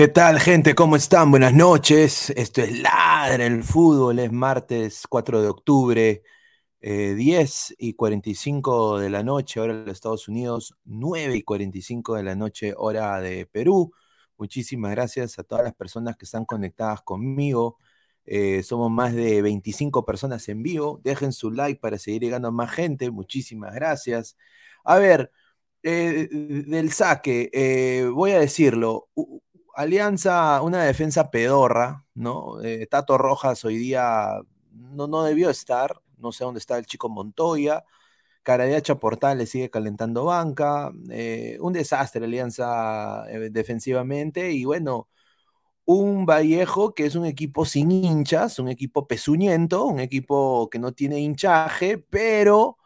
¿Qué tal, gente? ¿Cómo están? Buenas noches. Esto es Ladra el Fútbol. Es martes 4 de octubre, 10 eh, y 45 de la noche, hora de los Estados Unidos, 9 y 45 de la noche, hora de Perú. Muchísimas gracias a todas las personas que están conectadas conmigo. Eh, somos más de 25 personas en vivo. Dejen su like para seguir llegando a más gente. Muchísimas gracias. A ver, eh, del saque, voy a decirlo Alianza, una defensa pedorra, ¿no? Eh, Tato Rojas hoy día no, no debió estar, no sé dónde está el chico Montoya. Caradiacha Portal le sigue calentando banca. Eh, un desastre Alianza eh, defensivamente. Y bueno, un Vallejo que es un equipo sin hinchas, un equipo pezuñento, un equipo que no tiene hinchaje, pero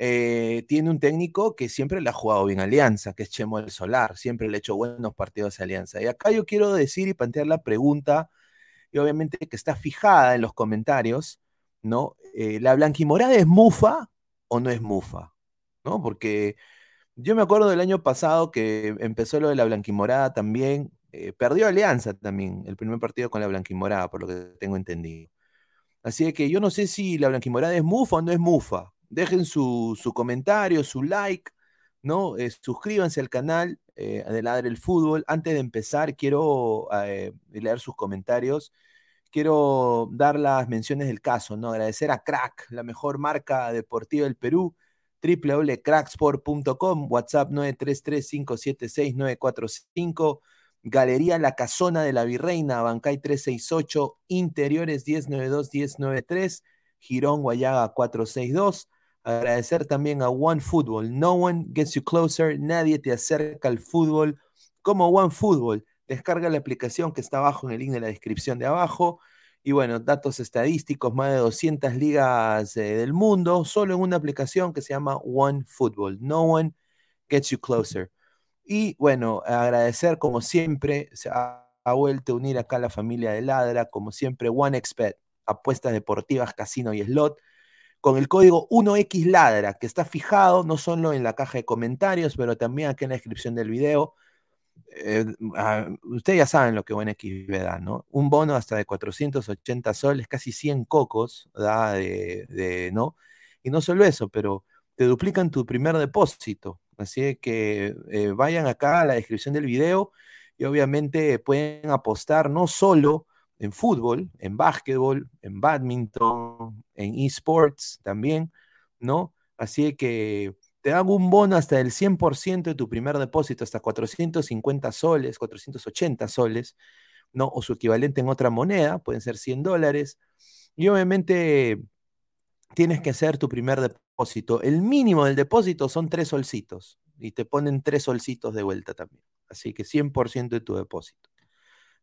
eh, tiene un técnico que siempre le ha jugado bien Alianza, que es Chemo del Solar, siempre le ha hecho buenos partidos a Alianza. Y acá yo quiero decir y plantear la pregunta, y obviamente que está fijada en los comentarios, ¿no? Eh, ¿La blanquimorada es mufa o no es mufa? ¿No? Porque yo me acuerdo del año pasado que empezó lo de la blanquimorada también, eh, perdió Alianza también, el primer partido con la blanquimorada, por lo que tengo entendido. Así que yo no sé si la blanquimorada es mufa o no es mufa. Dejen su, comentario, su like, ¿no? Eh, suscríbanse al canal eh, de Ladre el Fútbol. Antes de empezar, quiero eh, leer sus comentarios. Quiero dar las menciones del caso, ¿no? Agradecer a Crack, la mejor marca deportiva del Perú, www.cracksport.com, WhatsApp 933-576-945, Galería La Casona de la Virreina, Bancay 368, Interiores 1092-1093, Girón Guayaga 462. Agradecer también a One Football. No one gets you closer. Nadie te acerca al fútbol como One Football. Descarga la aplicación que está abajo en el link de la descripción de abajo. Y bueno, datos estadísticos, más de 200 ligas eh, del mundo, solo en una aplicación que se llama One Football. No one gets you closer. Y bueno, agradecer como siempre, se ha, vuelto a unir acá la familia de Ladra, como siempre, One Expert, apuestas deportivas, casino y slot con el código 1XLadra, que está fijado no solo en la caja de comentarios, pero también aquí en la descripción del video. Eh, ustedes ya saben lo que OneXB da, ¿no? Un bono hasta de 480 soles, casi 100 cocos, da de, de, ¿no? Y no solo eso, pero te duplican tu primer depósito. Así que eh, vayan acá a la descripción del video y obviamente pueden apostar no solo en fútbol, en básquetbol, en badminton, en esports también, ¿no? Así que te dan un bono hasta el 100% de tu primer depósito, hasta 450 soles, 480 soles, ¿no? O su equivalente en otra moneda, pueden ser 100 dólares. Y obviamente tienes que hacer tu primer depósito. El mínimo del depósito son tres solcitos y te ponen tres solcitos de vuelta también. Así que 100% de tu depósito.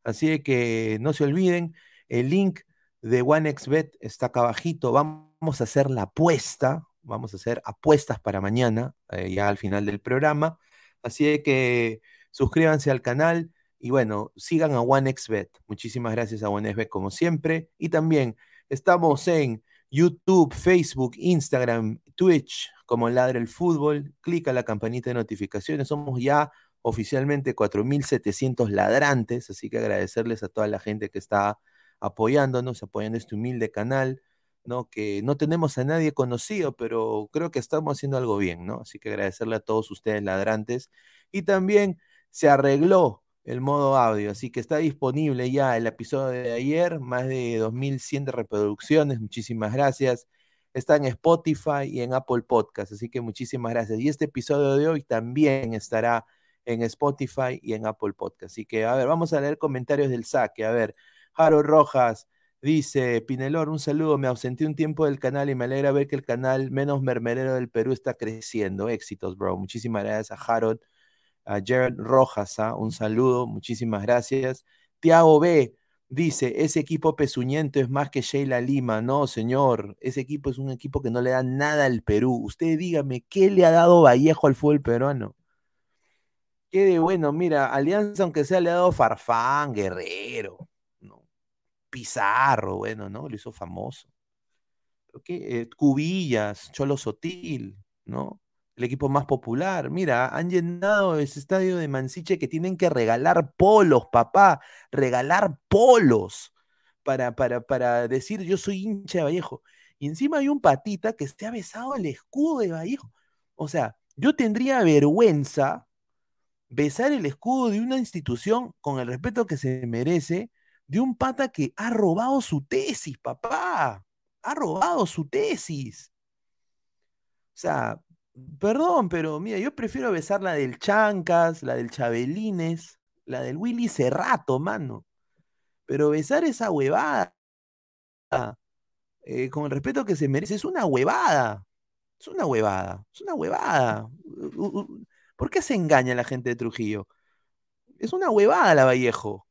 Así que no se olviden, el link de OneXBet está acá abajito. Vamos a hacer la apuesta, vamos a hacer apuestas para mañana, eh, ya al final del programa. Así que suscríbanse al canal y bueno, sigan a OneXBet. Muchísimas gracias a OneXBet como siempre. Y también estamos en YouTube, Facebook, Instagram, Twitch, como Ladra el Fútbol. Clica la campanita de notificaciones. Somos ya oficialmente 4.700 ladrantes, así que agradecerles a toda la gente que está apoyándonos, apoyando este humilde canal, ¿no? Que no tenemos a nadie conocido, pero creo que estamos haciendo algo bien, ¿no? Así que agradecerle a todos ustedes ladrantes. Y también se arregló el modo audio, así que está disponible ya el episodio de ayer, más de 2.100 reproducciones, muchísimas gracias. Está en Spotify y en Apple Podcast, así que muchísimas gracias. Y este episodio de hoy también estará en Spotify y en Apple Podcast. Así que, a ver, vamos a leer comentarios del saque. A ver, Jaro Rojas dice, Pinelor, un saludo, me ausenté un tiempo del canal y me alegra ver que el canal menos mermerero del Perú está creciendo. Éxitos, bro. Muchísimas gracias a Harold, a Jared Rojas, ¿ah? un saludo, muchísimas gracias. Tiago B. Dice, ese equipo pezuñento es más que Sheila Lima. No, señor, ese equipo es un equipo que no le da nada al Perú. Usted dígame, ¿qué le ha dado Vallejo al fútbol peruano? Qué de bueno, mira, Alianza, aunque sea le ha dado Farfán, Guerrero, ¿no? Pizarro, bueno, ¿no? Lo hizo famoso. ¿Qué? Eh, Cubillas, Cholo Sotil, ¿no? El equipo más popular. Mira, han llenado ese estadio de Mansiche que tienen que regalar polos, papá. Regalar polos para, para, para decir yo soy hincha de Vallejo. Y encima hay un patita que se ha besado el escudo de Vallejo. O sea, yo tendría vergüenza besar el escudo de una institución con el respeto que se merece, de un pata que ha robado su tesis, papá. Ha robado su tesis. O sea, perdón, pero mira, yo prefiero besar la del Chancas, la del Chabelines, la del Willy Cerrato, mano. Pero besar esa huevada, eh, con el respeto que se merece, es una huevada. Es una huevada. Es una huevada. ¿Por qué se engaña la gente de Trujillo? Es una huevada la Vallejo.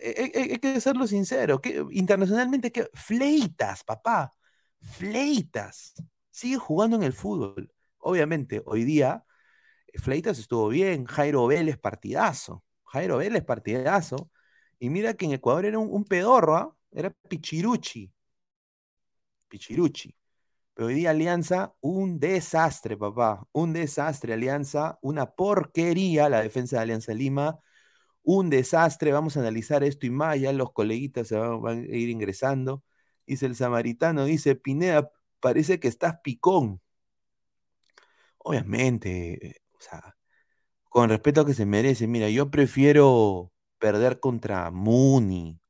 E, e, hay, que serlo sincero. internacionalmente, ¿qué? Fleitas, papá. Fleitas. Sigue jugando en el fútbol. Obviamente, hoy día, eh, Fleitas estuvo bien. Jairo Vélez, partidazo. Jairo Vélez, partidazo. Y mira que en Ecuador era un, pedorro, ¿ah? era Pichiruchi. Pichiruchi. Pero hoy día Alianza, un desastre, papá. Un desastre, Alianza. Una porquería la defensa de Alianza Lima. Un desastre. Vamos a analizar esto y más. Ya los coleguitas se van, a ir ingresando. Dice el samaritano, dice Pineda, parece que estás picón. Obviamente, o sea, con respeto a que se merece. Mira, yo prefiero perder contra Muni,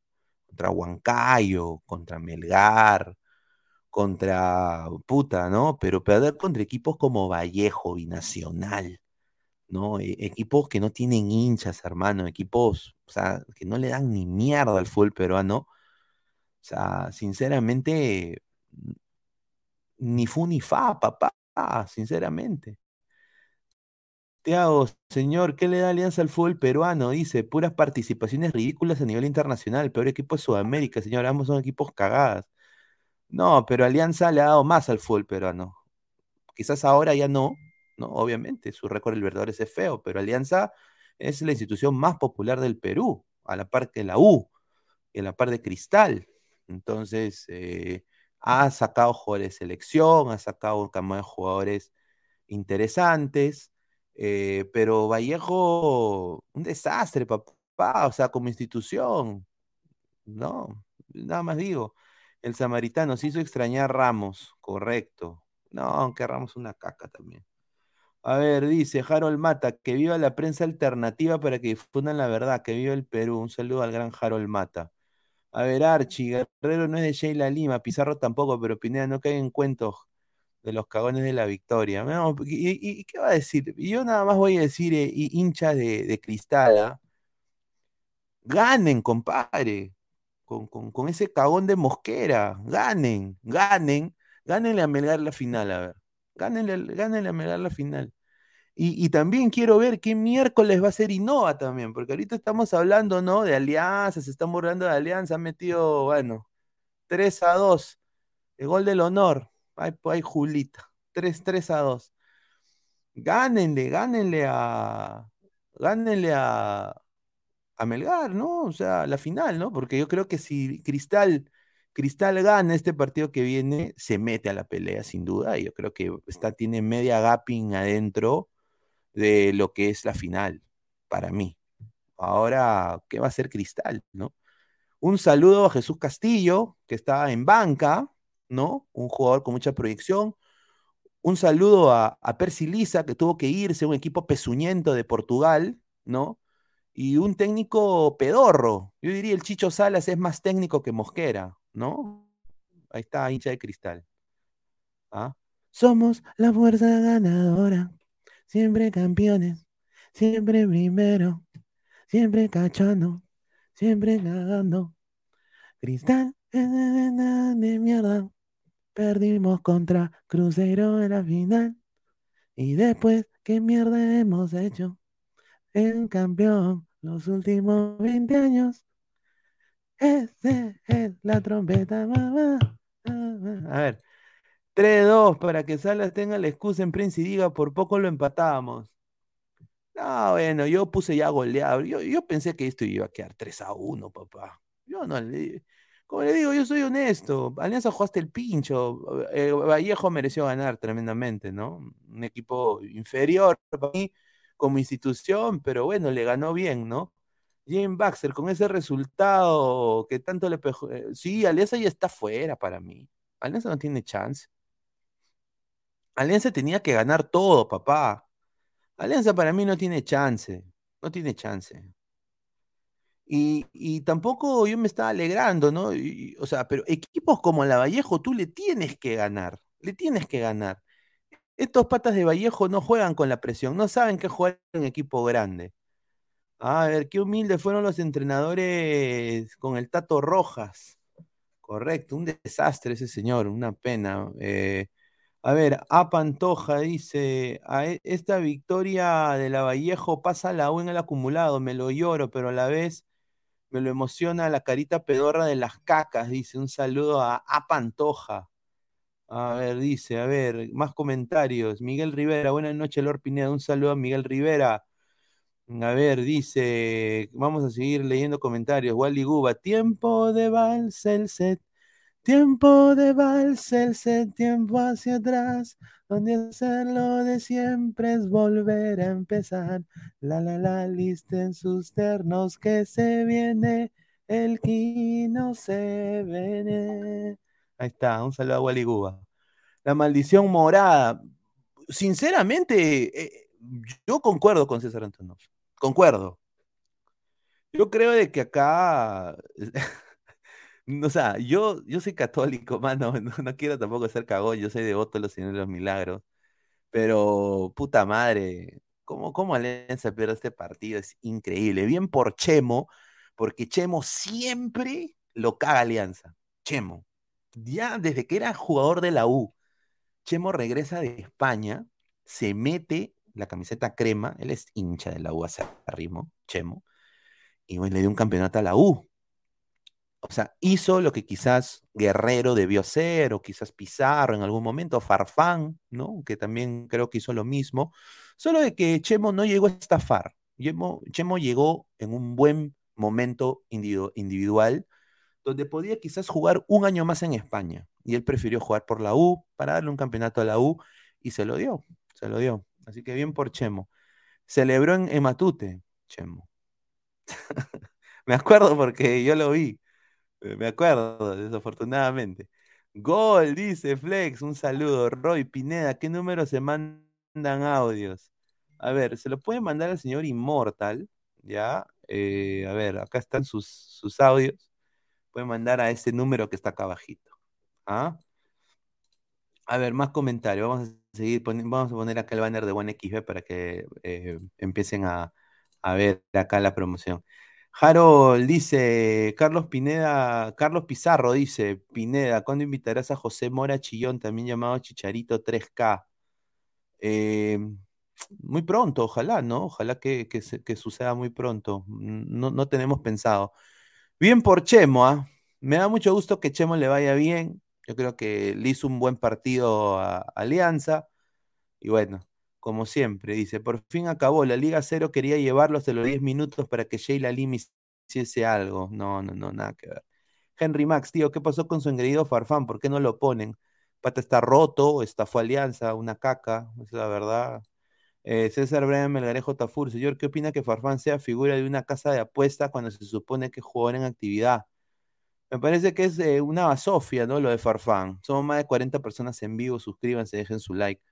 contra Huancayo, contra Melgar contra puta, ¿no? Pero perder contra equipos como Vallejo, Binacional, ¿no? E, equipos que no tienen hinchas, hermano, equipos, o sea, que no le dan ni mierda al fútbol peruano. O sea, sinceramente, ni fu ni fa, papá, sinceramente. Tiago, señor, ¿qué le da alianza al fútbol peruano? Dice, puras participaciones ridículas a nivel internacional, peor equipo de Sudamérica, señor, ambos son equipos cagadas. No, pero Alianza le ha dado más al fútbol peruano. Quizás ahora ya no, ¿no? Obviamente, su récord del Libertadores es feo, pero Alianza es la institución más popular del Perú, a la par que la U, y a la par de Cristal. Entonces, eh, Ha sacado jugadores de selección, ha sacado un cambio de jugadores interesantes, eh, pero Vallejo, un desastre, papá, o sea, como institución, no, nada más digo. El samaritano se hizo extrañar Ramos, correcto. No, aunque Ramos una caca también. A ver, dice Harold Mata, que viva la prensa alternativa para que difundan la verdad, que viva el Perú. Un saludo al gran Harold Mata. A ver, Archie, Guerrero no es de Sheila Lima, Pizarro tampoco, pero Pineda no cae en cuentos de los cagones de la victoria. Y, qué va a decir? Yo nada más voy a decir, eh, hinchas de, de ganen, compadre, con, con, ese cagón de Mosquera, ganen, ganen, gánenle a Melgar la final, a ver, gánenle, gánenle a Melgar la final. Y, también quiero ver qué miércoles va a ser Innova también, porque ahorita estamos hablando, ¿no? De alianzas, se están burlando de alianza, han metido, bueno, 3 a 2, el gol del honor, ay, pues, Julita, 3, 3 a 2. Gánenle, gánenle a, gánenle a, a Melgar, ¿no? O sea, la final, ¿no? Porque yo creo que si Cristal, Cristal gana este partido que viene, se mete a la pelea, sin duda, y yo creo que está, tiene media gapping adentro de lo que es la final, para mí. Ahora, ¿qué va a ser Cristal, no? Un saludo a Jesús Castillo, que está en banca, ¿no? Un jugador con mucha proyección. Un saludo a, a Percy Lisa, que tuvo que irse, un equipo pezuñento de Portugal, ¿no? Y un técnico pedorro. Yo diría el Chicho Salas es más técnico que Mosquera, ¿no? Ahí está, hincha de cristal. ¿Ah? Somos la fuerza ganadora siempre campeones, siempre primero, siempre cachando, siempre cagando. Cristal de mierda, perdimos contra Cruzeiro en la final. Y después, ¿qué mierda hemos hecho? El campeón los últimos 20 años. Ese es la trompeta, mamá. A ver, 3-2 para que Salas tenga la excusa en Prince y diga por poco lo empatábamos. No, bueno, yo puse ya goleado. Yo, yo pensé que esto iba a quedar 3 a 1, papá. Yo no le como le digo, yo soy honesto. Alianza jugaste el pincho. Eh, Vallejo mereció ganar tremendamente, ¿no? Un equipo inferior para mí como institución, pero bueno, le ganó bien, ¿no? Jim Baxter, con ese resultado que tanto le. Eh, sí, Alianza ya está fuera para mí. Alianza no tiene chance. Alianza tenía que ganar todo, papá. Alianza para mí no tiene chance. No tiene chance. Y, tampoco yo me estaba alegrando, ¿no? o sea, pero equipos como la Vallejo, tú le tienes que ganar. Le tienes que ganar. Estos patas de Vallejo no juegan con la presión, no saben que jugar en equipo grande. A ver, qué humildes fueron los entrenadores con el Tato Rojas. Correcto, un desastre ese señor, una pena. Eh, a ver, A Pantoja dice, e, esta victoria de la Vallejo pasa la U en el acumulado, me lo lloro, pero a la vez me lo emociona la carita pedorra de las cacas, dice, un saludo a A Pantoja. A ver, dice, a ver, más comentarios. Miguel Rivera, buenas noches, Lord Pineda, un saludo a Miguel Rivera. A ver, dice, vamos a seguir leyendo comentarios. Wally Guba, tiempo de vals el set Tiempo de vals, el tiempo hacia atrás, donde hacerlo de siempre es volver a empezar. La la la, listen sus ternos que se viene, el no se viene. Ahí está, un saludo a Waliguba. La maldición morada. Sinceramente, eh, yo concuerdo con César Antonov. Concuerdo. Yo creo de que acá O sea, yo, yo soy católico, mano, no, quiero tampoco ser cagón, yo soy devoto de los Señores de los Milagros, pero puta madre, ¿cómo, cómo Alianza pierde este partido? Es increíble. Bien por Chemo, porque Chemo siempre lo caga Alianza. Chemo. Ya desde que era jugador de la U, Chemo regresa de España, se mete la camiseta crema, él es hincha de la U hace ritmo, Chemo, y le dio un campeonato a la U o sea, hizo lo que quizás Guerrero debió hacer, o quizás Pizarro en algún momento, Farfán, ¿no? Que también creo que hizo lo mismo, solo de que Chemo no llegó a estafar. Chemo, Chemo llegó en un buen momento individual, donde podía quizás jugar un año más en España. y él prefirió jugar por la U para darle un campeonato a la U y se lo dio, se lo dio. Así que bien por Chemo. Celebró en, en Matute, Chemo. Me acuerdo porque yo lo vi. Eh, Me acuerdo, desafortunadamente. Gol, dice Flex, un saludo. Roy Pineda, ¿qué número se mandan audios? A ver, se lo puede mandar al señor Immortal, ¿ya? Eh, a ver, acá están sus, sus audios. Pueden mandar a ese número que está acá abajito. ¿Ah? A ver, más comentarios. Vamos a seguir, vamos a poner acá el banner de Buen XB para que eh, empiecen a, a ver acá la promoción. Harold dice, Carlos Pineda, Carlos Pizarro dice, Pineda, ¿cuándo invitarás a José Mora Chillón, también llamado Chicharito 3K? Eh, muy pronto, ojalá, ¿no? Ojalá que, que que suceda muy pronto. No, no tenemos pensado. Bien por Chemo, ¿ah? Me da mucho gusto que Chemo le vaya bien. Yo creo que le hizo un buen partido a Alianza. Y bueno, como siempre, dice, por fin acabó. La Liga Cero quería llevarlos de los 10 minutos para que Sheila Lim hiciese algo. No, no, no, nada que ver. Henry Max, tío, ¿qué pasó con su engreído Farfán? ¿Por qué no lo ponen? Pata está roto, esta fue Alianza, una caca, es la verdad. Eh, César Brian Melgarejo Tafur, señor, ¿qué opina que Farfán sea figura de una casa de apuesta cuando se supone que es jugador en actividad? Me parece que es eh, una basofia, ¿no? Lo de Farfán. Somos más de 40 personas en vivo, suscríbanse, dejen su like.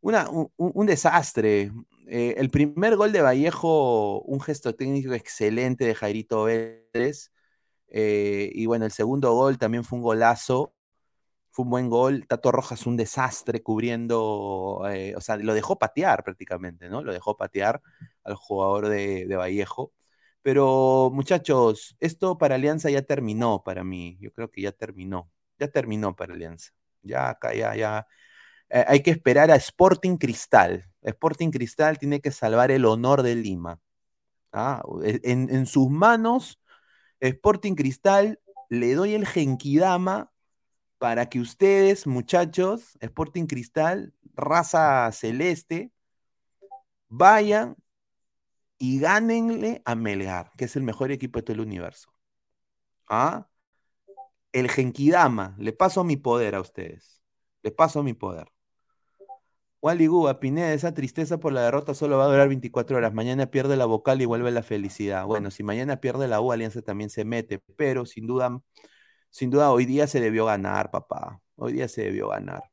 Un, desastre. Eh, el primer gol de Vallejo, un gesto técnico excelente de Jairito Vélez. Y bueno, el segundo gol también fue un golazo. Fue un buen gol. Tato Rojas un desastre cubriendo, eh, o sea, lo dejó patear prácticamente, ¿no? Lo dejó patear al jugador de, Vallejo. Pero muchachos, esto para Alianza ya terminó para mí. Yo creo que ya terminó. Ya terminó para Alianza. Ya acá, ya, ya. Eh, hay que esperar a Sporting Cristal. Sporting Cristal tiene que salvar el honor de Lima. ¿ah? En, en sus manos, Sporting Cristal, le doy el Genkidama para que ustedes, muchachos, Sporting Cristal, raza celeste, vayan y gánenle a Melgar, que es el mejor equipo de todo el universo. ¿Ah? El Genkidama, le paso mi poder a ustedes. Le paso mi poder. Wally Guba, Pineda, esa tristeza por la derrota solo va a durar 24 horas. Mañana pierde la vocal y vuelve la felicidad. Bueno, si mañana pierde la U, Alianza también se mete, pero sin duda, sin duda hoy día se debió ganar, papá. Hoy día se debió ganar.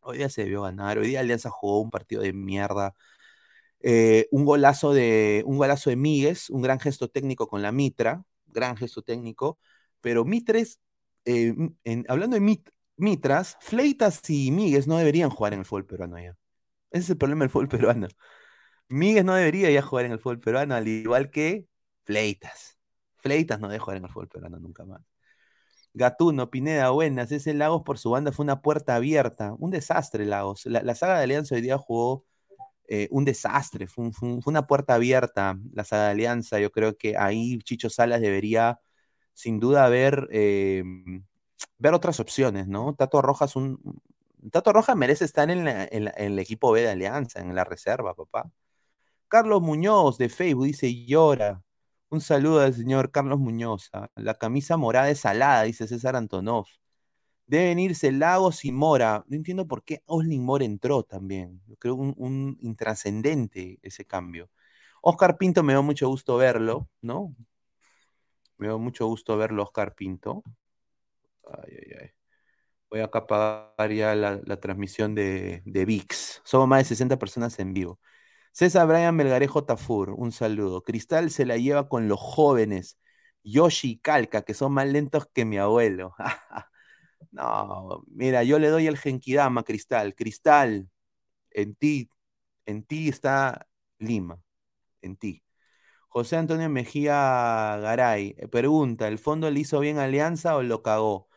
Hoy día se debió ganar. Hoy día Alianza jugó un partido de mierda. Eh, un golazo de un golazo de Míguez, un gran gesto técnico con la Mitra, gran gesto técnico, pero Mitres, eh, en, hablando de Mit, Mitras, Fleitas y Míguez no deberían jugar en el fútbol peruano ya. Ese es el problema del fútbol peruano. Míguez no debería ya jugar en el fútbol peruano, al igual que Fleitas. Fleitas no debe jugar en el fútbol peruano nunca más. Gatuno, Pineda, buenas. Ese Lagos por su banda fue una puerta abierta. Un desastre, Lagos. La, saga de Alianza hoy día jugó eh, un desastre. Fue, un, fue, un, fue, una puerta abierta la saga de Alianza. Yo creo que ahí Chicho Salas debería, sin duda, ver, eh, ver otras opciones, ¿no? Tato Rojas, un. Tato Rojas merece estar en, la, en, la, en, el equipo B de Alianza, en la reserva, papá. Carlos Muñoz de Facebook dice: llora. Un saludo al señor Carlos Muñoz. ¿ah? La camisa morada es salada, dice César Antonov. Deben irse Lagos y Mora. No entiendo por qué Oslin Mora entró también. Yo creo un, un intrascendente ese cambio. Oscar Pinto me dio mucho gusto verlo, ¿no? Me dio mucho gusto verlo, Oscar Pinto. Ay, ay, ay. Voy a apagar ya la, la transmisión de, de VIX. Somos más de 60 personas en vivo. César Brian Melgarejo Tafur, un saludo. Cristal se la lleva con los jóvenes. Yoshi y Calca, que son más lentos que mi abuelo. no, mira, yo le doy el Genkidama, Cristal. Cristal, en ti, en ti está Lima, en ti. José Antonio Mejía Garay, pregunta, ¿el fondo le hizo bien Alianza o lo cagó?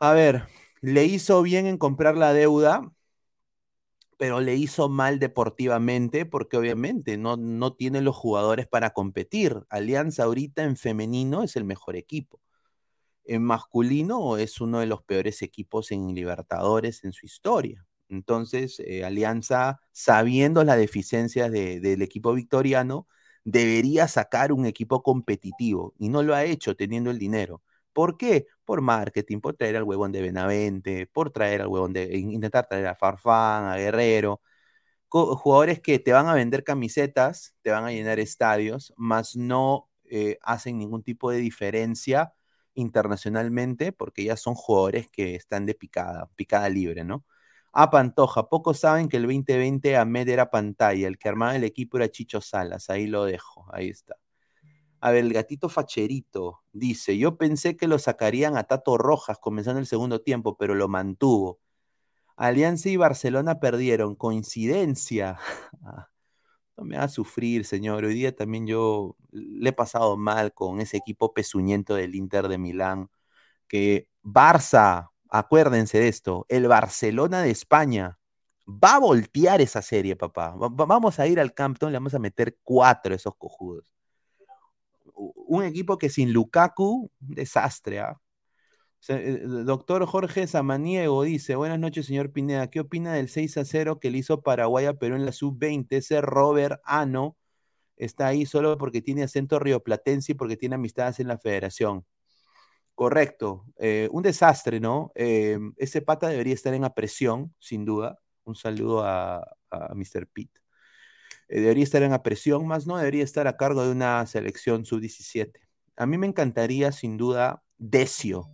A ver, le hizo bien en comprar la deuda, pero le hizo mal deportivamente porque obviamente no, no tiene los jugadores para competir. Alianza ahorita en femenino es el mejor equipo. En masculino es uno de los peores equipos en Libertadores en su historia. Entonces, eh, Alianza, sabiendo las deficiencias de, del equipo victoriano, debería sacar un equipo competitivo y no lo ha hecho teniendo el dinero. ¿Por qué? Por marketing, por traer al huevón de Benavente, por traer al huevón de, intentar traer a Farfán, a Guerrero, jugadores que te van a vender camisetas, te van a llenar estadios, más no eh, hacen ningún tipo de diferencia internacionalmente, porque ya son jugadores que están de picada, picada libre, ¿no? A Pantoja, pocos saben que el 2020 Ahmed era pantalla, el que armaba el equipo era Chicho Salas, ahí lo dejo, ahí está. A ver, el gatito facherito dice, yo pensé que lo sacarían a Tato Rojas comenzando el segundo tiempo, pero lo mantuvo. Alianza y Barcelona perdieron. Coincidencia. Ah, no me a sufrir, señor. Hoy día también yo le he pasado mal con ese equipo pesuñento del Inter de Milán. Que Barça, acuérdense de esto, el Barcelona de España va a voltear esa serie, papá. vamos a ir al Campton, le vamos a meter cuatro a esos cojudos. Un equipo que sin Lukaku, desastre, ¿ah? Eh, doctor Jorge Samaniego dice, buenas noches, señor Pineda. ¿Qué opina del 6 a 0 que le hizo Paraguay a Perú en la sub-20? Ese Robert Ano está ahí solo porque tiene acento rioplatense y porque tiene amistades en la federación. Correcto. Eh, un desastre, ¿no? Eh, ese pata debería estar en apresión, sin duda. Un saludo a, a Mr. Pete. Debería estar en apresión, más no debería estar a cargo de una selección sub-17. A mí me encantaría, sin duda, Decio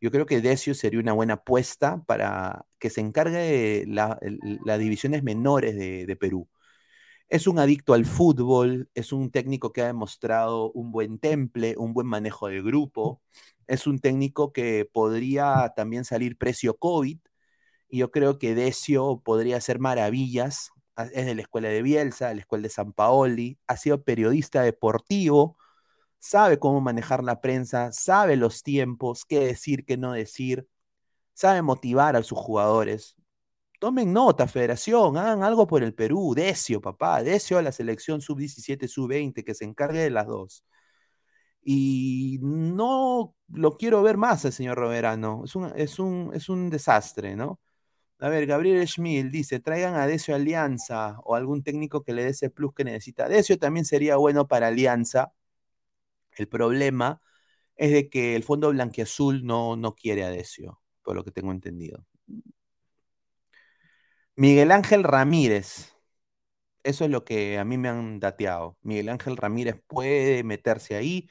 yo creo que Decio sería una buena apuesta para que se encargue de las divisiones menores de, Perú. Es un adicto al fútbol, es un técnico que ha demostrado un buen temple, un buen manejo del grupo, es un técnico que podría también salir precio COVID, y yo creo que Decio podría hacer maravillas. Es de la escuela de Bielsa, de la escuela de San Paoli, ha sido periodista deportivo, sabe cómo manejar la prensa, sabe los tiempos, qué decir, qué no decir, sabe motivar a sus jugadores. Tomen nota, federación, hagan algo por el Perú, Decio, papá, Decio a la selección sub-17, sub-20, que se encargue de las dos. Y no lo quiero ver más el señor Roberano, es un, es un, es un desastre, ¿no? A ver, Gabriel Schmil dice, traigan a Decio Alianza o algún técnico que le dé ese plus que necesita. Decio también sería bueno para Alianza, el problema es de que el fondo blanquiazul no, no quiere a Decio, por lo que tengo entendido. Miguel Ángel Ramírez. Eso es lo que a mí me han dateado. Miguel Ángel Ramírez puede meterse ahí.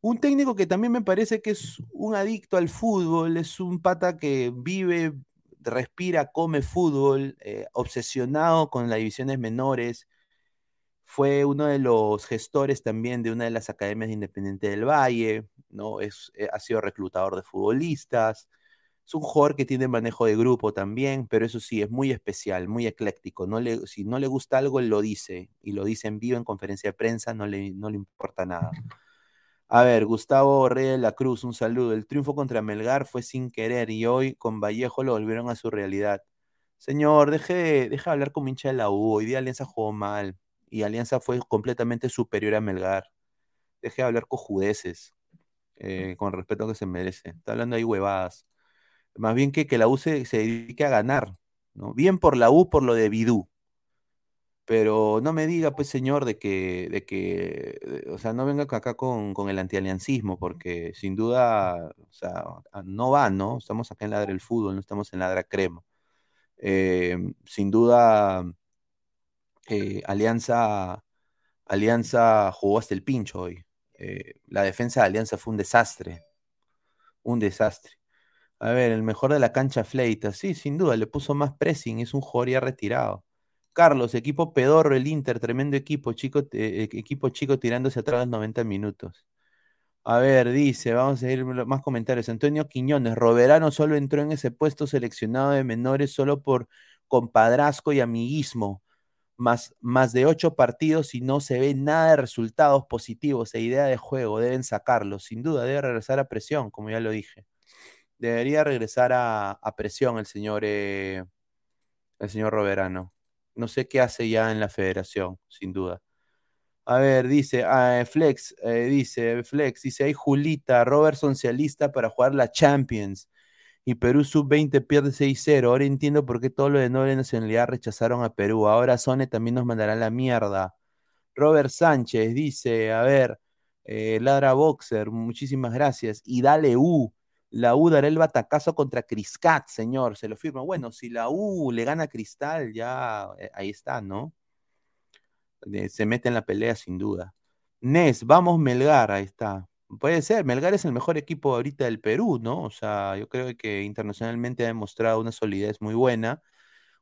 Un técnico que también me parece que es un adicto al fútbol, es un pata que vive, respira, come fútbol, eh, obsesionado con las divisiones menores, fue uno de los gestores también de una de las academias de Independiente del Valle, ¿no? Es, eh, ha sido reclutador de futbolistas, es un jugador que tiene manejo de grupo también, pero eso sí, es muy especial, muy ecléctico. No le, si no le gusta algo, él lo dice, y lo dice en vivo en conferencia de prensa, no le, no le importa nada. A ver, Gustavo Rey de la Cruz, un saludo. El triunfo contra Melgar fue sin querer y hoy con Vallejo lo volvieron a su realidad. Señor, deje, deje de hablar con hincha de la U. Hoy día Alianza jugó mal y Alianza fue completamente superior a Melgar. Deje de hablar eh, con respeto que se merece. Está hablando ahí huevadas. Más bien que, que la U se, dedique a ganar, ¿no? Bien por la U, por lo de Bidú. Pero no me diga, pues, señor, de que, de que, o sea, no venga acá con, con el antialiancismo, porque sin duda, o sea, no va, ¿no? Estamos acá en Ladra el Fútbol, no estamos en Ladra Crema. Eh, sin duda, eh, Alianza, Alianza jugó hasta el pincho hoy. Eh, la defensa de Alianza fue un desastre. Un desastre. A ver, el mejor de la cancha Fleita. Sí, sin duda, le puso más pressing. Es un jugador ya retirado. Carlos, equipo pedorro, el Inter, tremendo equipo, chico, eh, equipo chico tirándose atrás los 90 minutos. A ver, dice, vamos a ir más comentarios. Antonio Quiñones, Roberano solo entró en ese puesto seleccionado de menores solo por compadrazgo y amiguismo más, más de ocho partidos y no se ve nada de resultados positivos e idea de juego, deben sacarlo. Sin duda, debe regresar a presión, como ya lo dije. Debería regresar a, presión el señor, eh, el señor Roberano. No sé qué hace ya en la federación, sin duda. A ver, dice, ah, Flex, eh, dice, Flex, dice, hay Julita, Robertson se alista para jugar la Champions y Perú sub-20 pierde 6-0. Ahora entiendo por qué todos los de noble nacionalidad rechazaron a Perú. Ahora Sone también nos mandará la mierda. Robert Sánchez dice, a ver, eh, Ladra Boxer, muchísimas gracias. Y dale U. La U dará el batacazo contra Criscat, señor, se lo firmo. Bueno, si la U le gana a Cristal, ya eh, ahí está, ¿no? Eh, se mete en la pelea sin duda. Nes, vamos Melgar, ahí está. Puede ser, Melgar es el mejor equipo ahorita del Perú, ¿no? O sea, yo creo que internacionalmente ha demostrado una solidez muy buena.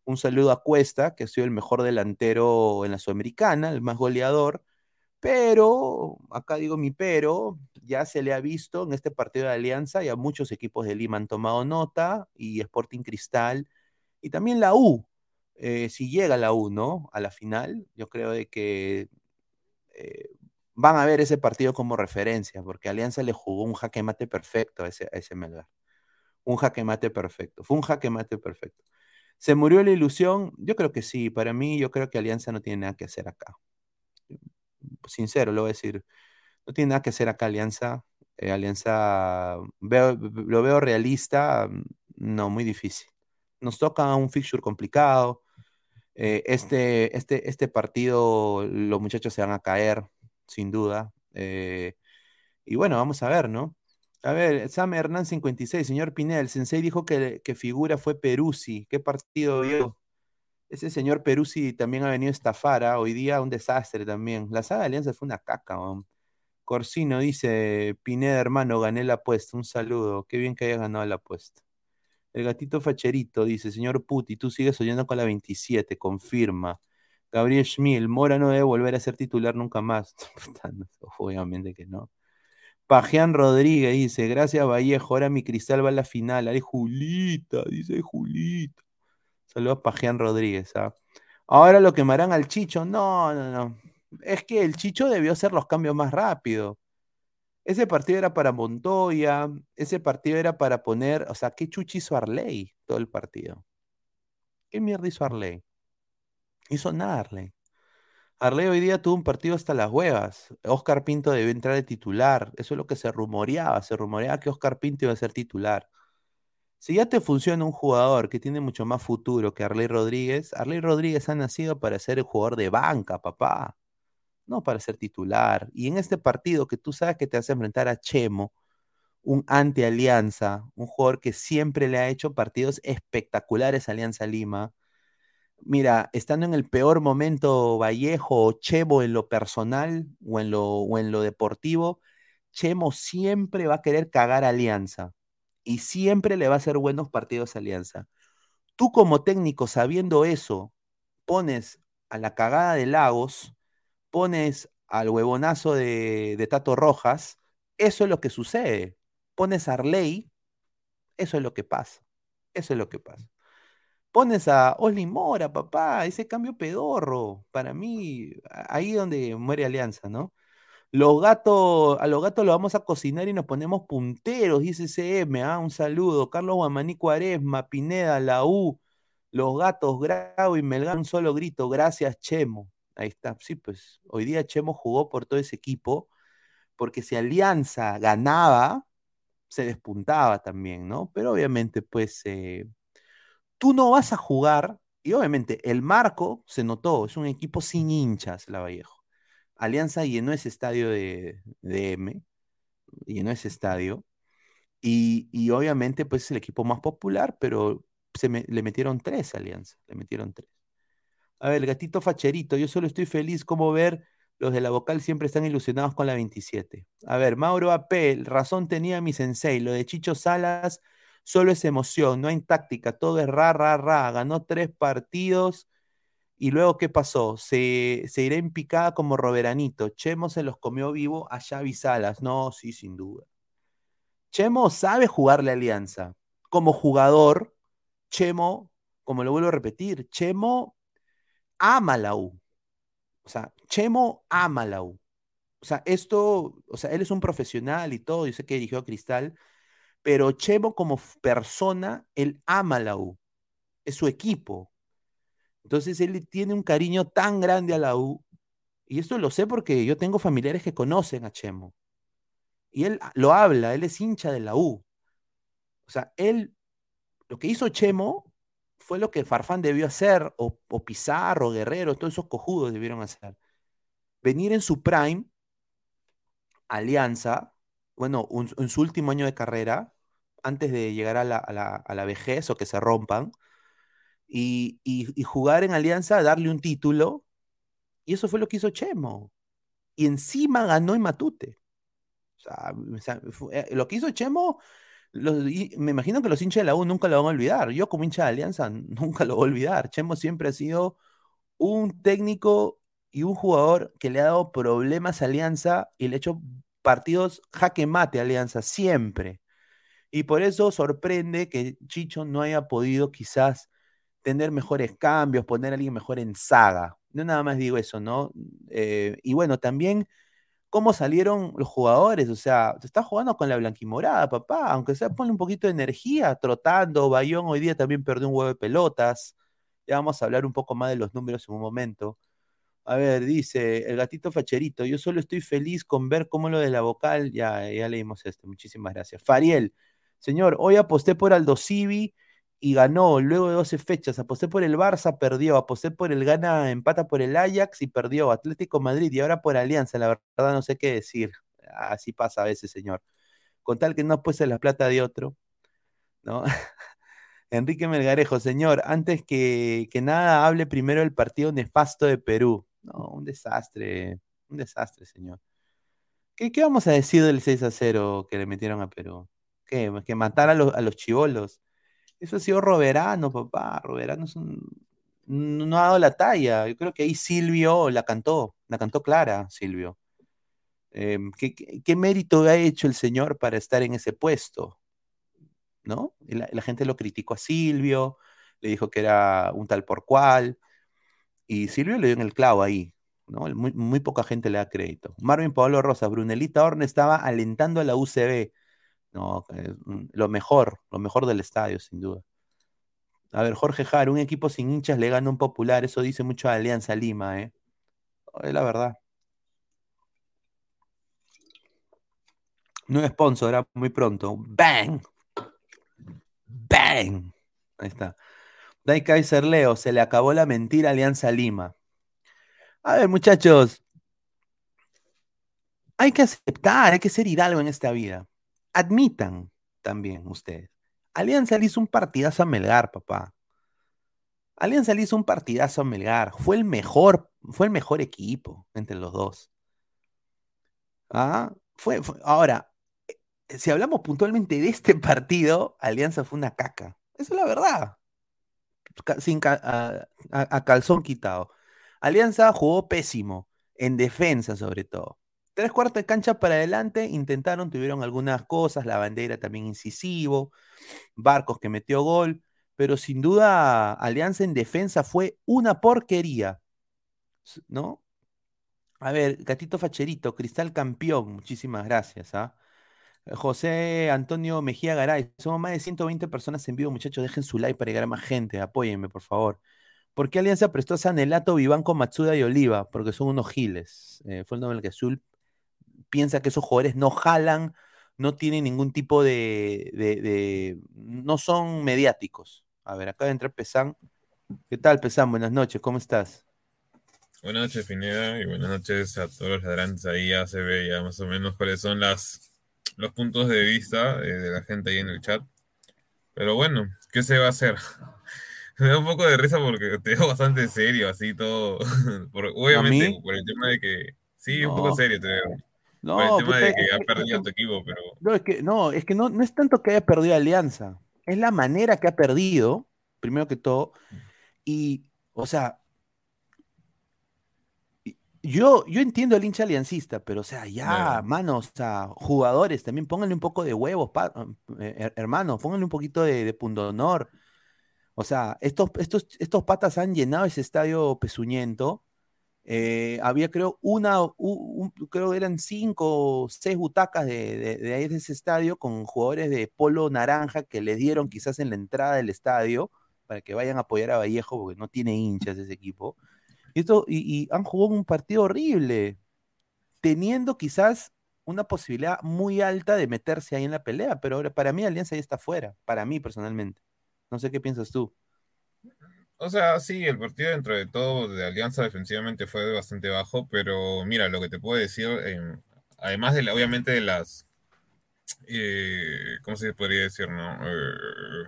Un saludo a Cuesta, que ha sido el mejor delantero en la Sudamericana, el más goleador. Pero, acá digo mi pero, ya se le ha visto en este partido de Alianza, ya muchos equipos de Lima han tomado nota, y Sporting Cristal, y también la U. Eh, si llega la U, ¿no? A la final, yo creo de que eh, van a ver ese partido como referencia, porque Alianza le jugó un jaque mate perfecto a ese, a ese Melgar. Un jaque mate perfecto. Fue un jaque mate perfecto. ¿Se murió la ilusión? Yo creo que sí. Para mí, yo creo que Alianza no tiene nada que hacer acá. Sincero, lo voy a decir. No tiene nada que hacer acá Alianza. Eh, Alianza veo, lo veo realista. No, muy difícil. Nos toca un fixture complicado. Eh, este, este, este partido, los muchachos se van a caer sin duda. Eh, y bueno, vamos a ver, ¿no? A ver, Sam Hernán 56, señor Pineda, el sensei dijo que, que figura fue Peruzzi. ¿Qué partido vio? Ese señor Peruzzi también ha venido a estafar, ¿ah? hoy día un desastre también. La saga de Alianza fue una caca, ¿no? Corsino dice, Pineda hermano, gané la apuesta, un saludo, qué bien que haya ganado la apuesta. El gatito facherito dice, señor Puti, tú sigues oyendo con la 27, confirma. Gabriel Schmil, Mora no debe volver a ser titular nunca más. Obviamente que no. Pajean Rodríguez dice, gracias Vallejo, ahora mi cristal va a la final. Ay, Julita, dice Julita. Saludos a Pajean Rodríguez. ¿ah? Ahora lo quemarán al Chicho. No, no, no. Es que el Chicho debió hacer los cambios más rápido. Ese partido era para Montoya, ese partido era para poner, o sea, ¿qué chuchi hizo Arley todo el partido? ¿Qué mierda hizo Arley? Hizo nada Arley. Arley hoy día tuvo un partido hasta las huevas. Oscar Pinto debió entrar de titular. Eso es lo que se rumoreaba. Se rumoreaba que Oscar Pinto iba a ser titular. Si ya te funciona un jugador que tiene mucho más futuro que Arley Rodríguez, Arley Rodríguez ha nacido para ser el jugador de banca, papá. No para ser titular. Y en este partido que tú sabes que te hace enfrentar a Chemo, un anti-alianza, un jugador que siempre le ha hecho partidos espectaculares a Alianza Lima Mira, estando en el peor momento Vallejo o Chemo en lo personal o en lo, o en lo deportivo, Chemo siempre va a querer cagar a Alianza y siempre le va a hacer buenos partidos a Alianza. Tú como técnico, sabiendo eso, pones a la cagada de Lagos, pones al huevonazo de, Tato Rojas, eso es lo que sucede. Pones a Arley, eso es lo que pasa. Eso es lo que pasa. Pones a Osli Mora, papá, ese cambio pedorro. Para mí, ahí donde muere Alianza, ¿no? Los gatos, a los gatos los vamos a cocinar y nos ponemos punteros, dice CM, ah, un saludo. Carlos Guamaní Cuaresma, Pineda, la U, los gatos, Grau y Melgar, un solo grito, gracias Chemo. Ahí está, sí, pues hoy día Chemo jugó por todo ese equipo, porque si Alianza ganaba, se despuntaba también, ¿no? Pero obviamente, pues, eh, tú no vas a jugar, y obviamente el marco se notó, es un equipo sin hinchas, la Vallejo. Alianza llenó ese estadio de, de M, llenó ese estadio, y, y, obviamente pues es el equipo más popular, pero se me, le metieron tres Alianza, le metieron tres. A ver, gatito facherito, yo solo estoy feliz como ver los de la vocal siempre están ilusionados con la 27. A ver, Mauro AP, razón tenía mi sensei, lo de Chicho Salas Solo es emoción, no hay táctica, todo es ra, ra, ra. Ganó tres partidos y luego, ¿qué pasó? Se, se irá en picada como Roberanito. Chemo se los comió vivo a Xavi Salas. No, sí, sin duda. Chemo sabe jugarle Alianza. Como jugador, Chemo, como lo vuelvo a repetir, Chemo ama la U. O sea, Chemo ama la U. O sea, esto, o sea, él es un profesional y todo, yo sé que dirigió a Cristal, pero Chemo como persona, él ama la U, es su equipo. Entonces él tiene un cariño tan grande a la U, y esto lo sé porque yo tengo familiares que conocen a Chemo. Y él lo habla, él es hincha de la U. O sea, él, lo que hizo Chemo fue lo que Farfán debió hacer, o, Pizarro, Guerrero, todos esos cojudos debieron hacer. Venir en su prime, Alianza, bueno, en su último año de carrera, antes de llegar a la- a la vejez o que se rompan, y, jugar en Alianza, darle un título, y eso fue lo que hizo Chemo. Y encima ganó en Matute. Eh, lo que hizo Chemo, me imagino que los hinchas de la U nunca lo van a olvidar. Yo como hincha de Alianza nunca lo voy a olvidar. Chemo siempre ha sido un técnico y un jugador que le ha dado problemas a Alianza y le ha hecho partidos jaque mate a Alianza, siempre. Y por eso sorprende que Chicho no haya podido quizás tener mejores cambios, poner a alguien mejor en saga. No nada más digo eso, ¿no? Eh, y bueno, también cómo salieron los jugadores, o sea, te estás jugando con la blanquimorada, papá, aunque sea ponle un poquito de energía, trotando, Bayón hoy día también perdió un huevo de pelotas, ya vamos a hablar un poco más de los números en un momento. A ver, dice el gatito facherito, yo solo estoy feliz con ver cómo lo de la vocal, ya, ya leímos esto, muchísimas gracias. Fariel, señor, hoy aposté por Aldo Civi y ganó luego de 12 fechas, aposté por el Barça, perdió, aposté por el Gana, empata por el Ajax y perdió, Atlético Madrid y ahora por Alianza, la verdad no sé qué decir, así pasa a veces, señor. Con tal que no apueste la plata de otro, ¿no? Enrique Melgarejo, señor, antes que, que nada hable primero del partido nefasto de Perú. No, un desastre, un desastre, señor. ¿Qué, qué vamos a decir del 6 a 0 que le metieron a Perú? ¿Qué? Que matar a los, a los chivolos. Eso ha sido Roberano, papá. Roberano no ha dado la talla. Yo creo que ahí Silvio la cantó, la cantó clara, Silvio. Eh, ¿qué, mérito ha hecho el señor para estar en ese puesto? ¿No? La, gente lo criticó a Silvio, le dijo que era un tal por cual, y Silvio le dio en el clavo ahí, ¿no? Muy, muy poca gente le da crédito. Marvin Pablo Rosas, Brunelita Horne estaba alentando a la UCB. No, mm, lo mejor, lo mejor del estadio, sin duda. A ver, Jorge Jar, un equipo sin hinchas le gana un popular, eso dice mucho a Alianza Lima, ¿eh? Es la verdad. Nuevo sponsor, ah, muy pronto. ¡Bang! ¡Bang! Ahí está. Dai Kaiser Leo, se le acabó la mentira a Alianza Lima. A ver, muchachos, hay que aceptar, hay que ser hidalgo en esta vida. Admitan también ustedes. Alianza le hizo un partidazo a Melgar, papá. Alianza le hizo un partidazo a Melgar. Fue el mejor, fue el mejor equipo entre los dos. ¿Ah? Fue, Ahora, eh, si hablamos puntualmente de este partido, Alianza fue una caca. Esa es la verdad. Sin ca- a- a calzón quitado. Alianza jugó pésimo, en defensa sobre todo. Tres cuartos de cancha para adelante, intentaron, tuvieron algunas cosas, la bandera también incisivo, Barcos que metió gol, pero sin duda Alianza en defensa fue una porquería, ¿no? A ver, Gatito Facherito, Cristal campeón, muchísimas gracias, ¿ah? José Antonio Mejía Garay, somos más de 120 personas en vivo, muchachos, dejen su like para llegar a más gente, apóyenme, por favor. ¿Por qué Alianza prestó a Sanelato, Vivanco, Matsuda y Oliva? Porque son unos giles. Eh, fue el nombre que Azul piensa que esos jugadores no jalan, no tienen ningún tipo de, de- de- no son mediáticos. A ver, acá entra Pesán. ¿Qué tal, Pesán? Buenas noches, ¿cómo estás? Buenas noches, Pineda, y buenas noches a todos los ladrantes. Ahí ya se ve ya más o menos cuáles son las, los puntos de vista eh, de la gente ahí en el chat. Pero bueno, ¿qué se va a hacer? Me da un poco de risa porque te veo bastante serio, así todo. Por- obviamente, por el tema de que. Sí, un poco serio te veo. No, el tema puta, de que es ha que- perdido es tu equipo, pero. No, es que no, es que no, no es tanto que haya perdido Alianza, es la manera que ha perdido, primero que todo, y, o sea, yo, yo entiendo al hincha aliancista, pero, o sea, ya, Claro. mano, o sea, jugadores, también pónganle un poco de huevos, pa- eh, her- hermano, pónganle un poquito de, de pundonor. O sea, estos, estos, estos patas han llenado ese estadio pezuñento. Eh, había, creo, una, un- creo eran cinco o seis butacas de, ahí de ese estadio con jugadores de polo naranja que le dieron quizás en la entrada del estadio para que vayan a apoyar a Vallejo porque no tiene hinchas ese equipo. Y, esto, y han jugado un partido horrible, teniendo quizás una posibilidad muy alta de meterse ahí en la pelea, pero ahora para mí Alianza ya está fuera, para mí personalmente. No sé qué piensas tú. O sea, sí, el partido dentro de todo de Alianza defensivamente fue bastante bajo, pero mira, lo que te puedo decir, eh, además de la- obviamente de las eh, ¿cómo se podría decir, no? Eh,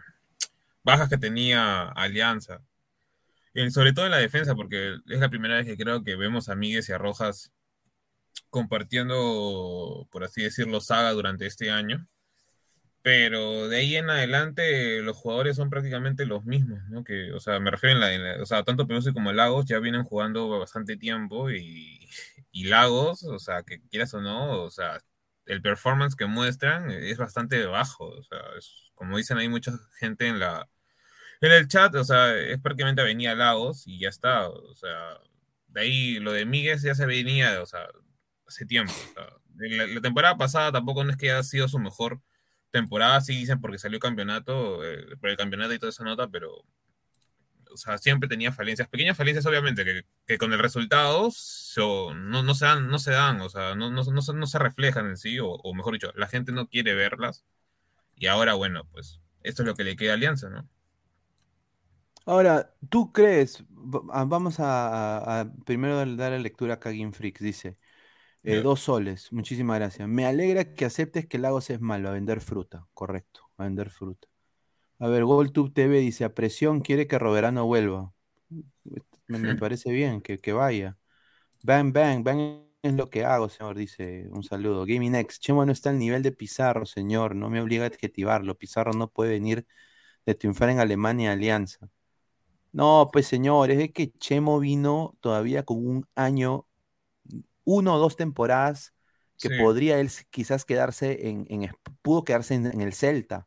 bajas que tenía Alianza. Sobre todo en la defensa, porque es la primera vez que creo que vemos a Míguez y a Rojas compartiendo, por así decirlo, saga durante este año. Pero de ahí en adelante los jugadores son prácticamente los mismos, ¿no? Que, o sea, me refiero en la, o sea, tanto Peluso como Lagos ya vienen jugando bastante tiempo y, y Lagos, o sea, que quieras o no, o sea, el performance que muestran es bastante bajo, o sea, es, como dicen hay mucha gente en la en el chat, o sea, es prácticamente venía Lagos y ya está, o sea, de ahí lo de Míguez ya se venía, o sea, hace tiempo, la, la temporada pasada tampoco no es que haya sido su mejor temporada, sí dicen porque salió campeonato, eh, por el campeonato y toda esa nota, pero o sea, siempre tenía falencias, pequeñas falencias obviamente, que, con el resultado no, no, se dan, no se dan, o sea, no, no, no, no se reflejan en sí, o, mejor dicho, la gente no quiere verlas, y ahora, bueno, pues esto es lo que le queda a Alianza, ¿no? Ahora, ¿tú crees? ah, Vamos a, primero dar la lectura a Game Freaks. Dice, eh, dos soles, muchísimas gracias. Me alegra que aceptes que Lagos es malo, a vender fruta. Correcto, a vender fruta. A ver, GolTube TV dice, a presión quiere que Roberano vuelva. Me, me parece bien, que, que vaya. Bang, bang, bang es lo que hago, señor, dice. Un saludo. Gaming X, Chemo no está al nivel de Pizarro, señor. No me obliga a adjetivarlo. Pizarro no puede venir de triunfar en Alemania Alianza. No, pues señor, es de que Chemo vino todavía con un año, uno o dos temporadas que Sí. podría él quizás quedarse en, pudo quedarse en, en el Celta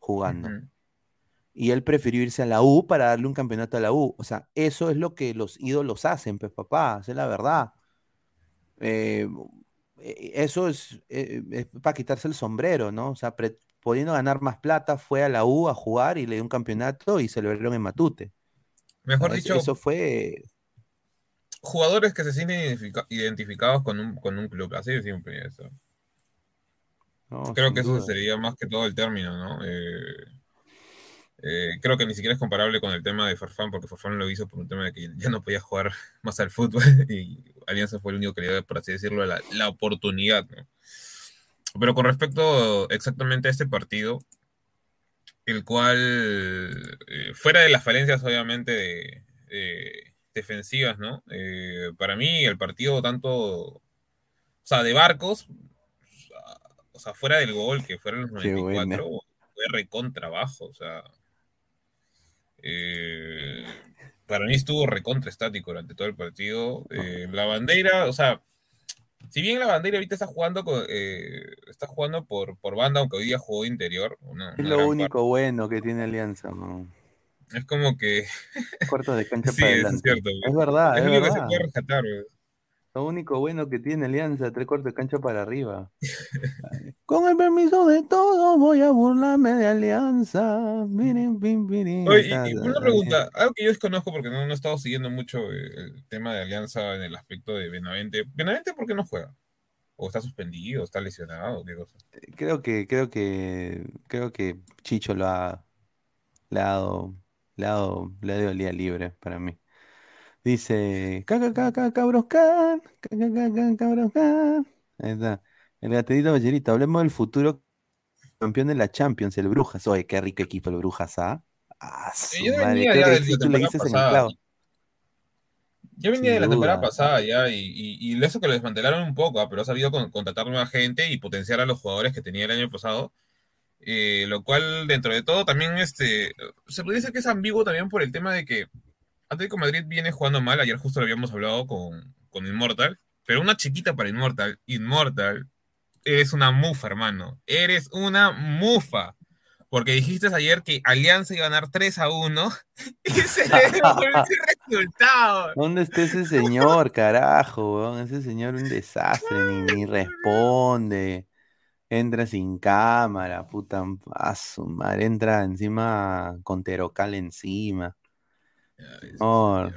jugando. Y él prefirió irse a la U para darle un campeonato a la U. O sea, eso es lo que los ídolos hacen, pues papá, es la verdad. Eh, eh, eso es, eh, es para quitarse el sombrero, ¿no? O sea, pudiendo ganar más plata, fue a la U a jugar y le dio un campeonato y celebraron en Matute. Mejor dicho, eso fue jugadores que se sienten identifica- identificados con un, con un club, así de simple eso. No, Creo que eso sería más que todo el término, ¿no? Eh, eh, creo que ni siquiera es comparable con el tema de Farfán, porque Farfán lo hizo por un tema de que ya no podía jugar más al fútbol y Alianza fue el único que le dio, por así decirlo, la, la oportunidad, ¿no? Pero con respecto exactamente a este partido, el cual, eh, fuera de las falencias obviamente de, defensivas, ¿no? Eh, para mí el partido tanto, o sea, de Barcos, o sea, fuera del gol, que fueron los Qué 94, buena. fue recontra bajo, o sea, eh, para mí estuvo recontra estático durante todo el partido. Eh, la bandera, o sea, si bien la bandera ahorita está jugando, con- eh, está jugando por, por banda, aunque hoy día jugó interior, una- Es una lo único bueno que tiene Alianza, man. Es como que Cuartos de cancha sí, para eso es adelante. cierto. Es verdad, es es lo único que se puede rescatar. güey. Lo único bueno que tiene Alianza, tres cuartos de cancha para arriba. Con el permiso de todos voy a burlarme de Alianza. Miren, pin, pirin, Oye, y, y una ta, pregunta, algo que yo desconozco porque no, no he estado siguiendo mucho el tema de Alianza en el aspecto de Benavente. ¿Benavente por qué no juega? ¿O está suspendido? ¿Está lesionado? ¿Qué cosa? Creo que, creo que, creo que Chicho lo ha, le ha dado, dado, le el día libre para mí. Dice, caca. Ahí está. El gatito ballerito, hablemos del futuro campeón de la Champions, el Brujas. Oye, qué rico equipo el Brujas, ¿ah? Su madre, venía ya de la temporada pasada. Ya venía Sin de la temporada pasada ya, y, y, y eso que lo desmantelaron un poco, ah, pero ha sabido con- contratar nueva gente y potenciar a los jugadores que tenía el año pasado. Eh, lo cual, dentro de todo, también este, se puede decir que es ambiguo también por el tema de que Atlético Madrid viene jugando mal. Ayer justo lo habíamos hablado con, con Immortal, pero una chiquita para Immortal. Immortal, eres una mufa, hermano. Eres una mufa. Porque dijiste ayer que Alianza iba a ganar 3 a 1 y se le devolvió el resultado. ¿Dónde está ese señor, carajo, weón? Ese señor un desastre, ni, ni responde. Entra sin cámara, puta, a su madre, entra encima con Terocal encima. Ay.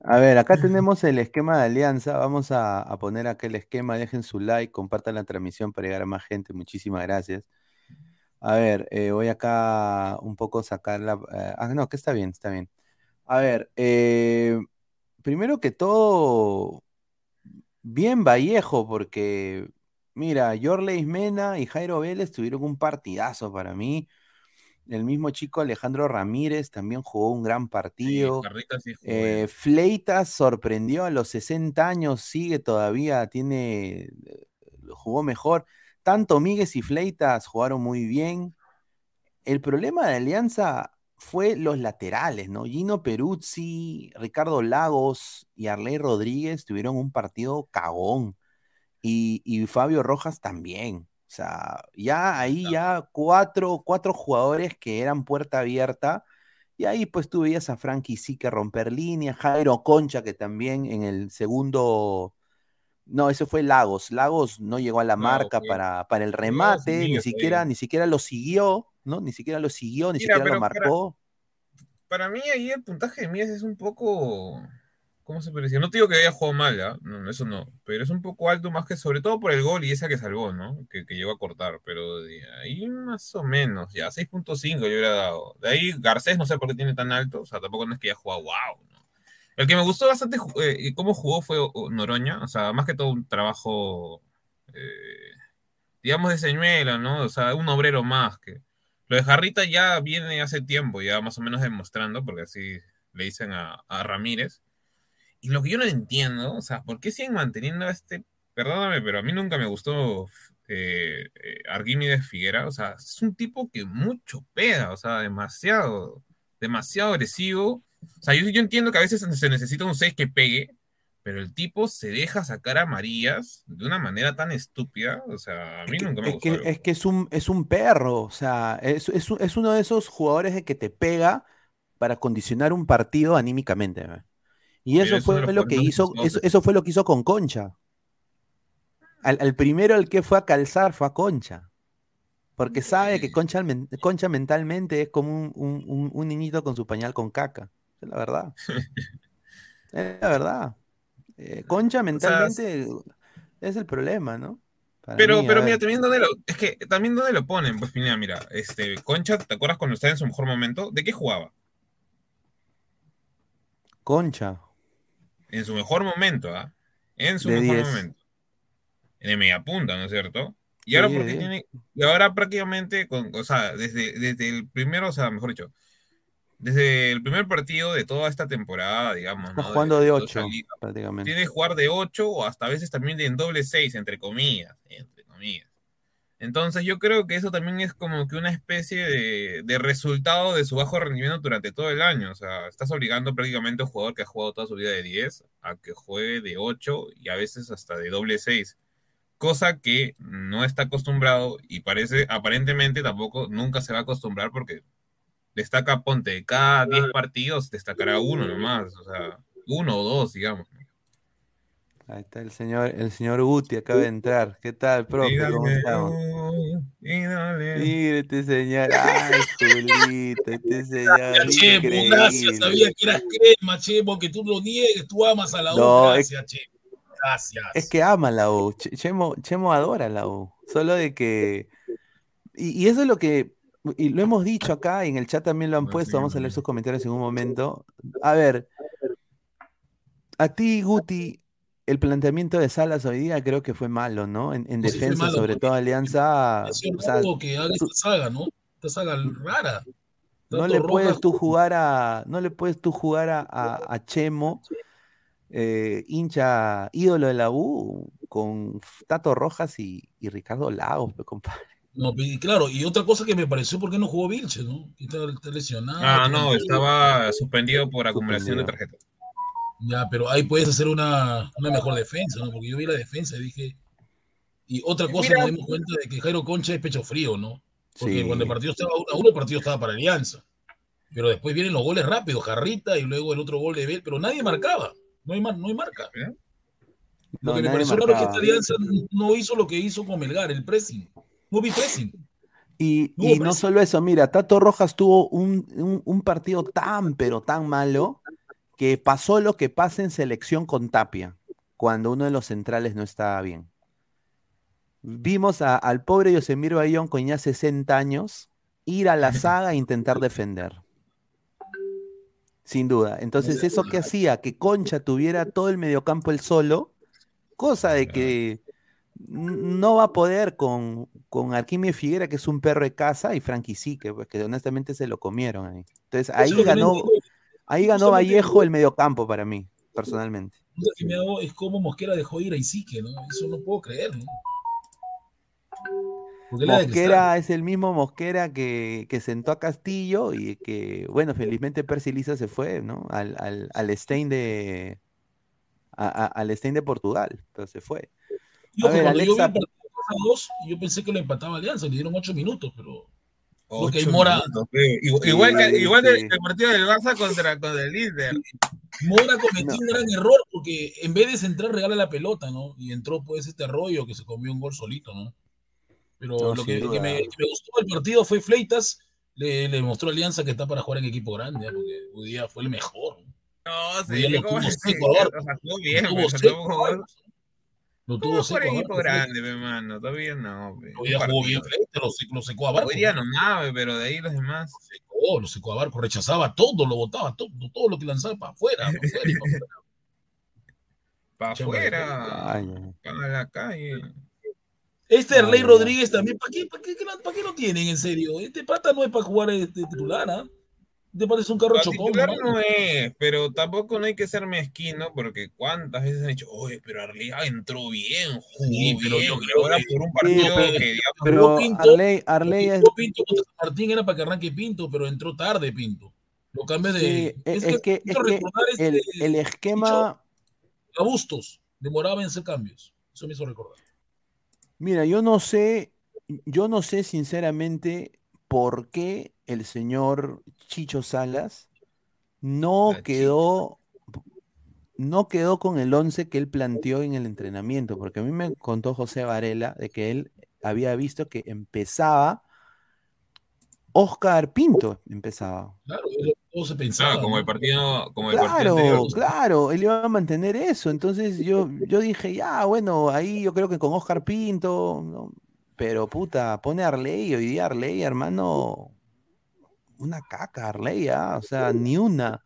A ver, acá tenemos el esquema de alianza. Vamos a, a poner acá el esquema. Dejen su like, compartan la transmisión para llegar a más gente. Muchísimas gracias. A ver, eh, voy acá un poco sacar la. eh, ah, no, que está bien, está bien. A ver, eh, primero que todo, bien Vallejo, porque Mira, Yorley Mena y Jairo Vélez tuvieron un partidazo para mí. El mismo chico Alejandro Ramírez también jugó un gran partido. Sí Eh. Fleitas sorprendió a los 60 años, sigue todavía, tiene, eh, jugó mejor. Tanto Míguez y Fleitas jugaron muy bien. El problema de Alianza fue los laterales, ¿no? Gino Peruzzi, Ricardo Lagos y Arley Rodríguez tuvieron un partido cagón. Y, y Fabio Rojas también. O sea, ya ahí ya cuatro, cuatro jugadores que eran puerta abierta. Y ahí pues tú veías a Frankie sí que romper línea, Jairo Concha que también en el segundo, no, ese fue Lagos, Lagos no llegó a la No, marca para, para el remate, ni siquiera, ni siquiera lo siguió, ¿no? Ni siquiera lo siguió, ni Mira, siquiera lo pero para- marcó. Para mí ahí el puntaje de Mías es un poco, ¿cómo se decir? No te digo que haya jugado mal, ¿ah? No, eso no, pero es un poco alto más que sobre todo por el gol y esa que salvó, ¿no? Que, que llegó a cortar, pero de ahí más o menos, ya 6.5 yo hubiera dado. De ahí Garcés no sé por qué tiene tan alto, o sea, tampoco no es que haya jugado wow, ¿no? El que me gustó bastante eh, cómo jugó fue Noroña, o sea, más que todo un trabajo, eh, digamos, de señuela, ¿no? O sea, un obrero más que... Lo de Jarrita ya viene hace tiempo, ya más o menos demostrando, porque así le dicen a, a Ramírez. Y lo que yo no entiendo, o sea, ¿por qué siguen manteniendo a este? Perdóname, pero a mí nunca me gustó eh, eh, Arquímedes Figuera. O sea, es un tipo que mucho pega, o sea, demasiado, demasiado agresivo. O sea, yo, yo entiendo que a veces se necesita un 6 que pegue, pero el tipo se deja sacar a Marías de una manera tan estúpida. O sea, a mí nunca me es gustó. que- es que es un, es un perro, o sea, es, es, es uno de esos jugadores de que te pega para condicionar un partido anímicamente. ¿ve? Y eso es fue lo que hizo, eso, eso fue lo que hizo con Concha. Al, al primero el que fue a calzar fue a Concha. Porque sabe que Concha, Concha mentalmente es como un, un- un- un niñito con su pañal con caca. Es la verdad. Es la verdad. Eh, Concha mentalmente es el problema, ¿no? Para Pero, mí, pero mira, también dónde lo, es que también dónde lo ponen, pues mira, mira, este, Concha, ¿te acuerdas cuando estaba en su mejor momento? ¿De qué jugaba? Concha. En su mejor momento, ¿ah? En su De mejor 10. momento. En el media punta, ¿no es cierto? Y ahora porque de 10. tiene, y ahora prácticamente, con, o sea, desde, desde el primero, o sea, mejor dicho, desde el primer partido de toda esta temporada, digamos, Está ¿no? jugando de toda 8, esta liga, prácticamente. tiene que jugar de 8 o hasta a veces también de en doble 6, entre comillas, entre comillas. Entonces yo creo que eso también es como que una especie de, de resultado de su bajo rendimiento durante todo el año. O sea, estás obligando prácticamente a un jugador que ha jugado toda su vida de 10 a que juegue de 8 y a veces hasta de doble 6. Cosa que no está acostumbrado y parece, aparentemente tampoco nunca se va a acostumbrar porque destaca, ponte, cada 10 partidos destacará uno nomás. O sea, uno o dos, digamos. Ahí está el señor, el señor Guti, acaba de entrar. ¿Qué tal, profe? Y ¿Cómo estamos? Mire este señor, ay, Julito, este señor, Chemo, gracias, sabía que eras crema, Chemo, que tú lo niegues, tú amas a la U, No, es- gracias, Chemo, gracias. Es que ama la U, Ch- Chemo, Chemo adora la U, solo de que... Y, y eso es lo que, y lo hemos dicho acá, y en el chat también lo han Ah, puesto, vamos a leer sus comentarios en un momento. A ver, a ti, Guti, el planteamiento de Salas hoy día creo que fue malo, ¿no? En, en Sí, fue defensa, malo, sobre todo Alianza, Es o sea, que haga esta saga, ¿no? Esta saga rara. no le puedes tú jugar a, no le puedes tú jugar a, a- a Chemo, eh, hincha ídolo de la U, con Tato Rojas y, y Ricardo Lagos, compadre. No, y claro, y otra cosa que me pareció, ¿por qué no jugó Vilche, no? Está, está lesionado. Ah, no, estaba suspendido por acumulación de tarjetas. Ya, pero ahí puedes hacer una, una mejor defensa, ¿no? Porque yo vi la defensa y dije. Y otra cosa, Mira. nos dimos cuenta de que Jairo Concha es pecho frío, ¿no? Porque Sí. cuando el partido estaba 1 a 1, el partido estaba para Alianza. Pero después vienen los goles rápidos, Jarrita y luego el otro gol de Bel, pero nadie marcaba. No hay, mar- no hay marca. ¿Eh? Lo No, que me pareció raro es que esta Alianza no hizo lo que hizo con Melgar, el pressing. No vi pressing. Y, No, y no solo eso, mira, Tato Rojas tuvo un, un- un partido tan, pero tan malo, que pasó lo que pasa en selección con Tapia, cuando uno de los centrales no estaba bien. Vimos a- al pobre Yosemir Bayón con ya 60 años ir a la saga e intentar defender. Sin duda. Entonces, eso que hacía que Concha tuviera todo el mediocampo él solo, cosa de que no va a poder con, con Arquimio Figuera, que es un perro de casa, y Frankie Sique, pues que honestamente se lo comieron ahí. Entonces ahí no ganó. Ahí ganó Vallejo el mediocampo para mí, personalmente. Lo que me hago es como Mosquera dejó ir a Isique, ¿no? Eso no puedo creer, ¿no? Mosquera es el mismo Mosquera que, que sentó a Castillo y que, bueno, felizmente Percy Lisa se fue, ¿no? Al, al, al Stein de a- a- al Stein de Portugal, pero se fue. Y ojo, A ver, cuando yo vi Alexa, el partido 2, yo pensé que lo empataba Alianza, le dieron 8 minutos, pero Porque Ocho Mora- minutos. Igual, igual que, Sí, igual sí. el partido del Barça contra, contra el líder. Mora cometió un gran error porque en vez de centrar regala la pelota, ¿no? Y entró pues este rollo que se comió un gol solito, ¿no? Pero No, lo que, me, que me gustó del partido fue Fleitas, le, le mostró a Alianza que está para jugar en equipo grande, ¿eh? porque hoy día fue el mejor. ¿no? No, Hoy día sí, lo ¿cómo tuvo Lo. Lo ¿Cómo tuvo jugar seco a en equipo grande, pe, mano? Todavía no, pe. Hoy día Un jugó bien Fleitas, lo, secó- lo secó a Barco. Hoy día no mames, pero de ahí los demás. secó, lo secó a Barco, rechazaba todo, lo botaba, todo, todo lo que lanzaba para afuera, para afuera y para afuera. Para la calle. Este ay. Rodríguez también, ¿para qué, para, qué, para qué lo tienen en serio? Este pata no es para jugar este titular, ¿ah? Pata es un carro chocón. titular ¿no? no es, pero tampoco no hay que ser mezquino, porque cuántas veces han dicho, oye, pero Arlea entró bien, jugó Sí, pero bien, yo creo que- por un partido pero- que digamos, Pero Pinto, Arley, Arley es, Pinto contra San Martín era para que arranque Pinto, pero entró tarde Pinto. Lo cambié de. sí, es, es que, es este el, el esquema, a Bustos demoraba en hacer cambios. Eso me hizo recordar. mira, yo no sé, yo no sé sinceramente por qué el señor Chicho Salas no La quedó, no quedó con el 11 que él planteó en el entrenamiento, porque a mí me contó José Varela de que él había visto que empezaba Oscar Pinto, empezaba. Claro, todo se pensaba. claro, como el partido, como el partido Claro, anterior. claro, él iba a mantener eso. Entonces yo, yo dije, ya, bueno, ahí yo creo que con Oscar Pinto, ¿no? Pero puta, pone a Arley, hoy día Arley, hermano, una caca Arley, ¿ah? O sea, ni una.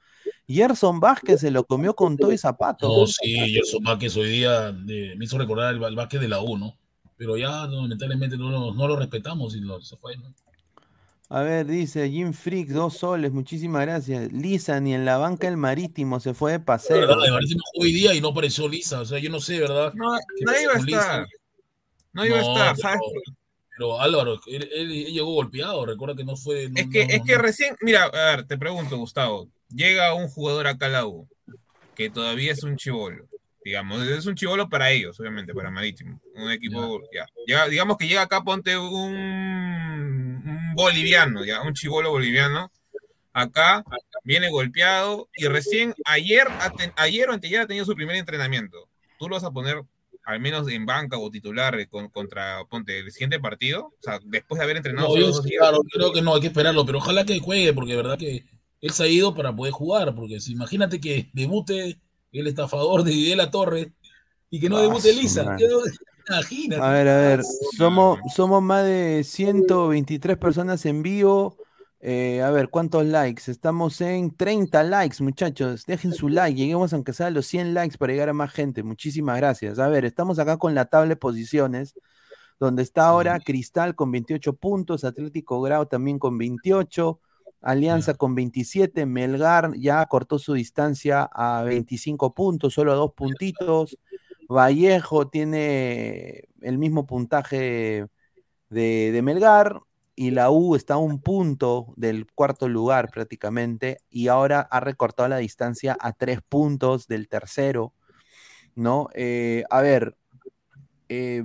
Gerson Vázquez se lo comió con todo y zapato. No, sí, Gerson Vázquez hoy día eh, me hizo recordar el, el Vázquez de la U, ¿no? Pero ya no, lamentablemente no, lo- no lo respetamos y lo, se fue, ¿no? A ver, dice Jim Freak, dos soles, muchísimas gracias. Lisa, ni en la banca el marítimo, se fue de La paseo. verdad, el Marítimo jugó hoy día y no apareció Lisa. O sea, yo no sé, ¿verdad? No, ¿Qué no iba a Lisa? No iba a estar, ¿sabes? Pero Álvaro, él, él- él llegó golpeado, recuerda que no fue. no- Es que, no- es que recién, mira, a ver, te pregunto, Gustavo, llega un jugador acá a la U, que todavía es un chivolo, digamos, es un chivolo para ellos, obviamente, para Marítimo, un equipo, ya, ya, digamos que llega acá, ponte un, un boliviano, ya, un chivolo boliviano, acá viene golpeado y recién ayer, ayer o anteayer ha tenido su primer entrenamiento, tú lo vas a poner al menos en banca o titular con- contra, ponte, el siguiente partido, o sea, después de haber entrenado No, yo dos sí, días. claro, creo que no, hay que esperarlo, pero ojalá que juegue, porque de verdad que él se ha ido para poder jugar, porque si imagínate que debute el estafador de Videla Torre y que no Ah, debute Lisa. Imagínate. A ver, a ver, somos, somos más de 123 personas en vivo. Eh, a ver, ¿cuántos likes? Estamos en 30 likes, muchachos. Dejen su like, lleguemos aunque sea a los 100 likes para llegar a más gente. Muchísimas gracias. A ver, estamos acá con la tabla de posiciones, donde está ahora Cristal con 28 puntos, Atlético Grau también con 28, Alianza con 27, Melgar ya cortó su distancia a 25 puntos, solo a dos puntitos. Vallejo tiene el mismo puntaje de, de Melgar y la U está a un punto del cuarto lugar prácticamente y ahora ha recortado la distancia a tres puntos del tercero, ¿no? Eh, a ver, eh,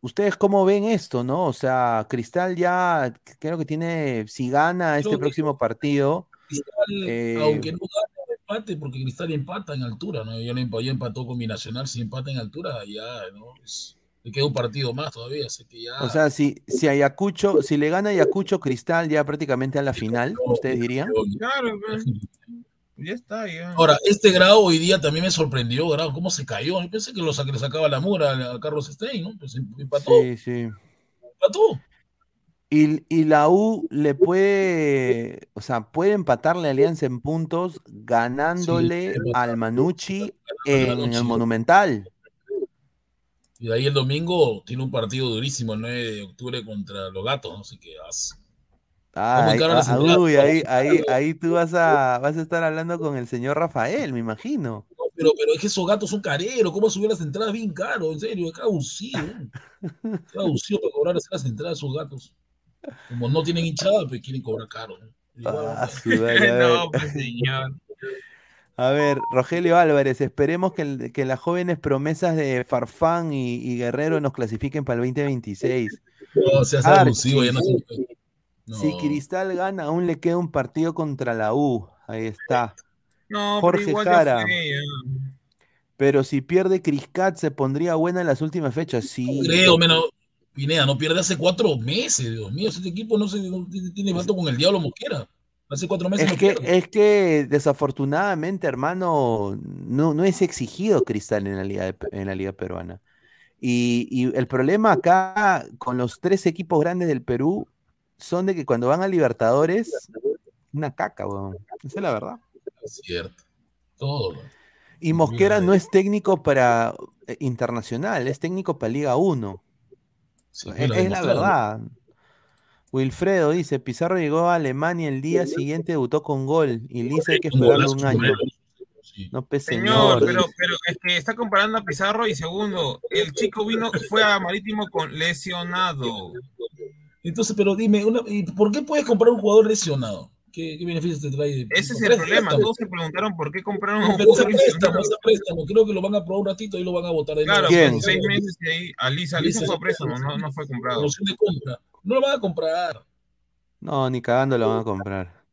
¿ustedes cómo ven esto, no? O sea, Cristal ya creo que tiene, si gana este próximo partido, Cristal, eh, aunque no gane empate, porque Cristal empata en altura, ¿no? Ya empató con Binacional, si empata en altura, ya, ¿no? Es- le queda un partido más todavía, así que ya. o sea, si, si Ayacucho, si le gana Ayacucho Cristal ya prácticamente a la final, ¿ustedes dirían? Claro, pues, ya está, ya. Ahora, este grado hoy día también me sorprendió, grado, cómo se cayó. Yo pensé que lo sac- le sacaba la mura a, Carlos Stein, ¿no? Pues em- empató, Sí, sí. empató. Y, y la U le puede, o sea, puede empatarle a Alianza en puntos ganándole Sí, empatar. al Manucci en el. Monumental. Y de ahí el domingo tiene un partido durísimo el 9 de octubre contra los gatos, no sé qué hace. Ah, ahí, ah, uy, ahí, ahí, ahí tú vas a, vas a estar hablando con el señor Rafael, me imagino. No, pero, pero es que esos gatos son careros, ¿cómo subir las entradas bien caro? En serio, es abusivo. Es abusivo para cobrar las entradas esos gatos. Como no tienen hinchada, pues quieren cobrar caro. Ah, pues, no, pues señor. A ver, Rogelio Álvarez, esperemos que, las jóvenes promesas de Farfán y, y Guerrero nos clasifiquen para el 2026. no seas Archie, abusivo, ya no se. No. Si Cristal gana, aún le queda un partido contra la U. Ahí está. No, Jorge Jara. Pero si pierde Criscat, se pondría buena en las últimas fechas. Sí. Creo, menos. Pineda, no pierde hace cuatro meses, Dios mío. Este equipo no, se, no tiene falta con el diablo Mosquera. Hace cuatro meses Es que, pierde. es que desafortunadamente, hermano, no, no es exigido Cristal en la liga, de- en la liga peruana. Y, y el problema acá con los tres equipos grandes del Perú son de que cuando van a Libertadores, una caca, weón. Esa es la verdad. Es cierto. Todo. Y Mosquera no es técnico para eh, internacional, es técnico para Liga 1. Sí, Es, lo ha es la verdad. Wilfredo dice, Pizarro llegó a Alemania el día siguiente, debutó con gol y Lisa hay que esperarle un año. No, pues, Señor, señor. pero, pero es que está comparando a Pizarro y segundo, el chico vino, fue a Marítimo con lesionado. Entonces, pero dime, una- ¿y ¿por qué puedes comprar un jugador lesionado? ¿Qué, qué beneficios te trae? Ese es el problema. Todos se preguntaron por qué compraron un jugador préstamo, lesionado. ese préstamo, creo que lo van a probar un ratito y lo van a votar. Claro, seis meses y ahí a Lisa, Lisa fue a préstamo, no, no fue comprado. De compra. No lo van a comprar. No, ni cagando lo van a comprar.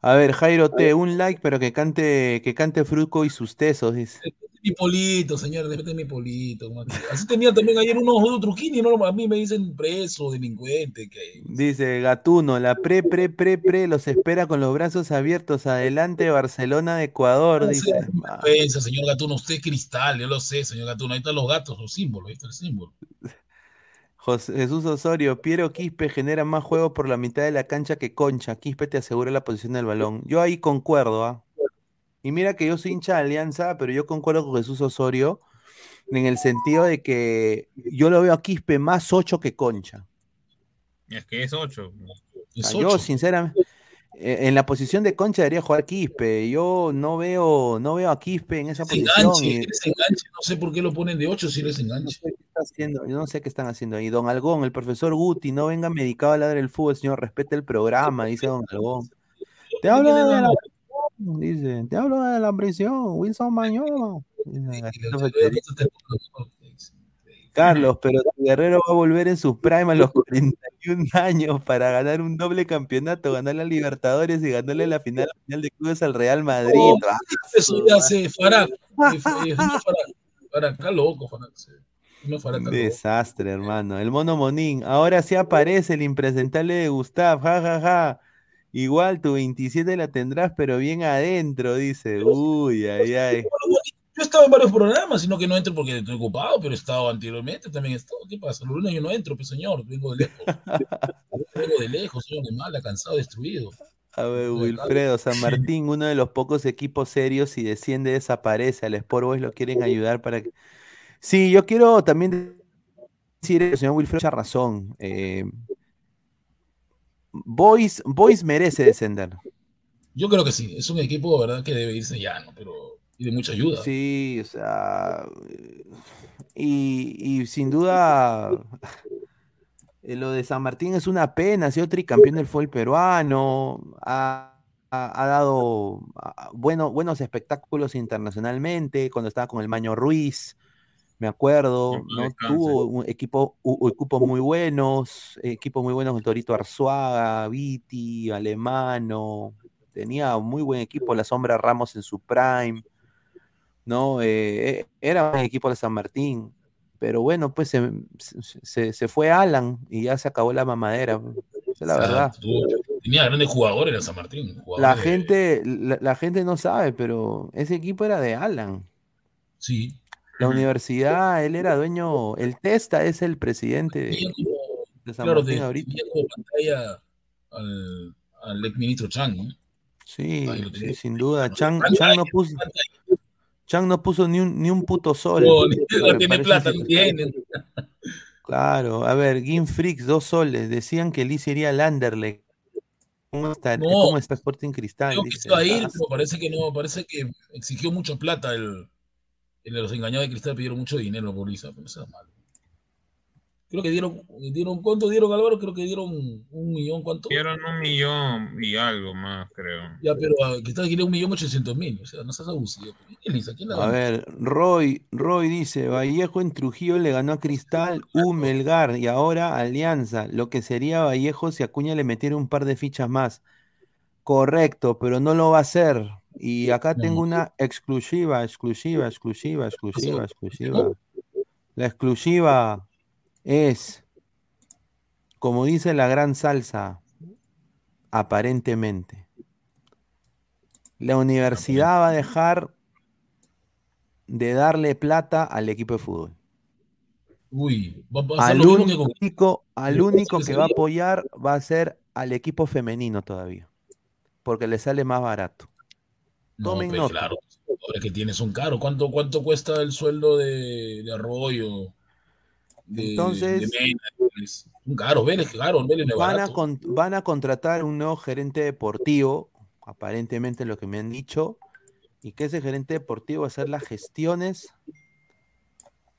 A ver, Jairo T, un like, pero que cante, que cante Fruco y sus tesos, dice. Mi polito, señor, respete mi polito. Así tenía también ayer unos de Truquini, no, a mí me dicen preso, delincuente. Que... Dice Gatuno, la pre, pre, pre, pre los espera con los brazos abiertos. Adelante, Barcelona de Ecuador, dice. Ah, Pensa, señor Gatuno, usted es cristal, yo lo sé, señor Gatuno. Ahí están los gatos, los símbolos, ahí está el símbolo. José- Jesús Osorio, Piero Quispe genera más juego por la mitad de la cancha que Concha. Quispe te asegura la posición del balón. Yo ahí concuerdo, ¿ah? Y mira que yo soy hincha de Alianza, pero yo concuerdo con Jesús Osorio en el sentido de que yo lo veo a Quispe más 8 que Concha. Es que es ocho. Es Ah, yo, ocho. sinceramente, en la posición de Concha debería jugar Quispe. Yo no veo, no veo a Quispe en esa Ese posición. enganche, ese enganche, no sé por qué lo ponen de 8 si no enganche. sé qué está haciendo, yo no sé qué están haciendo ahí. Don Algón, el profesor Guti, no venga medicado a ladrar el fútbol, señor, respete el programa, dice Don Algón. Te hablo de la prisión, dice, te hablo de la prisión, Wilson Mañola. Carlos, pero Guerrero va a volver en su prime a los 41 años para ganar un doble campeonato, ganar la Libertadores y ganarle la final, la final de clubes al Real Madrid. Oh, Ah, Eso ya se. Farag, está loco, loco. Desastre, hermano. El mono Monín. Ahora sí aparece el impresentable de Gustav. Ja, ja, ja. Igual tu 27 la tendrás, pero bien adentro, dice. Uy, ay, ay. Yo he estado en varios programas, sino que no entro porque estoy ocupado, pero he estado anteriormente, también he estado. ¿Qué pasa? Los lunes yo no entro, pues señor, vengo de lejos. vengo de lejos, señor, de mala, cansado, destruido. A ver, Wilfredo, San Martín, uno de los pocos equipos serios, si desciende, desaparece. Al Sport Boys lo quieren ayudar para que. Sí, yo quiero también decir, el señor Wilfredo, mucha razón. Eh, Boys, Boys merece descender. Yo creo que sí, es un equipo, ¿verdad?, que debe irse ya, ¿no? Pero, y de mucha ayuda. Sí, o sea, y, y sin duda eh, lo de San Martín es una pena, ha sido tricampeón del fútbol peruano, ha, ha- ha dado ah, bueno, buenos espectáculos internacionalmente, cuando estaba con el Maño Ruiz, me acuerdo, ¿no? Tuvo un equipo, u- equipos muy buenos, equipos muy buenos con Torito Arzuaga, Viti, Alemano, tenía muy buen equipo, la Sombra Ramos en su prime. ¿No? Eh, eh, era un equipo de San Martín, pero bueno, pues se, se- se fue Alan y ya se acabó la mamadera, pues, la verdad. tenía grandes jugadores en San Martín. La gente, la, la gente no sabe, pero ese equipo era de Alan. Sí. La universidad, él era dueño, el Testa es el presidente de, de San claro, Martín de- ahorita. como pantalla al, al ex ministro Chang, ¿no? Sí, sí, sin duda. Chan, Frank Chan no puso, Frank Gayer. Chan no puso ni un, ni un puto sol. No, ni Pero no tiene plata, no tiene. Claro, a ver, Game Freaks, dos soles. Decían que Lee sería el Anderlecht. ¿Cómo está, No. ¿Cómo está Sporting Cristal? Dice, a ir, ah, pero parece que no, parece que exigió mucha plata el, el de los engañados de cristal pidieron mucho dinero por Lisa, pero eso es malo. Creo que dieron, dieron ¿cuánto dieron Álvaro? Creo que dieron un millón, ¿cuánto? Dieron un millón y algo más, creo. Ya, pero ah, Cristal quiere un millón ochocientos mil, o sea, no seas abusivo. ¿Qué Lisa? ¿Quién la A ver, Roy, Roy dice, Vallejo en Trujillo le ganó a Cristal, U Melgar y ahora Alianza, lo que sería Vallejo si Acuña le metiera un par de fichas más. Correcto, pero no lo va a hacer. Y acá tengo una exclusiva, exclusiva, exclusiva, exclusiva, exclusiva. La exclusiva es, como dice la gran salsa, aparentemente. La universidad va a dejar de darle plata al equipo de fútbol. Uy, va a Al lo mismo que único, al único que va a apoyar va a ser al equipo femenino todavía, porque le sale más barato. No, Tomen pues, nota. claro, los que tiene son caros. ¿Cuánto, cuánto cuesta el sueldo de, de Arroyo? De, Entonces- de caro, Vélez, Vélez no Van a, barato. con- van a contratar un nuevo gerente deportivo, aparentemente lo que me han dicho, y que ese gerente deportivo va a hacer las gestiones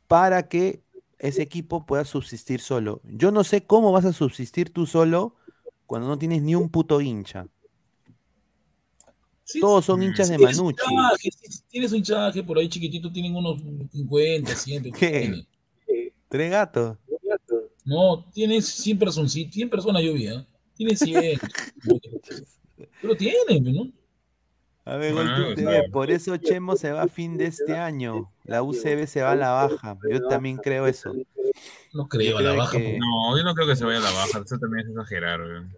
para que ese equipo pueda subsistir solo. Yo no sé cómo vas a subsistir tú solo cuando no tienes ni un puto hincha. Sí, Todos son hinchas de Tienes un Manucci. tienes un hinchaje, por ahí chiquitito tienen unos 50, 100. ¿Qué? Tiene. Tres gatos. No, tienes 100 personas, 100 personas yo vi, ¿eh? Tienen 100. pero tienen, ¿no? A ver, sabe. por eso Chemo se va a fin de este año. La UCB se va a la baja. Yo también creo eso. No creo, a la baja. que- No, yo no creo que se vaya a la baja, eso también es exagerar. weón.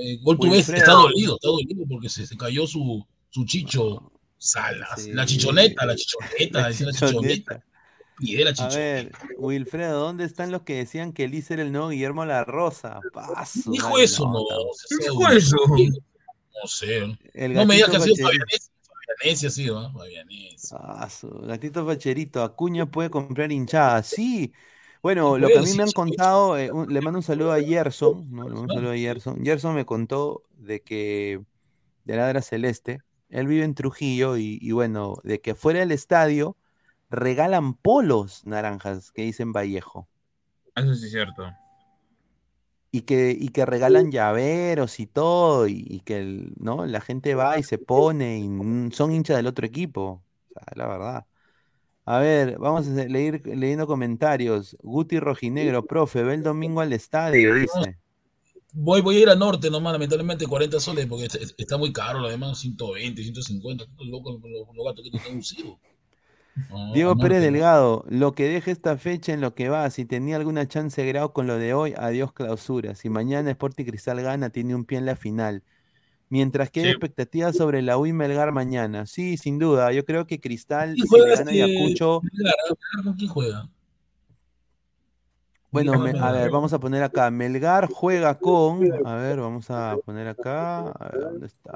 Eh, está dolido, está dolido porque se, se cayó su, su chicho Salas. Sí. La chichoneta, la chichoneta, La dice la chichoneta. La A ver, Wilfredo, ¿dónde están los que decían que Liz era el nuevo Guillermo La Rosa? Paso. Dijo eso, no. Dijo eso. No sé. El No me digas que ha sido Facherito. Fabianesi. Fabianesi ha sido, ¿ah? Fabianesi. Paso, Gatito Facherito, Acuña puede comprar hinchada. Sí. Bueno, lo que a mí me han contado, eh, un- le mando un saludo a Gerson, ¿no? Le mando un saludo a Gerson. Gerson me contó de que de Ladra Celeste, él vive en Trujillo y, y bueno, de que fuera del estadio regalan polos naranjas que dicen Vallejo. Eso sí es cierto. y que, y que regalan llaveros y todo, y, y que el- ¿no? la gente va y se pone, y son hinchas del otro equipo, o sea, la verdad. A ver, vamos a leer leyendo comentarios. Guti Rojinegro, profe, ve el domingo al estadio, dice. Voy, voy a ir a norte nomás, lamentablemente 40 soles, porque está, está muy caro, lo demás 120, 150, estoy loco los, los gatos que te están abusivos. No, Diego Pérez Delgado, lo que deje esta fecha en lo que va, si tenía alguna chance de grado con lo de hoy, adiós clausura. Si mañana Sporting Cristal gana, tiene un pie en la final. Mientras que hay Sí. expectativas sobre la U y Melgar mañana. Sí, sin duda. Yo creo que Cristal, ¿Quién si le gana este- Ayacucho. Melgar, Melgar, ¿Con quién juega? Bueno, me- a ver, vamos a poner acá. Melgar juega con. A ver, vamos a poner acá. A ver, ¿dónde está?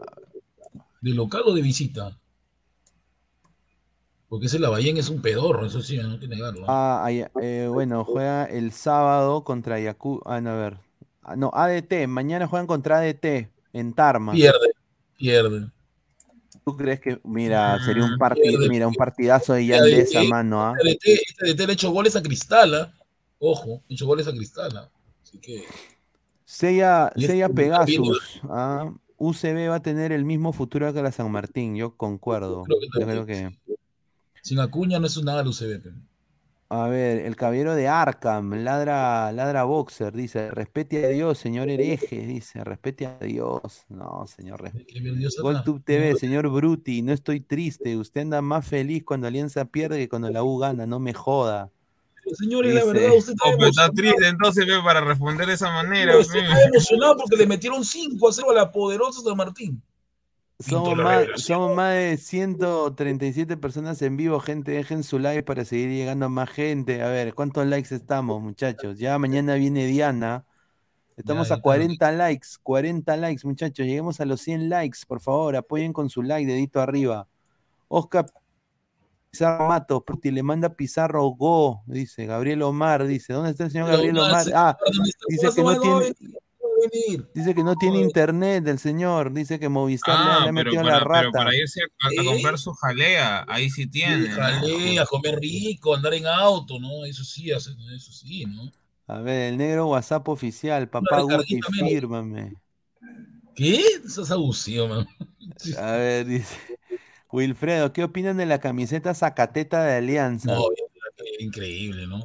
¿De local o de visita? Porque ese Lavallén es un pedorro, eso sí, no hay que negarlo. Ah, eh, bueno, juega el sábado contra Ayacucho. Ah, no, a ver. Ah, no, ADT. Mañana juegan contra ADT en Tarma. Pierde, pierde. ¿Tú crees que, mira, sería un Mm, partido, pierde, mira, un partidazo de Ya, Yandesa, eh, mano, ¿ah? Este DT, este le ha hecho goles a Cristala. Ojo, ha hecho goles a Cristala. Así que Sella, este Sella Pegasus, ¿ah? UCB va a tener el mismo futuro que la San Martín, yo concuerdo. creo que, Yo creo que. Sin Acuña no es nada el UCB. A ver, el caballero de Arkham, ladra, ladra Boxer, dice, respete a Dios, señor hereje, dice, respete a Dios. No, señor. GolTube TV, señor Bruti, no estoy triste, usted anda más feliz cuando Alianza pierde que cuando la U gana, no me joda. Pero, Señores, la verdad, usted está pero está triste entonces ve, para responder de esa manera. Usted está emocionado porque le metieron 5 a 0 a la poderosa San Martín. Somos más, somos más de 137 personas en vivo, gente, dejen su like para seguir llegando a más gente. A ver, ¿cuántos likes estamos, muchachos? Ya mañana viene Diana. Estamos Ya, a ya 40 likes, 40 likes, muchachos. Lleguemos a los 100 likes, por favor, apoyen con su like, dedito arriba. Oscar Pizarro Matos, Puti, le manda Pizarro Go, dice Gabriel Omar, dice, ¿dónde está el señor Gabriel Omar? Ah, dice ¿Cómo que no tiene, venir. dice que no tiene internet el señor, dice que Movistar le- Ah, le ha pero metido para, la pero rata. para irse a, a ¿Eh? comprar su jalea, ahí sí tiene. ¿no? Jale, a comer rico, andar en auto, ¿no? Eso sí, eso sí, ¿no? A ver, el negro WhatsApp oficial, papá Guti, fírmame. ¿Qué? Eso es abusivo, man. A ver, dice Wilfredo, ¿qué opinan de la camiseta Zacateta de Alianza? No, increíble, ¿no?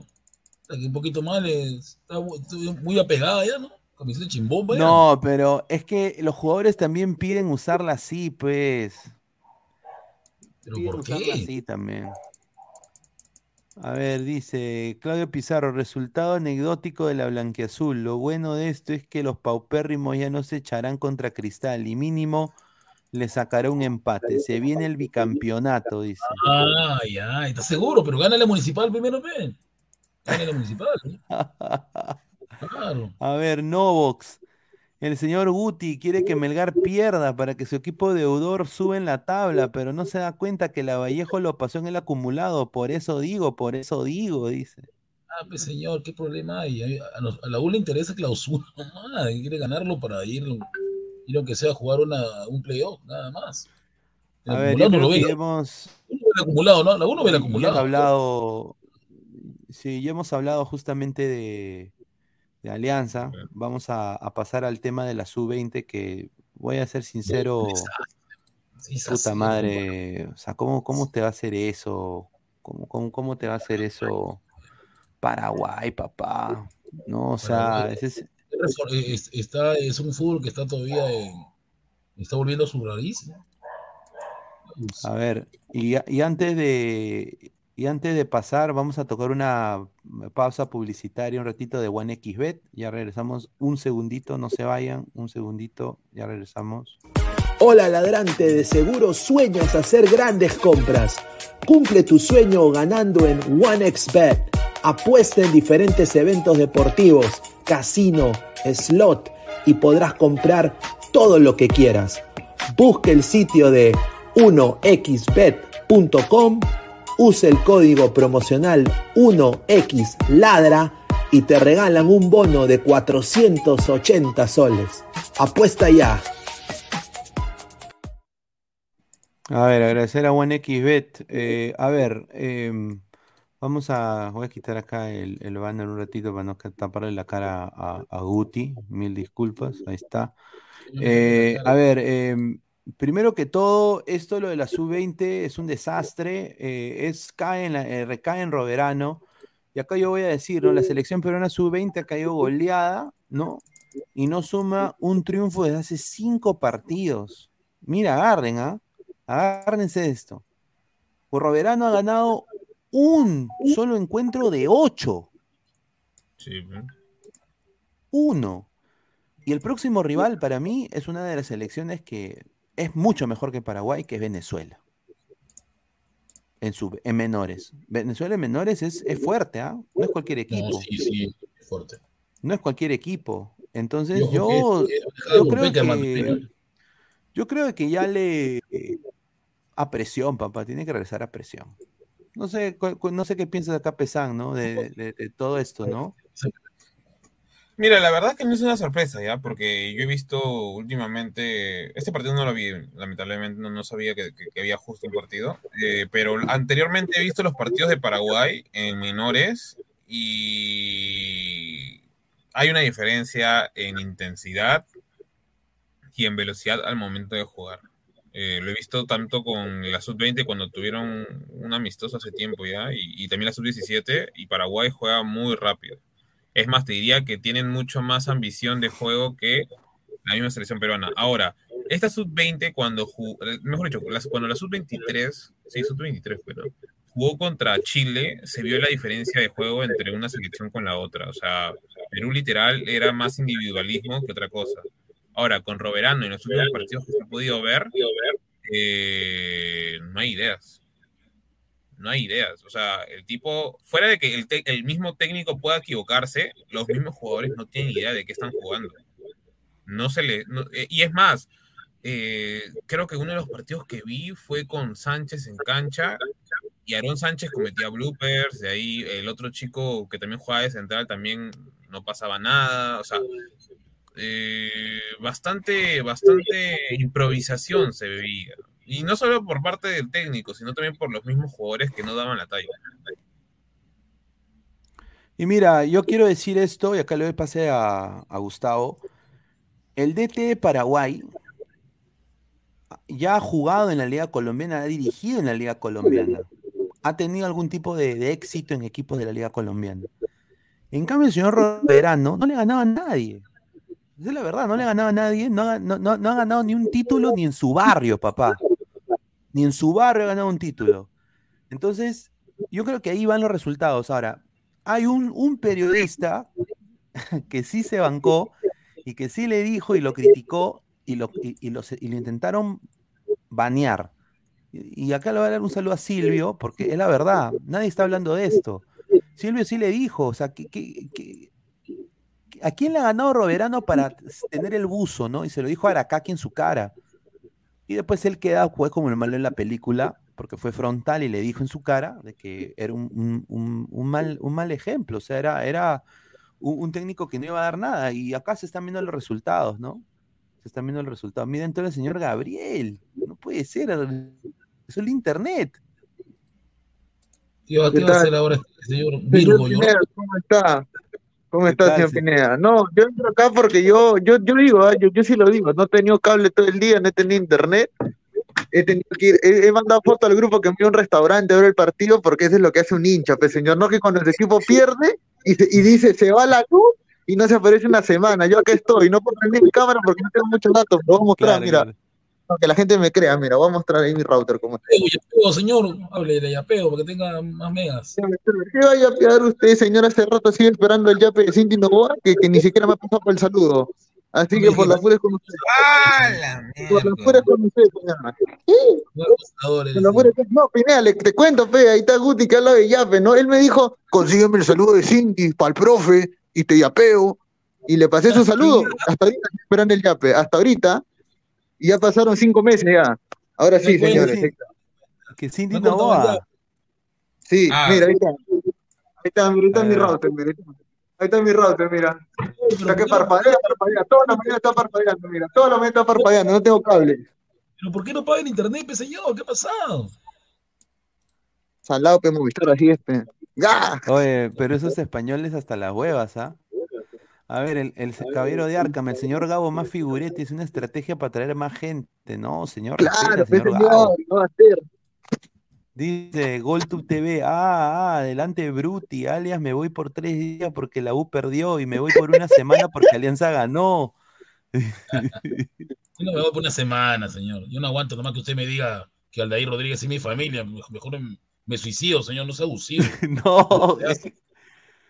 Que un poquito mal, es- está bu- está muy apegada ya, ¿no? Camiseta chimbomba ya. No, pero es que los jugadores también piden usarla así, pues. ¿Pero Piden por usarla qué? así también. A ver, dice Claudio Pizarro, resultado anecdótico de la blanquiazul. Lo bueno de esto es que los paupérrimos ya no se echarán contra Cristal y mínimo le sacará un empate. Se viene el bicampeonato, dice. Ah, ya, ¿estás seguro? Pero gana la municipal primero, ¿ven? Gana la municipal, ¿eh? Claro. A ver, Novox. El señor Guti quiere que Melgar pierda para que su equipo deudor sube en la tabla, pero no se da cuenta que la Vallejo lo pasó en el acumulado. Por eso digo, por eso digo, dice. Ah, pues señor, ¿qué problema hay? A, a la U le interesa clausura quiere ganarlo para ir, ir aunque sea a jugar una, un playoff, nada más. El A ver, yo no lo que ve. ya hemos, Uno ve el acumulado, ¿no? La uno ve el ya hemos acumulado. hablado, sí, ya hemos hablado justamente de, de Alianza. Vamos a, a pasar al tema de la sub-20 que voy a ser sincero, Sí, puta madre, o sea, ¿cómo, cómo te va a hacer eso? ¿Cómo, cómo, cómo te va a hacer eso Paraguay, papá? No, o sea, ese es, es, está, es un fútbol que está todavía en, está volviendo a su raíz. ¿no? A ver, y antes de y antes de pasar, vamos a tocar una pausa publicitaria, un ratito de OneXBet. Ya regresamos un segundito, no se vayan, un segundito, ya regresamos. Hola ladrante, de seguro sueñas hacer grandes compras. Cumple tu sueño ganando en OneXBet. Apuesta en diferentes eventos deportivos, casino, slot y podrás comprar todo lo que quieras. Busca el sitio de 1xbet.com, usa el código promocional 1xladra y te regalan un bono de 480 soles. Apuesta ya. A ver, agradecer a OneXBet. Eh, a ver, em, vamos a. Voy a quitar acá el, el banner un ratito para no taparle la cara a, a Guti. Mil disculpas, ahí está. Eh, a ver, em, primero que todo, esto lo de la sub-20 es un desastre. eh, es, cae en la- eh, recae en Roverano. Y acá yo voy a decir, ¿no? La selección peruana sub-20 ha caído goleada, ¿no? Y no suma un triunfo desde hace cinco partidos. Mira, agarren, ¿ah? Agárrense de esto. Roverano ha ganado un solo encuentro de ocho. Sí. Uno. Y el próximo rival para mí es una de las selecciones que es mucho mejor que Paraguay, que es Venezuela. En, sub, en menores. Venezuela en menores es, es fuerte, ¿ah? No es cualquier equipo. No, sí, sí, es fuerte. No es cualquier equipo. Entonces yo, yo creo que yo creo que ya le eh, a presión, papá, tiene que regresar a presión. No sé, no sé qué piensas acá, Pesán, ¿no? De, de- de todo esto, ¿no? Mira, la verdad que no es una sorpresa, ¿ya? Porque yo he visto últimamente, este partido no lo vi, lamentablemente no, no sabía que, había justo un partido, eh, pero anteriormente he visto los partidos de Paraguay en menores y hay una diferencia en intensidad y en velocidad al momento de jugar. Eh, lo he visto tanto con la sub-20 cuando tuvieron un amistoso hace tiempo ya, y también la sub-17, y Paraguay juega muy rápido. Es más, te diría que tienen mucho más ambición de juego que la misma selección peruana. Ahora, esta sub-20, cuando jugó, mejor dicho, cuando la sub-23, sí, sub-23 fue, ¿no? Jugó contra Chile, se vio la diferencia de juego entre una selección con la otra. O sea, Perú literal era más individualismo que otra cosa. Ahora, con Roberano en los últimos partidos que se ha podido ver, eh, no hay ideas. No hay ideas. O sea, el tipo, fuera de que el, mismo técnico pueda equivocarse, los mismos jugadores no tienen idea de qué están jugando. No se le. eh, y es más, eh, creo que uno de los partidos que vi fue con Sánchez en cancha y Aarón Sánchez cometía bloopers, de ahí el otro chico que también jugaba de central también no pasaba nada, o sea, eh, bastante, bastante improvisación se veía. Y no solo por parte del técnico, sino también por los mismos jugadores que no daban la talla. Y mira, yo quiero decir esto, y acá le doy pase a, a Gustavo. El DT de Paraguay ya ha jugado en la Liga Colombiana, ha dirigido en la Liga Colombiana. Ha tenido algún tipo de, éxito en equipos de la Liga Colombiana. En cambio, el señor Verano no le ganaba a nadie. Es la verdad, no le ganaba a nadie, no- no- no ha ganado ni un título ni en su barrio, papá. Ni en su barrio ha ganado un título. Entonces, yo creo que ahí van los resultados. Ahora, hay un, periodista que sí se bancó y que sí le dijo y lo criticó y lo, y, lo, intentaron banear. Y, acá le voy a dar un saludo a Silvio, porque es la verdad, nadie está hablando de esto. Silvio sí le dijo, o sea, que- ¿a quién le ha ganado Roberano para tener el buzo, no? Y se lo dijo a Aracaki en su cara. Y después él queda pues, como el malo en la película, porque fue frontal y le dijo en su cara de que era un, un- un- un mal, un mal ejemplo, o sea, era, era un, un técnico que no iba a dar nada. Y acá se están viendo los resultados, ¿no? Se están viendo los resultados. Miren todo el señor Gabriel, no puede ser, eso es el internet. ¿Qué va, ¿Qué qué va a hacer ahora este señor Virgo? ¿cómo está? ¿Cómo ¿Qué está, tal, señor? Pineda? No, yo entro acá porque yo, yo, yo digo, ah, yo, yo sí lo digo, no he tenido cable todo el día, no he tenido internet, he tenido que ir, he, he mandado foto al grupo que me a un restaurante a ver el partido porque eso es lo que hace un hincha, pues señor, no que cuando el equipo pierde y, se- y dice se va la luz y no se aparece una semana, yo acá estoy, no puedo prender mi cámara porque no tengo muchos datos, pero voy a mostrar, Claro, mira, claro. Para que la gente me crea, mira, voy a mostrar ahí mi router como está. yapeo, señor, hable de yapeo para que tenga más megas. ¿Qué va a yapear usted, señor? Hace rato sigue esperando el yape de Cindy Novoa, que, que ni siquiera me ha pasado por el saludo. Así que por la pura es con usted. ¡Ah, la Por la mierda! pura es con usted, señor. Sí, Abusadores, por la pura es- No, Pineda, le- te cuento, fe, ahí está Guti que habla de yape, ¿no? Él me dijo, consígueme el saludo de Cindy para el profe y te yapeo. Y le pasé su saludo. Hasta ahorita estoy esperando el yape. Hasta ahorita. Y ya pasaron cinco meses ya. Ahora sí, señores. sí. Que Cindy el Novoa. Sí, Ah. mira, ahí está. Ahí está, mira, ahí está mi router, mira. Ahí está mi router, mira. Está que ¿por qué no- parpadea, parpadea. Toda la mañana está parpadeando, mira. Toda la mañana está parpadeando, no tengo cable. pero ¿por qué no paga el internet, pe, señor? ¿Qué ha pasado? Salado, pe, Movistar, así es, pe. Oye, pero esos españoles hasta las huevas, ¿ah? A ver, el, el caballero de Arkham, el señor Gabo más figurete, es una estrategia para traer más gente. No, señor, Claro, señor Gabo. no va a ser. Dice GolTube TV, ah, ah, adelante Bruti, alias me voy por tres días porque la U perdió y me voy por una semana porque Alianza ganó. Yo no me voy por una semana, señor. Yo no aguanto nomás que usted me diga que Aldair Rodríguez es mi familia. Mejor me, me suicido, señor, no sea abusivo. No,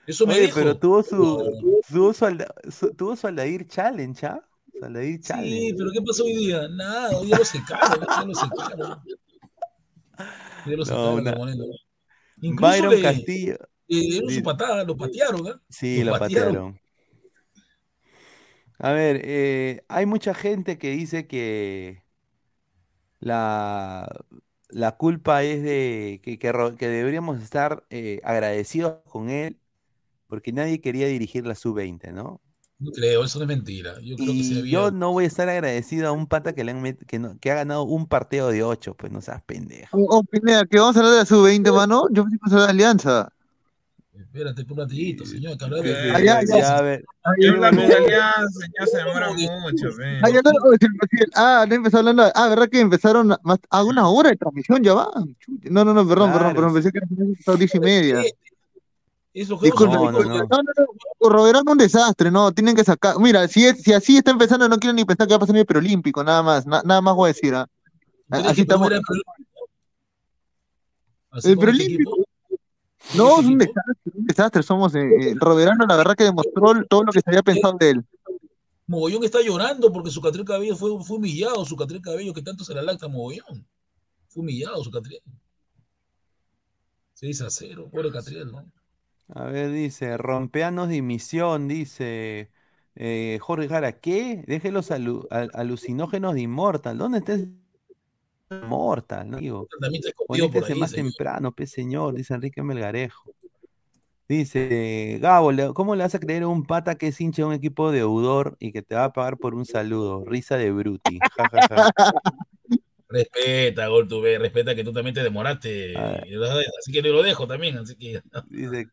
Eso me oye, dijo. pero tuvo su, tuvo su, Alda- su- tuvo su Aldair Challenge, ¿ah? Aldair Sí, Challenge. pero ¿qué pasó hoy día? Nada, hoy ya lo secaron, ya lo secaron. Ya lo No, secaron, una- Monelo. Incluso Byron le, Castillo, le dieron su patada, lo patearon, ¿ah? sí, Lo lo patearon. patearon. A ver, eh, hay mucha gente que dice que la, la culpa es de que, que, que deberíamos estar eh, agradecidos con él porque nadie quería dirigir la sub-20, ¿no? No creo, eso no es mentira. Yo creo que se Y había. yo no voy a estar agradecido a un pata que, le han met- que, no- que ha ganado un partido de ocho, pues no seas pendejo. Oh, oh, Pineda, que vamos a hablar de la sub-20, mano. Yo pensé que a hablar de Alianza. Espérate por un ratito, señor, que hablar de. Ah, ya, ya, ya. a ver, de ay. alianza, ya se demora mucho, ve. Ah, ya no, ah, no empezó hablando. Ah, ¿verdad que empezaron a- más, a una hora de transmisión ya va? No, no, no, perdón, perdón, Claro, perdón. Pensé que era a las diez y media. Es lo que vamos a Disculpe, No, disculpe. no. No, no, no. Roberano un desastre, no, tienen que sacar. Mira, si, es, si así está empezando, no quiero ni pensar que va a pasar en el preolímpico, nada más, na- nada más voy a decir. ¿ah? ¿Tú crees Así estamos. Preolímpico? El preolímpico. No, es un desastre, un desastre. Somos. Eh, eh, Roberano, la verdad que demostró todo lo que se había pensado de él. Mogollón está llorando porque su Catriel Cabello fue, fue humillado, su Catriel Cabello que tanto se la lacta Mogollón. Fue humillado su Catriel. 6 a 0, pobre Catriel, ¿no? A ver, dice, rompeanos dimisión, dice eh, Jorge Jara, ¿qué? Deje los alu- al- alucinógenos de Immortal. ¿Dónde está ese mortal, ¿no? Digo, También conéctese ahí, más señor. temprano, pe señor, dice Enrique Melgarejo. Dice, Gabo, le- ¿cómo le vas a creer a un pata que es hincha de un equipo deudor y que te va a pagar por un saludo? Risa de Bruti. Ja, ja, ja. Respeta, Gol TV, respeta que tú también te demoraste. Así que lo dejo también, así que. Dice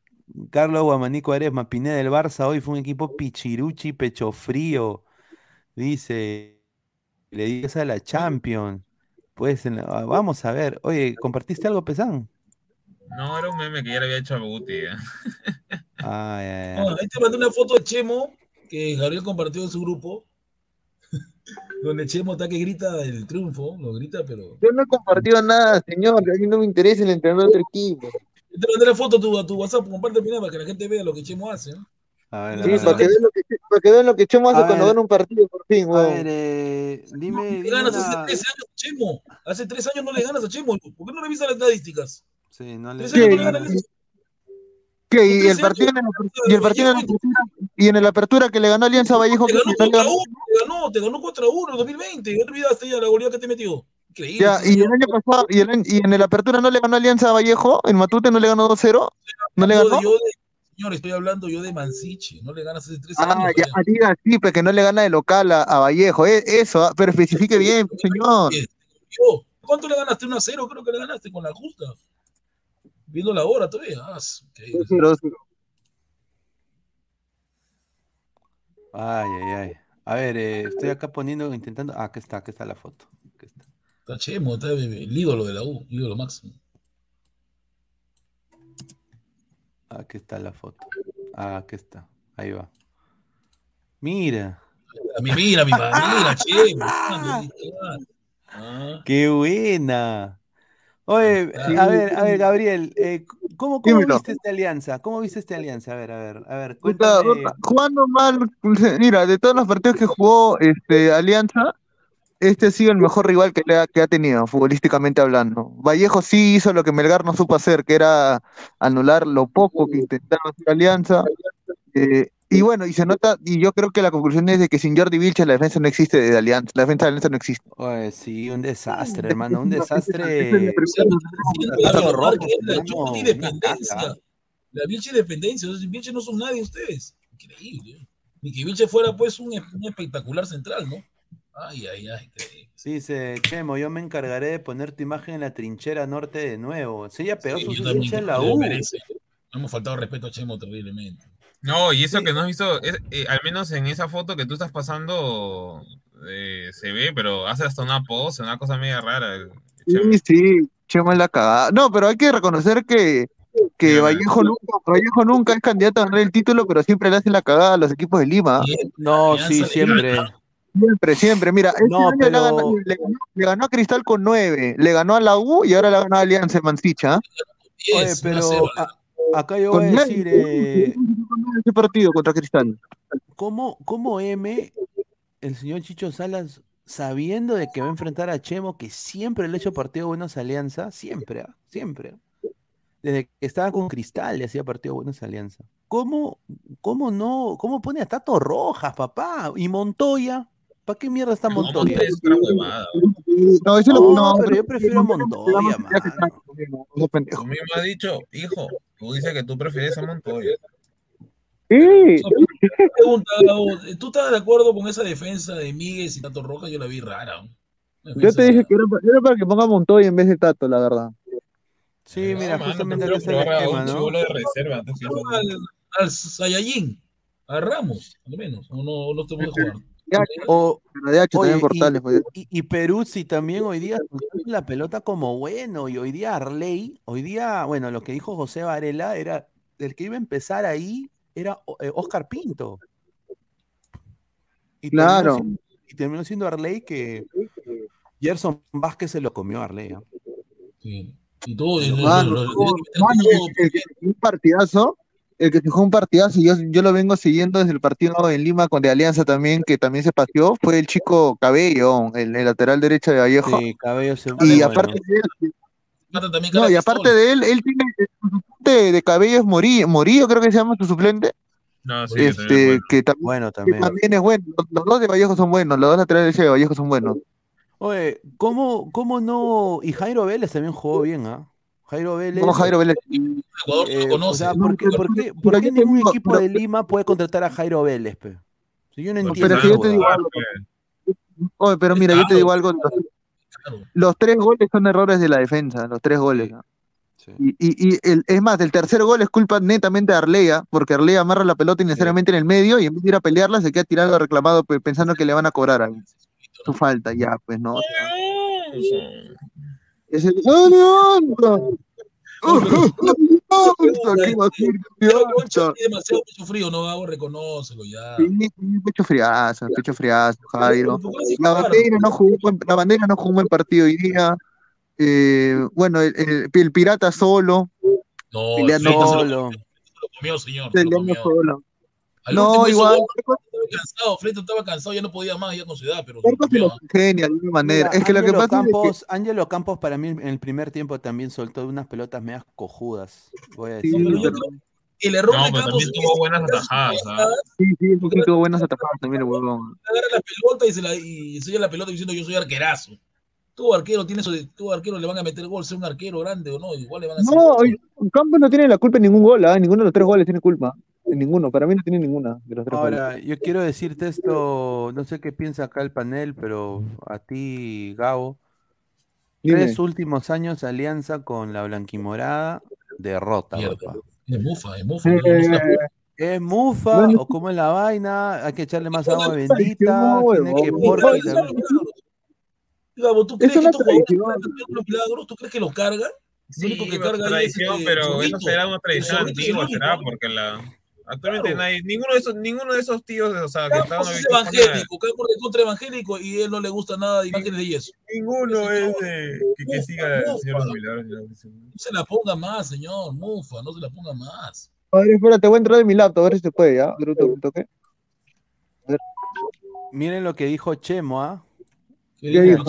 Carlos Guamanico Aresma, Pineda del Barça hoy fue un equipo pichiruchi, pecho frío. Dice, le dices a la Champions. Pues en la- ah, vamos a ver. Oye, ¿compartiste algo, Pesán? No, era un meme que ya le había hecho a Guti. ¿eh? Ay, ay, ay. Ah, ahí te mandé una foto de Chemo que Gabriel compartió en su grupo. Donde Chemo está que grita el triunfo, lo grita, pero. Yo no he compartido nada, señor. A mí no me interesa el entrenador de otro equipo. Yo te mandé la foto a tu, a tu WhatsApp, comparte primero para que la gente vea lo que Chemo hace. ¿no? A ver, a Sí, ver, para a que ver. vean lo que, para que vean lo que Chemo hace A cuando ver. gana un partido, por fin, A weón. ver, eh, dime, No ganas hace una- 13 años a Chemo. Hace 3 años no le ganas a Chemo. ¿Por qué no revisas las estadísticas? Sí, no le Tres años no le ¿Qué? ganas a ¿Qué? ¿Y el partido en el, y el partido en el apertura, y en el apertura que le ganó Alianza Vallejo Te ganó no le contra ganó? uno, te ganó, te ganó contra uno en 2020. Ya te olvidaste ya la goleada que te metió. Increíble. Ya, y el año pasado, y, el y en el apertura no le ganó Alianza Vallejo, en Matute no le ganó 2-0, no le ganó. yo de- señor, estoy hablando yo de Mansichi. No le ganas hace 3 Ah, años. ya, diga sí, pues que no le gana de local a, a Vallejo, e- eso, ah, pero especifique bien, pues, señor. Yo, ¿Cuánto le ganaste? 1 a 0, creo que le ganaste con la justa. Viendo la hora todavía. Ah, increíble. 2-0. Ay, ay, ay. A ver, eh, estoy acá poniendo, intentando. Ah, aquí está, aquí está la foto. Está. Chemo, está el ídolo de la U, ídolo máximo. Aquí está la foto. Ah, aquí está. Ahí va. Mira. A mí, mira, mi mira, Chemo. Ah. ¡Qué buena! Oye, a ver, a ver, Gabriel, eh, ¿cómo, cómo viste esta alianza? ¿Cómo viste esta alianza? A ver, a ver, a ver, cuéntame. jugando mal, mira, de todos los partidos que jugó este, Alianza, este ha sido el mejor rival que, le ha, que ha tenido, futbolísticamente hablando. Vallejo sí hizo lo que Melgar no supo hacer, que era anular lo poco que intentaba hacer Alianza. eh, y bueno, y se nota, y yo creo que la conclusión es de que sin Jordi Vilches la defensa no existe de Alianza, la defensa de Alianza no existe. Oye, sí, un desastre, hermano, un Esa desastre. es la Vilche dependencia. Los Vilche no son nadie ustedes. Increíble. Ni que Vilche fuera pues un, un espectacular central, ¿no? Ay, ay, ay. increíble. Dice, Chemo, yo me encargaré de poner tu imagen en la trinchera norte de nuevo. Pegó Sí, sus yo también hinchas en la U. No hemos faltado respeto a Chemo terriblemente. No, y eso que no has visto, es- eh, al menos en esa foto que tú estás pasando, eh, se ve, pero hace hasta una pose, una cosa media rara. el Chemo. Sí, sí, Chemo es la cagada. No, pero hay que reconocer que, que Vallejo nunca, Vallejo nunca es candidato a ganar el título, pero siempre le hace la cagada a los equipos de Lima. No, sí, siempre. Siempre, siempre. Mira, este No, año le, ha pero- le, ganó, le ganó a Cristal con 9, le ganó a la U y ahora le ha ganado a Alianza en Mansicha. Oye, pero a- acá yo voy a decir, eh, ese partido contra Cristal. ¿cómo, cómo M, el señor Chicho Salas, sabiendo de que va a enfrentar a Chemo, que siempre le ha hecho partido buenos a Alianza, siempre, ¿ah? siempre. Desde que estaba con Cristal le hacía partido buenos a Alianza. ¿Cómo, cómo no, cómo pone a Tato Rojas, papá? Y Montoya, ¿para qué mierda está Montoya? Es otra huevada. No, eso No, lo no, pero yo prefiero a Montoya, pendejo. Tú mismo has dicho, hijo, tú dices que tú prefieres a Montoya. Sí, Pregunta, ¿tú estás de acuerdo con esa defensa de Miguel y Tato Roja? Yo la vi rara. ¿no? Una yo te dije que era, para- era para que ponga Montoya en vez de Tato, la verdad. Sí, mira, mano, justamente está el esquema, ¿no? de reserva al, al a Ramos, al menos, o no, no te puede jugar. O, Oye, y, y Peruzzi también hoy día la pelota como bueno, y hoy día Arley, hoy día, bueno, lo que dijo José Varela era, el que iba a empezar ahí era eh, Oscar Pinto. Y terminó Claro. siendo- y terminó siendo Arley que Gerson Vázquez se lo comió a Arley. Sí. Y todo, el, el jugó un partidazo, el que se jugó un partidazo, yo, yo lo vengo siguiendo desde el partido en Lima con de Alianza también, que también se paseó, fue el chico Cabello, el, el lateral derecho de Vallejo. Sí, Cabello se Y bueno. aparte de él, no, y aparte de él, él tiene su suplente de Cabello es Morillo, Morillo creo que se llama su suplente, No, sí, también, este, bueno. que también, Bueno, que también. también es bueno. Los, los dos de Vallejo son buenos, los dos laterales de Vallejo son buenos. Oye, ¿cómo, cómo no? Y Jairo Vélez también jugó bien, ¿ah? Jairo Vélez. Como Jairo Vélez. Ecuador no eh, lo o sea, ¿por qué, por qué- por ningún digo, equipo pero- de Lima puede contratar a Jairo Vélez, pe? Si yo no entiendo. Pero si yo te digo algo, Oye, pero mira, yo te digo algo. Los, los tres goles son errores de la defensa, los tres goles. ¿no? Sí. Y, y, y el, es más, el tercer gol es culpa netamente de Arlea, porque Arlea amarra la pelota innecesariamente en el medio y en vez de ir a pelearla se queda tirando reclamado pe- pensando que le van a cobrar a él. Su falta, ya, pues no. sea, es el- demasiado pecho frío, no hago, reconócelo ya. Sí, pecho friazo, pecho friazo, Jairo. ¿Por qué no La bandera no jugó, buen- la bandera no jugó un buen partido hoy día. Eh, bueno, el, el- el pirata solo, No, Solo. se lo comió, señor. Se lo peleando comió. solo. Al No, igual. Cansado, Fleita estaba cansado, ya no podía más ya con su edad, pero se lo Marcos se comió. lo genia de alguna manera. Mira, es que lo que Ángelo pasa es Campos, Ángelo Campos para mí en el primer tiempo también soltó unas pelotas medias cojudas, voy a Sí, decir. pero yo creo que el error No, de Campos también es tuvo buenas atajadas, ¿ah? agarra sí, sí, sí, tuvo buenas atajadas también el huevón. la pelota y se la y enseña la pelota diciendo yo soy arquerazo. Todo arquero tiene eso de, todo arquero le van a meter gol, sea un arquero grande o no, igual le van a hacer No, Campos no tiene la culpa en ningún gol, ¿ah? ninguno de los tres goles tiene culpa. Ninguno, para mí no tiene ninguna de los tres goles. Ahora, yo quiero decirte esto, no sé qué piensa acá el panel, pero a ti, Gabo, Dime. tres últimos años alianza con la Blanquimorada, derrota, Mierda. papá. Es mufa, es mufa. Eh, ¿Es mufa Bueno. o cómo es la vaina? Hay que echarle más agua no, bendita, tiene que ¿tú Es crees que estos jugadores tradición. los milagros? ¿Tú crees que los cargan? Lo Sí, único que carga ahí es tradición, este, pero eso será una tradición antigua, será, porque la actualmente Claro. nadie, ninguno de esos, ninguno de esos tíos, o sea, que estaban es evangélico, Campos es contra evangélico y él no le gusta nada de imágenes de yeso. ninguno es de que, que Mufa, siga el. Señor los Milagros. No se la ponga más, señor, mufa, no se la ponga más. A ver, espérate, voy a entrar en mi laptop, a ver si se puede, ¿ya? Un toque, un. Miren lo que dijo Chemo, ¿ah? ¿Qué ¿Qué dijo?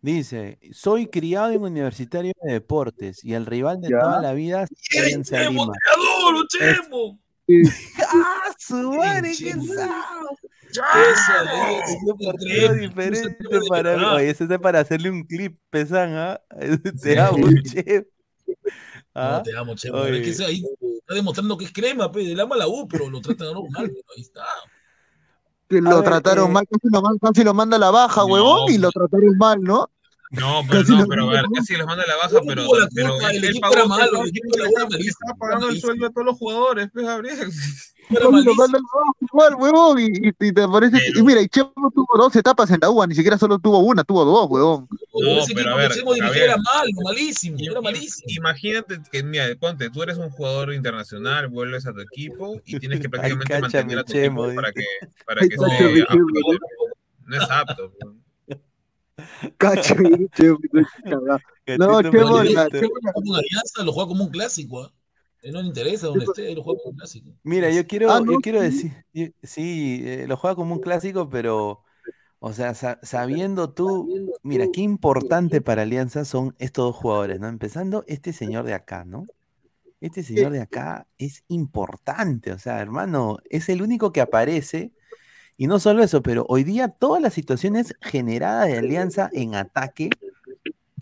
Dice, soy criado en Universitario de Deportes y el rival de Ya. toda la vida es ¡Eres Alianza Chemo, Lima. te adoro, Chemo! ¡Ah, su madre, qué! Esa es, diferente para mí. Oye, ese es para hacerle un clip, pesan, ¿ah? Te Sí. amo, che. No, ¿Ah? te amo, Chemo. Oye. Es que ese ahí está demostrando que es crema, pe. Él ama la U, pero lo tratan pero Ahí está. Que lo ver, trataron eh, mal, casi lo, casi lo manda a la baja, No, huevón, y pues. lo trataron mal, ¿no? No, pero Casi no, pero a ver, casi los manda a la baja, pero, la pero culpa, el él equipo era malo, el equipo era era pagando el sueldo a todos los jugadores, pues Gabriel. A baja igual, huevón, y, y, te parece que- y Pero- mira, y Chemo tuvo dos etapas en la UA, ni siquiera solo tuvo una, tuvo dos, huevón. No, ese pero equipo a ver, que Chemo dirigía Gabriel. era malo, malísimo, Im- era im- malísimo. Imagínate que, mira, ponte, tú eres un jugador internacional, vuelves a tu equipo y tienes que Ay, prácticamente mantener a tu cáchame, equipo Chemo, para que, para Ay, que Chemo. apto. No es apto. Cacho, y Chemo, cagado. No, Gatito Chemo, Pero la- maldito. Chemo, la- Como alianza lo juega como un clásico, ¿ah? Él no le interesa donde esté, él lo juega como un clásico. Mira, yo quiero, Ah, no, yo quiero sí. decir, yo- sí, eh, lo juega como un clásico, pero, o sea, sa- sabiendo tú, mira, qué importante para Alianza son estos dos jugadores, ¿no? Empezando este señor de acá, ¿no? Este señor de acá es importante, o sea, hermano, es el único que aparece, y no solo eso, pero hoy día todas las situaciones generadas de Alianza en ataque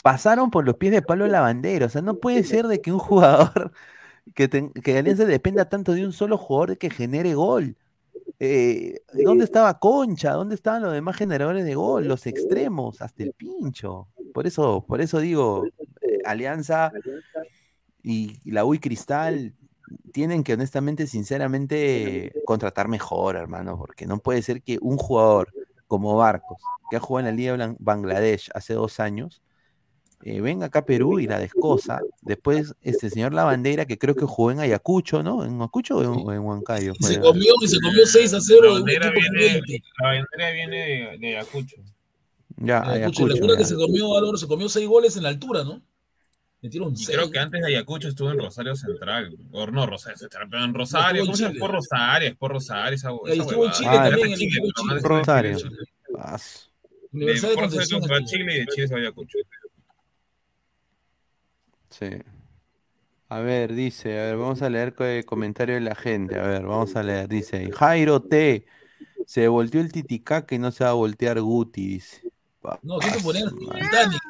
pasaron por los pies de Pablo Lavandero, o sea, no puede ser de que un jugador que, ten- que Alianza dependa tanto de un solo jugador que genere gol. Eh, ¿Dónde estaba Concha? ¿Dónde estaban los demás generadores de gol? Los extremos, hasta el pincho. Por eso, por eso digo, eh, Alianza y la UI Cristal tienen que honestamente, sinceramente, contratar mejor, hermano, porque no puede ser que un jugador como Barcos, que ha jugado en la Liga Blan- Bangladesh hace dos años, eh, venga acá a Perú y la descosa. Después, este señor Lavandera, que creo que jugó en Ayacucho, ¿no? ¿En Ayacucho o en, Huancayo? Y se comió, y se comió 6 a 0 La de un bandera equipo viene, la bandera viene de, de Ayacucho. Ya, Ayacucho, Ayacucho. recuerda que se comió, Álvaro, se comió 6 goles en la altura, ¿no? Y 6. creo que antes de Ayacucho estuvo en Rosario Central. O no, Rosario Central, pero en Rosario. ¿Cómo se llama? Chile. Por Rosario, por Rosario, esa, esa estuvo en. Chile Ah, también, Era en Chile, de Rosario. Chile. De Universidad de Rosario Concepción. fue a estuvo. Chile y de Chile se va a Ayacucho. Sí. A ver, dice, a ver, vamos a leer el comentario de la gente. A ver, vamos a leer. Dice, Jairo T. Se volteó el titicaca y no se va a voltear Guti, dice. No, quiso poner Titanic.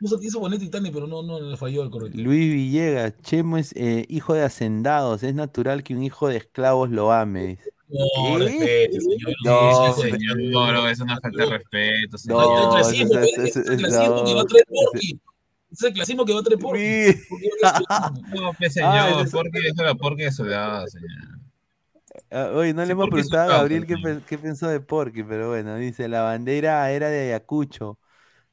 Quiso, quiso poner Titanic, pero no, no le falló el correcto. Luis Villegas, Chemo es eh, hijo de hacendados, es natural que un hijo de esclavos lo ame. No, ¿Qué? respete, señor. No, Sí, Señor, no, es una falta de respeto, señor. No, No, ese- clasismo, clasismo que va a no, traer ese- Porky. Es el clasismo que va a traer Porky. No, pues, Ah, señor, ese- porque es la porque de soldado, señor. Ah, Oye, no Sí, le hemos es preguntado a Gabriel qué, qué pensó de Porky, pero bueno, dice, la bandera era de Ayacucho,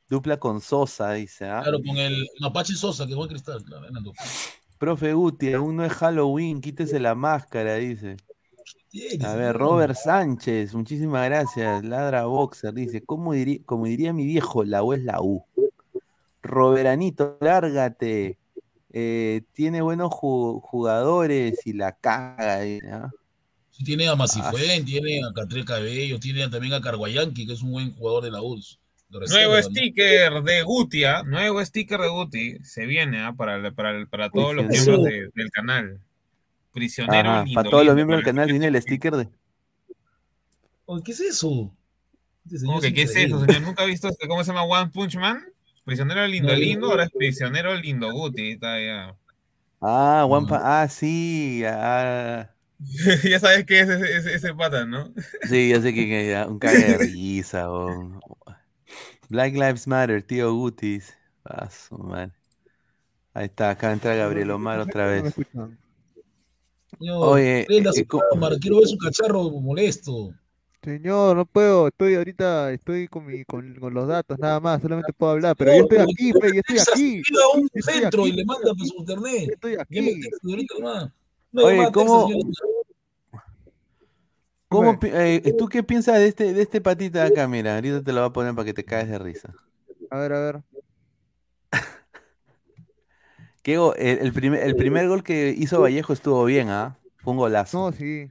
dupla con Sosa, dice, ¿ah? Claro, con el Mapache Sosa, que fue Cristal. Claro, eran dos. Profe Guti, aún no es Halloween, quítese la máscara, dice. A ver, Robert Sánchez, muchísimas gracias. Ladra Boxer, dice, ¿cómo diría, como diría mi viejo, la U es la U. Roberanito, lárgate. Eh, tiene buenos ju- jugadores y la caga. dice, ¿ah? Sí, tiene a Macifuen, tiene a Catriel Cabello, tiene también a Carguayanqui, que es un buen jugador de la URSS. Nuevo sticker de Guti, ¿ah? Nuevo sticker de Guti. Se viene, ¿ah? Para, para, el- para todos los miembros de- del canal. Prisionero Ajá, lindo, para todos los miembros del canal viene el sticker de... Oye, ¿Qué es eso? Este ¿Cómo que qué es eso, señor? ¿Nunca ha visto este- cómo se llama One Punch Man? Prisionero lindo, No, lindo, ahora es prisionero lindo Guti. Está ya. Ah, Juanpa, ah, sí, ah, ya sabes qué es ese, ese, ese pata, ¿no? sí, yo sé que, que ya, un cague de risa, o- Black Lives Matter, tío Gutis. Ah, su madre. Ahí está, acá entra Gabriel Omar otra vez. Señor, Oye, prenda su eh, cámara, quiero ver su cacharro molesto. Señor, no puedo, estoy ahorita, estoy con, mi, con, con los datos, nada más, solamente puedo hablar, pero yo estoy aquí, fe, yo estoy aquí, a un estoy centro aquí, y le manda por su internet. estoy aquí. Nomás. No Oye, ¿cómo- Texas. ¿Cómo, eh, ¿Tú qué piensas de este, de este patita de acá? Mira, ahorita te lo voy a poner para que te caes de risa. A ver, a ver. ¿Qué go- el, el primer, el primer gol que hizo Vallejo estuvo bien, ¿ah? Fue un golazo. No, sí.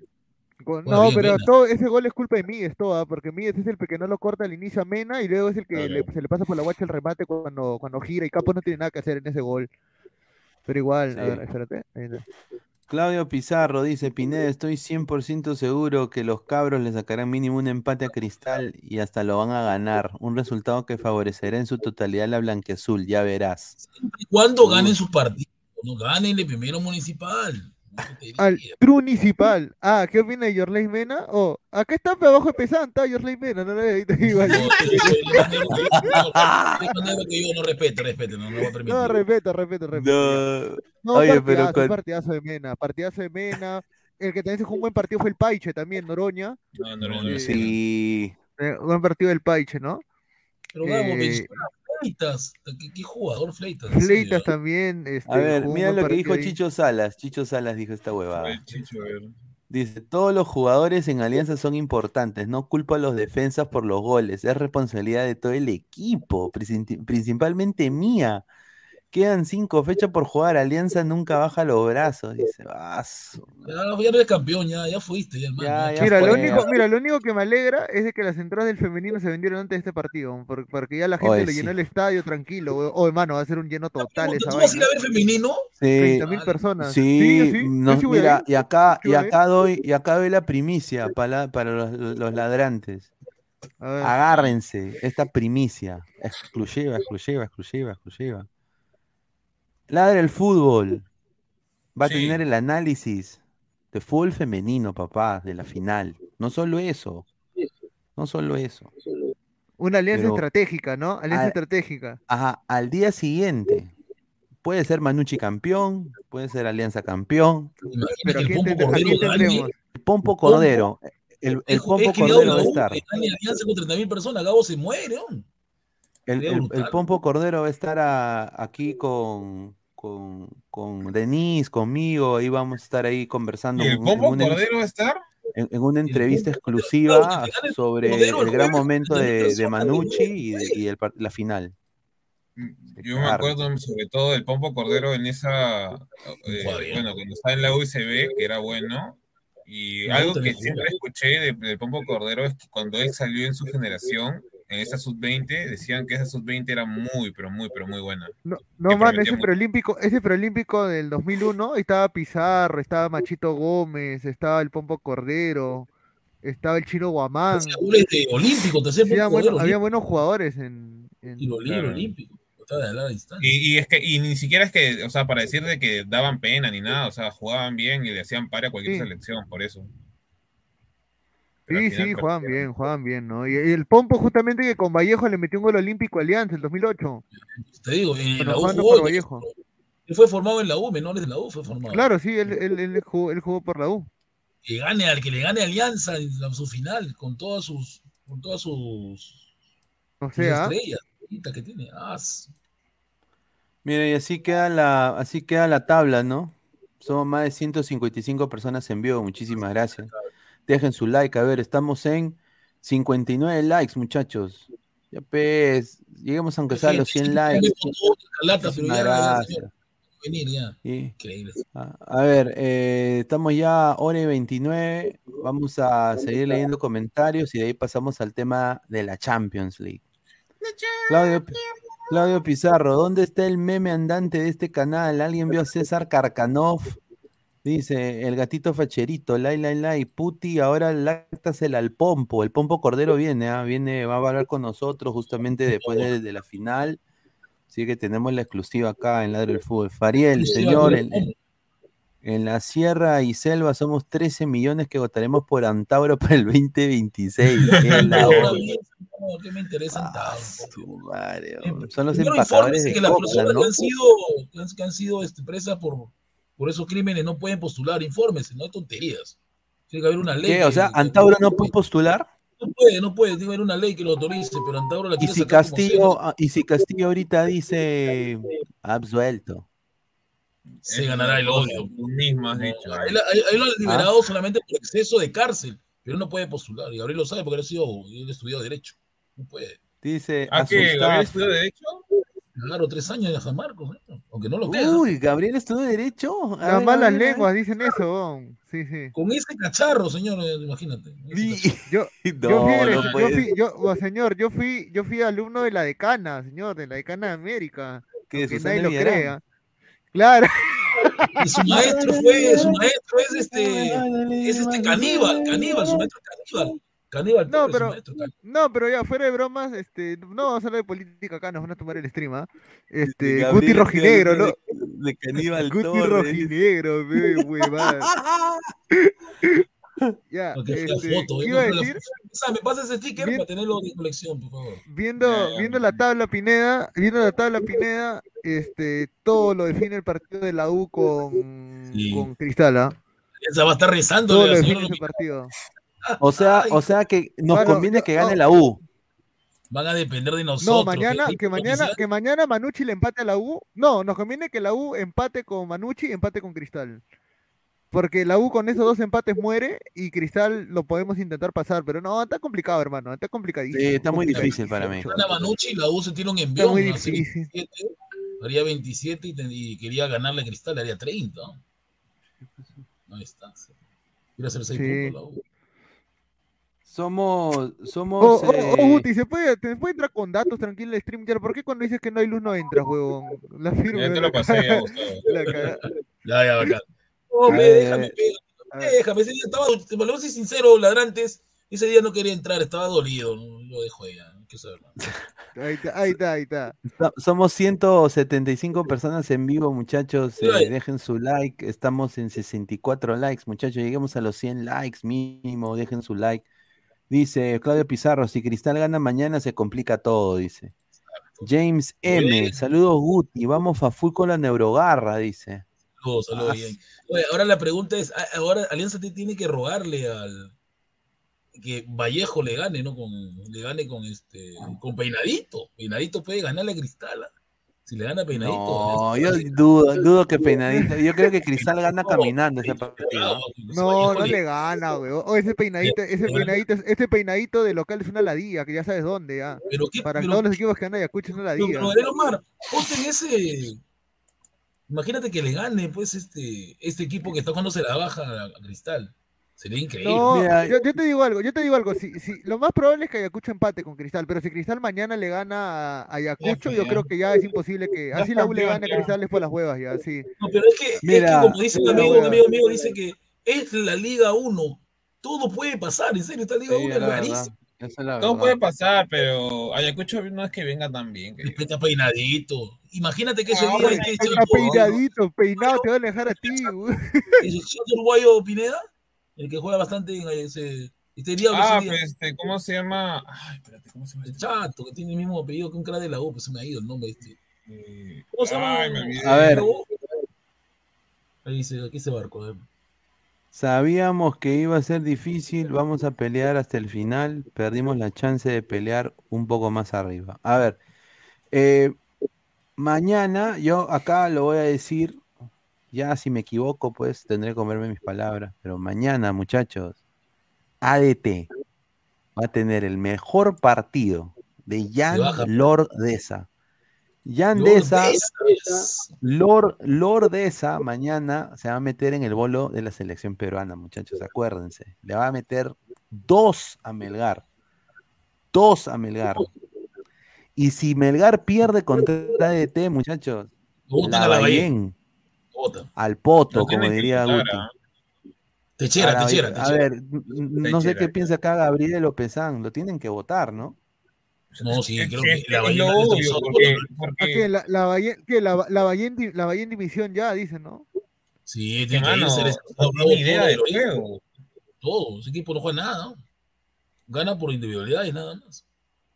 Go- No, bien, pero todo ese gol es culpa de Míguez, todo, ¿ah? porque Míguez es el que no lo corta al inicio a Mena y luego es el que le- se le pasa por la guacha el remate cuando, cuando gira y Campos no tiene nada que hacer en ese gol. Pero igual, a ver, espérate. Claudio Pizarro dice, Pineda, estoy 100% seguro que los cabros le sacarán mínimo un empate a Cristal y hasta lo van a ganar. Un resultado que favorecerá en su totalidad la blanqueazul, ya verás. Siempre y cuando ganen sus partidos, no ganen el primero municipal. Al. Municipal. Ah, ¿qué opina de Yorley Mena? Oh, acá está abajo de Pesanta, Yorley Mena, no le igual. No, que yo- no respeto, respeto, no lo voy a permitir. No, respeto, respeto, respeto. No. No, Oye, pero partidazo, con- partidazo de Mena, partidazo de Mena. El que también se jugó un buen partido fue el Paiche también, Noroña. No, no, no, No, no. Sí. Eh, buen partido del Paiche, ¿no? Pero vamos, Eh, Fleitas. ¿Qué, qué jugador Fleitas? Fleitas también. Este, A ver, jugó un mira lo que dijo ahí. Chicho Salas. Chicho Salas dijo esta huevada. El Chicho, a ver. Dice, todos los jugadores en Alianza son importantes, no culpo a los defensas por los goles, es responsabilidad de todo el equipo, princi- principalmente mía. Quedan cinco fechas por jugar, Alianza nunca baja los brazos, dice, "Ah, su Ya, ya eres campeón, ya, ya fuiste, ya, hermano. Ya, ya Mira, lo único, mira, lo único que me alegra es de que las entradas del femenino se vendieron antes de este partido, por- porque ya la gente Oye, le sí. llenó el estadio tranquilo. Oh, hermano, va a ser un lleno total esa ¿Tú vas a ir a ver femenino? Sí, 30.000 personas. sí, no, mira, ir. y acá, y acá doy, y acá doy la primicia para, para los, los ladrantes. Agárrense, esta primicia, exclusiva, exclusiva, exclusiva, exclusiva. Ladra el fútbol. Va a tener el análisis de fútbol femenino, papá, de la final. No solo eso. No solo eso. una alianza pero- estratégica, ¿no? Alianza estratégica. Ajá, al día siguiente. Puede ser Manucci campeón, puede ser Alianza campeón. Pero aquí el Pompo aquí Cordero gane. tendremos. El Pompo Cordero. El, Pompo Cordero va a estar. Alianza con 30.000 personas, Gabo se muere. El. Pompo Cordero va a estar a- aquí con, con, con Denise, conmigo, ahí vamos a estar ahí conversando ¿Y el en, un- en Pompo una, Cordero va a estar? en- en una entrevista exclusiva sobre Cordero, el gran momento de, 30.000 de Manucci y, de- y el la final. Yo me acuerdo sobre todo del Pompo Cordero en esa, eh, bueno, cuando estaba en la UCB, que era bueno, y algo que siempre escuché de- del Pompo Cordero es que cuando él salió en su generación, en esa sub-20, decían que esa sub-20 era muy, pero muy, pero muy buena. No, no prometía ese preolímpico, ese preolímpico del 2001 estaba Pizarro, estaba Machito Gómez, estaba el Pompo Cordero, estaba el chino Guamán. De olímpico, te Sí, había, bueno- buenos jugadores en, en- Tiro libre Claro. olímpico. Estaba de larga distancia. Y, y es que, y ni siquiera es que, o sea, para decir de que daban pena ni nada, o sea, jugaban bien y le hacían par a cualquier Sí. selección, por eso. Sí, sí, jugaban perdieron. bien, jugaban bien, ¿no? Y, y el Pompo justamente que con Vallejo le metió un gol olímpico a Alianza en 2008. Te digo, en la U jugó, por Vallejo. Él fue formado en la U, menores de la U fue formado. Claro, sí, él, él, él jugó, él jugó por la U. Que gane al que le gane Alianza en la- su final, con todas sus, con todas sus, O sus sea, estrellas bonitas que tiene. Ah, Mira, y así queda la, así queda la tabla, ¿no? Somos más de 155 personas en vivo, muchísimas gracias. Dejen su like, a ver, estamos en 59 likes, muchachos. Ya pues, lleguemos aunque sea a los 100 likes. Increíble. A, a ver, eh, estamos ya hora y 29. Vamos a seguir leyendo comentarios y de ahí pasamos al tema de la Champions League. Claudio, Claudio Pizarro, ¿dónde está el meme andante de este canal? ¿Alguien vio a César Karkanov? Dice el gatito facherito, lai, lai, lai, puti, ahora láctasela al pompo. El pompo cordero viene, ah, viene, va a hablar con nosotros justamente después de, de la final. Así que tenemos la exclusiva acá en Ladro del Fútbol. Fariel, señor, en, la Sierra y Selva somos 13 millones que votaremos por Antauro para el 2026. Qué la No, hora. no, ¿qué me interesa Ah, madre. Son los empacadores de que las personas ¿no? que han sido, que han, que han sido este, presas por, por esos crímenes no pueden postular, infórmese, no hay tonterías. Tiene que haber una ley. ¿Qué? O sea, ¿Antauro no puede postular? No puede, no puede, tiene que haber una ley que lo autorice, pero Antauro la Y quiere si sacar como Castillo, ah, y si Castillo ahorita dice absuelto. se ganará el odio. Tú mismo has dicho. A a a él lo han Ah. liberado solamente por exceso de cárcel, pero no puede postular. Y Gabriel lo sabe porque él, ha sido, él estudió Derecho. No puede. Dice ¿Ah, qué? ¿Gabriel estudió Derecho? Claro, tres años en San Marcos, ¿eh? aunque no lo creas. Uy, Gabriel estudió derecho. A las ver, malas ver. lenguas dicen eso, weón. Sí, sí. Con ese cacharro, señor, eh, imagínate. Yo, No, yo fui, no yo puede fui- yo- oh, señor, yo fui, yo fui alumno de la decana, señor, de la decana de América. ¿Qué, aunque Susana nadie lo Villarán? crea. Claro. Y su maestro fue, su maestro es este, es este caníbal, caníbal, su maestro es caníbal. Caníbal, No, pero, maestro, no, pero ya fuera de bromas, este, no vamos a hablar de política acá, nos van a tomar el stream, ¿ah? Este, Gabriel Guti Rojinegro, ¿no? de, de Caníbal Guti Torres. Rojinegro, huevada. Ya, la este, foto, Me pasa ese sticker Bien. para tenerlo de colección, por favor. Viendo, Ya, ya. viendo la tabla Pineda, viendo la tabla Pineda, este, todo lo define el partido de la U con, Sí. con Cristal, ¿ah? Esa va a estar rezando Todo lo define ese partido. O sea, o sea que nos Bueno, conviene que gane no. la U. Van a depender de nosotros. No, mañana, que mañana, que mañana Manucci le empate a la U. No, nos conviene que la U empate con Manucci y empate con Cristal. Porque la U con esos dos empates muere y Cristal lo podemos intentar pasar, pero no, está complicado, hermano, está complicadísimo. Sí, está muy difícil para mí. Gana Manucci, la U se tiene un Está envión. muy difícil. 27, haría 27 y, ten- y quería ganarle a Cristal, le haría 30. Ahí está. Quiere hacer 6 Sí. puntos la U. Somos, somos. Oh, oh, oh, eh, Guti, ¿se puede, te puede entrar con datos tranquilo el stream? Ya, ¿Por qué cuando dices que no hay luz no entras, huevón? La firma. Ya te la lo pasé, ya, Gustavo. la. Ya, ya, bacán. No, me, Eh, déjame, pega, déjame. Ese día estaba, te voy a ser sincero, ladrantes. Ese día no quería entrar, estaba dolido. Lo dejo ahí, ya, saber nada. Ahí está, ahí está, ahí está. so- somos 175 personas en vivo, muchachos. Eh, dejen su like. Estamos en 64 likes, muchachos. Lleguemos a los 100 likes mínimo. Dejen su like. Dice Claudio Pizarro: si Cristal gana mañana, se complica todo. Dice James M. Saludos, Guti. Vamos a full con la neurogarra. Dice. Saludos, saludos, Ah. Oye, ahora la pregunta es, ahora Alianza te tiene que rogarle al que Vallejo le gane, ¿no? Con, le gane con este, con Peinadito. Peinadito puede ganarle a Cristal. Si le gana Peinadito. No, yo dudo, dudo que Peinadito. Yo creo que Cristal gana caminando ese partido. ¿no? No, le- gana, weón. O ese peinadito, ese peinadito, ese peinadito de local es una ladilla, que ya sabes dónde, ya. Pero qué, Para pero- todos los equipos que andan Ayacucho es una ladilla. pero, Omar, ponte en ese. Imagínate que le gane, pues, este, este equipo que está jugando se la baja a Cristal. Sería increíble. No, Mira, yo, yo te digo algo, yo te digo algo, si, si, lo más probable es que Ayacucho empate con Cristal, pero si Cristal mañana le gana a Ayacucho, yo creo que ya es imposible que, así la U le gane a. Cristal es por las huevas, ya, sí. No, pero es que, es que como dice un amigo, un amigo, amigo, dice que es la Liga 1. Todo puede pasar, en serio, esta liga Sí, uno es es la verdad. rarísima. Es Todo puede pasar, pero Ayacucho no es que venga tan bien. que- Respeta peinadito. Imagínate que ese Ah, día Está peinadito, peinado, te van a dejar a ti, güey. el uruguayo Pineda, el que juega bastante en ese. Este diablo Ah, ese día. pues, este, ¿cómo se llama? Ay, espérate, ¿cómo se llama? El chato, que tiene el mismo apellido que un crack de la U, pues se me ha ido el nombre este. Eh, ¿Cómo se llama? Ay, me olvidé. A ver. Ahí dice, aquí se barco. a ver. Sabíamos que iba a ser difícil, vamos a pelear hasta el final, perdimos la chance de pelear un poco más arriba. A ver, eh, mañana yo acá lo voy a decir, ya si me equivoco pues tendré que comerme mis palabras, pero mañana muchachos, ADT va a tener el mejor partido de Jan baja. Lordesa. Jan Deza, Deza. Lord, Lordesa mañana se va a meter en el bolo de la selección peruana, muchachos, acuérdense. Le va a meter dos a Melgar. Dos a Melgar. Y si Melgar pierde contra ADT, muchachos, la la Bahía. Bahía Al poto, como diría Guti. Techera, techera. A ver, no sé qué piensa acá Gabriel Lopezán, lo tienen que votar, ¿no? No, sí, creo que- la lo la obvio, destrozó porque, todo. ¿A porque qué? La, la, Bahía- qué? La, la, Bahía en, di- la Bahía en división ya, dicen, ¿no? Sí, tiene que eres- no tiene idea todo, juego. Todo, ese equipo no juega nada, ¿no? Gana por individualidades nada más.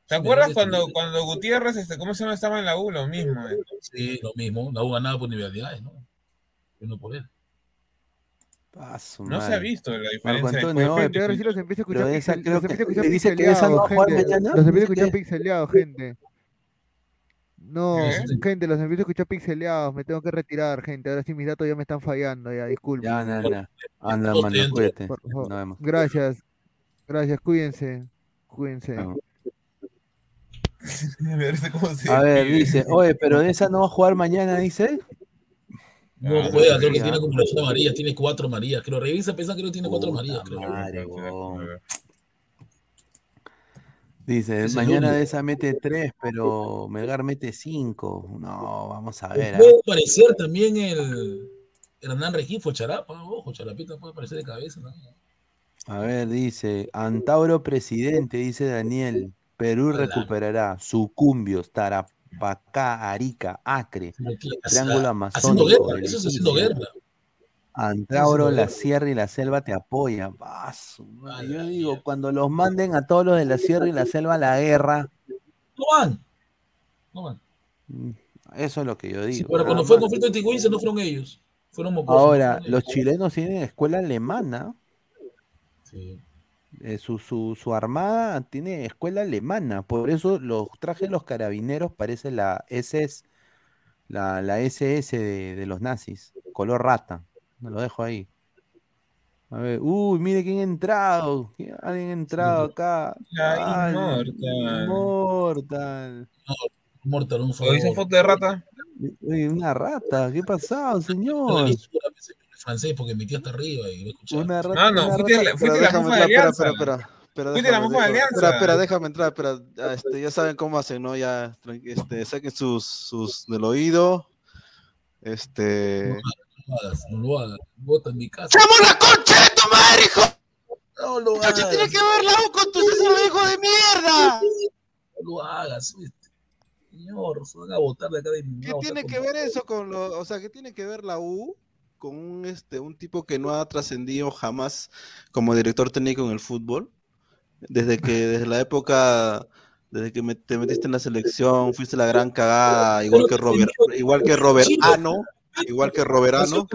¿Te acuerdas cuando, cuando Gutiérrez, este, ¿cómo se llama? Estaba en la U, lo mismo. eh. Sí, lo mismo. La U ganaba por individualidades, ¿no? Yo no por él. Su No se ha visto la diferencia. Antonio. Gente, ahora sí los empiezo a escuchar, esa pixel- los empiezo a escuchar no pixeleados, gente. Los empiezo a escuchar pixeleados, gente. No, ¿Qué? gente, los empiezo a escuchar pixeleados, me tengo que retirar, gente. Ahora sí mis datos ya me están fallando, ya, disculpen. Ya, anda, anda. Anda, mano, cuídate. Por favor. Nos vemos. Gracias, gracias, cuídense, cuídense. A ver, dice, oye, pero de esa no va a jugar mañana, dice. No Ah, juega, no creo que tiene acumulación amarilla, tiene cuatro amarillas. Creo, revisa, piensa que no tiene cuatro amarillas, creo. madre. Dice, Es mañana de esa mete tres, pero Melgar mete cinco. No, vamos a ver. ¿ah? Puede aparecer también el Hernán Regifo, Charapa. Ojo, Charapita puede aparecer de cabeza. ¿no? A ver, dice, Antauro presidente, dice Daniel. Perú recuperará Sucumbios, Tarapacá, Arica, Acre, Triángulo Haciendo Amazónico. guerra, eso es haciendo guerra. Haciendo la. Sierra y la Selva te apoyan. Ah. Yo digo, cuando los manden a todos los de la Sierra y la Selva a la guerra, No van. No van. mm, eso es lo que yo digo. Sí, pero cuando fue el conflicto de Tigüense no fueron ellos. Fueron mocosos. Ahora, fueron los chilenos tienen escuela alemana. Sí. Eh, su, su, su armada tiene escuela alemana. Por eso los trajes de los carabineros parece la SS, la, la SS de, de los nazis. Color rata. Me lo dejo ahí. A ver, uy, mire quién ha entrado. ¿Quién- Alguien ha entrado acá. La Ay, Inmortal. Inmortal. Mortal, un ¿O favor. dice foto de rata? Uy, una rata. ¿Qué ha pasado, señor? Francés porque metí hasta arriba y me escuchaba. Una rata. No, no, una fuiste, rata- la- Pero fuiste la déjame mufa de entrar, Alianza. espera, espera, espera. espera, Fuiste la déjame, mufa de déjame- Alianza. Espera, espera, déjame entrar, espera. ah, Este, ya saben cómo hacen, ¿no? Ya, este, saquen sus, sus del oído. Este. No lo hagas, no lo hagas. Bota en mi casa. ¡Chamo la concha de tu madre, hijo! No lo ¿Qué hagas. tiene que ver la U con tu César, hijo de mierda? No lo hagas. Señor, se van a botar de acá de mi ¿Qué tiene que ver eso con lo, o sea, qué tiene que ver la U con un este un tipo que no ha trascendido jamás como director técnico en el fútbol? Desde que desde la época desde que me- te metiste en la selección, fuiste la gran cagada, igual que Robert, igual que Roberano, igual que Roberano.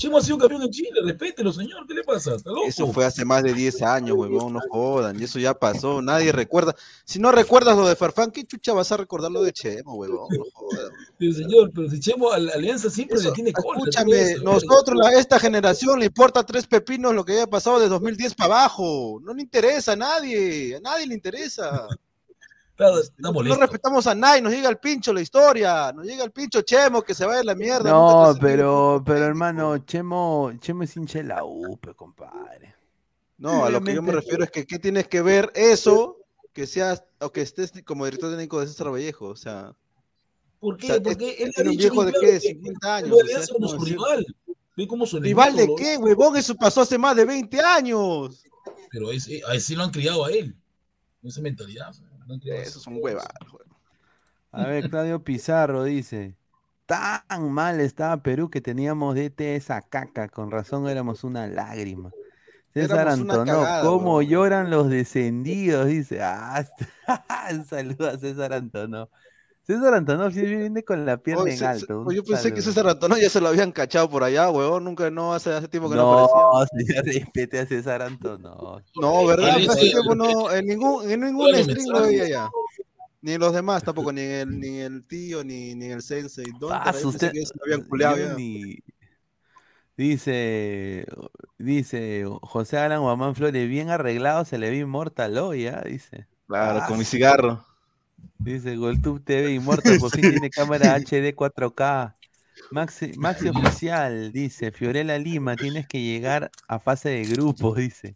Chemo ha sido campeón en Chile, respételo, señor. ¿Qué le pasa? Eso fue hace más de 10 años, huevón, no jodan, y eso ya pasó, nadie recuerda. Si no recuerdas lo de Farfán, ¿qué chucha vas a recordar lo de Chemo, huevón? No jodan. Sí, señor, pero si Chemo a la Alianza siempre le tiene cola. Escúchame, eso. nosotros, la- esta generación, le importa tres pepinos lo que haya pasado de 2010 para abajo. No le interesa a nadie, a nadie le interesa. Está No respetamos a nadie, nos llega el pincho la historia, nos llega el pincho Chemo, que se vaya a la mierda. No, pero, pero hermano, Chemo, Chemo es hincha de la U, pe, compadre. No, a lo que yo me refiero es que ¿qué tienes que ver eso que seas o que estés como director técnico de César Vallejo? O sea, ¿Por qué? o sea, Porque es- él tiene un viejo de qué, que 50 años. lo o de sea, Alianza es como su rival. Ve cómo su ¿Rival de qué, huevón? Eso pasó hace más de 20 años. Pero eh, así lo han criado a él. Esa mentalidad. lo Esos son huevas. A ver, Claudio Pizarro dice: Tan mal estaba Perú que teníamos DT esa caca, con razón éramos una lágrima. César Antonov, ¿cómo lloran los descendidos? Dice, ah, un saludo a César Antonov. César Antonov sí viene con la pierna Oye, en alto. oye, yo pensé que saludo. César Antonio ya se lo habían cachado por allá, huevón. Nunca, no, hace, hace tiempo que no, No, aparecía. señor, respete a César Antonov. No, ¿verdad? Hace tiempo no, en ningún, en ningún stream lo veía ya. Ni los demás tampoco, ni el, ni el tío, ni, ni el sensei. ¿Dónde Ah, usted- que se lo habían culeado ya. ni- Dice, dice José Alan Guamán Flores, bien arreglado, se le ve Immortal hoy, ¿ah? Dice. Claro, Ah, con mi cigarro. Dice GolTube TV Immortal, por fin tiene cámara HD 4K. Maxi, Maxi Oficial, dice, Fiorella Lima, tienes que llegar a fase de grupo, dice.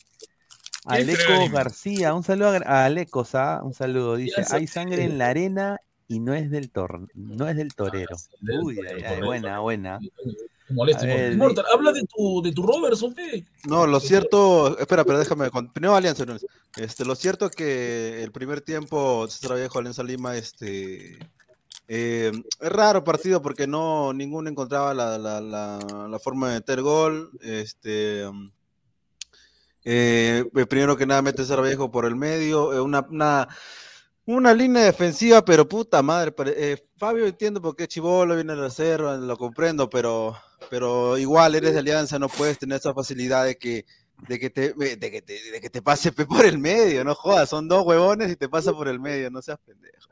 ¿Quién es Fiorella Aleco? García, un saludo a, a Alecos, ¿ah? Un saludo, dice, hay sangre en la arena y no es del tor no es del torero. del Uy, ay, ay, buena, buena. A ver, Immortal, habla de tu, de tu Robertson, fe. No, lo cierto, espera, pero déjame, con- primero Alianza, no, este, lo cierto que el primer tiempo César Viejo Alianza Lima, este, eh, es raro partido porque no, ninguno encontraba la, la, la, la forma de meter gol, este, um, eh, primero que nada mete César Viejo por el medio, eh, una, una, una línea defensiva, pero puta madre, eh, Fabio entiendo por qué Chivolo viene la reserva, lo comprendo, pero, pero igual eres de Alianza, no puedes tener esa facilidad de que, de que te, de que te, de que te pase por el medio, no jodas, son dos huevones y te pasa por el medio, no seas pendejo.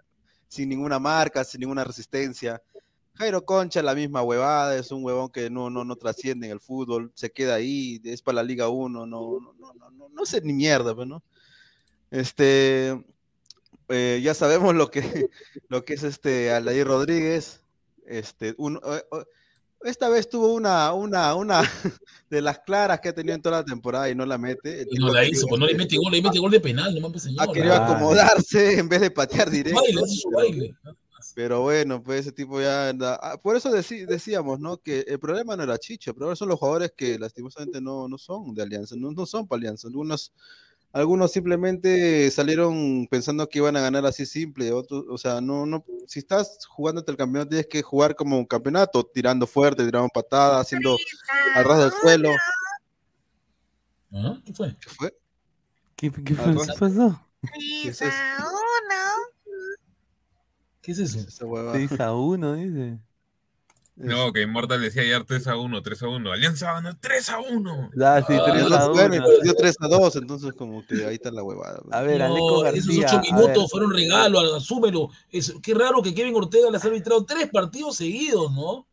Sin ninguna marca, sin ninguna resistencia. Jairo Concha, la misma huevada, es un huevón que no, no, no trasciende en el fútbol, se queda ahí, es para la Liga 1, no, no, no, no, no, no sé ni mierda, pues, ¿no? Este, eh, ya sabemos lo que, lo que es este Rodríguez. Este, un- eh, eh, esta vez tuvo una, una, una de las claras que ha tenido en toda la temporada y no la mete. Y no la hizo, pues no le mete gol, le mete gol de penal, no mames, señor. ha querido Ah. acomodarse en vez de patear directo. Baile, pero- baile. pero bueno, pues ese tipo ya anda- ah, Por eso decíamos, ¿no? Que el problema no era Chicho, el problema son los jugadores que lastimosamente no, no son de Alianza, no, no son para Alianza. Algunos, algunos simplemente salieron pensando que iban a ganar así simple, otros, o sea, no, no, si estás jugando el campeonato tienes que jugar como un campeonato, tirando fuerte, tirando patadas, haciendo al ras del suelo. ¿Ah? ¿Qué fue? ¿Qué fue? ¿Qué, qué Algo. fue- qué pasó? ¿Qué es eso? ¿Qué es eso? Esa huevada. 6 a 1, dice. No, que Immortal decía ayer 3 a 1, 3 a 1. Alianza gana 3 a 1. Ah, sí, Ah, 3 Bueno, a bueno, y 1. perdió 3 a 2, entonces como que ahí está la huevada. A ver, Aleco No, García. esos ocho a ver. minutos fueron regalo, asúmelo. Es, qué raro que Kevin Ortega les ha arbitrado tres partidos seguidos, ¿no?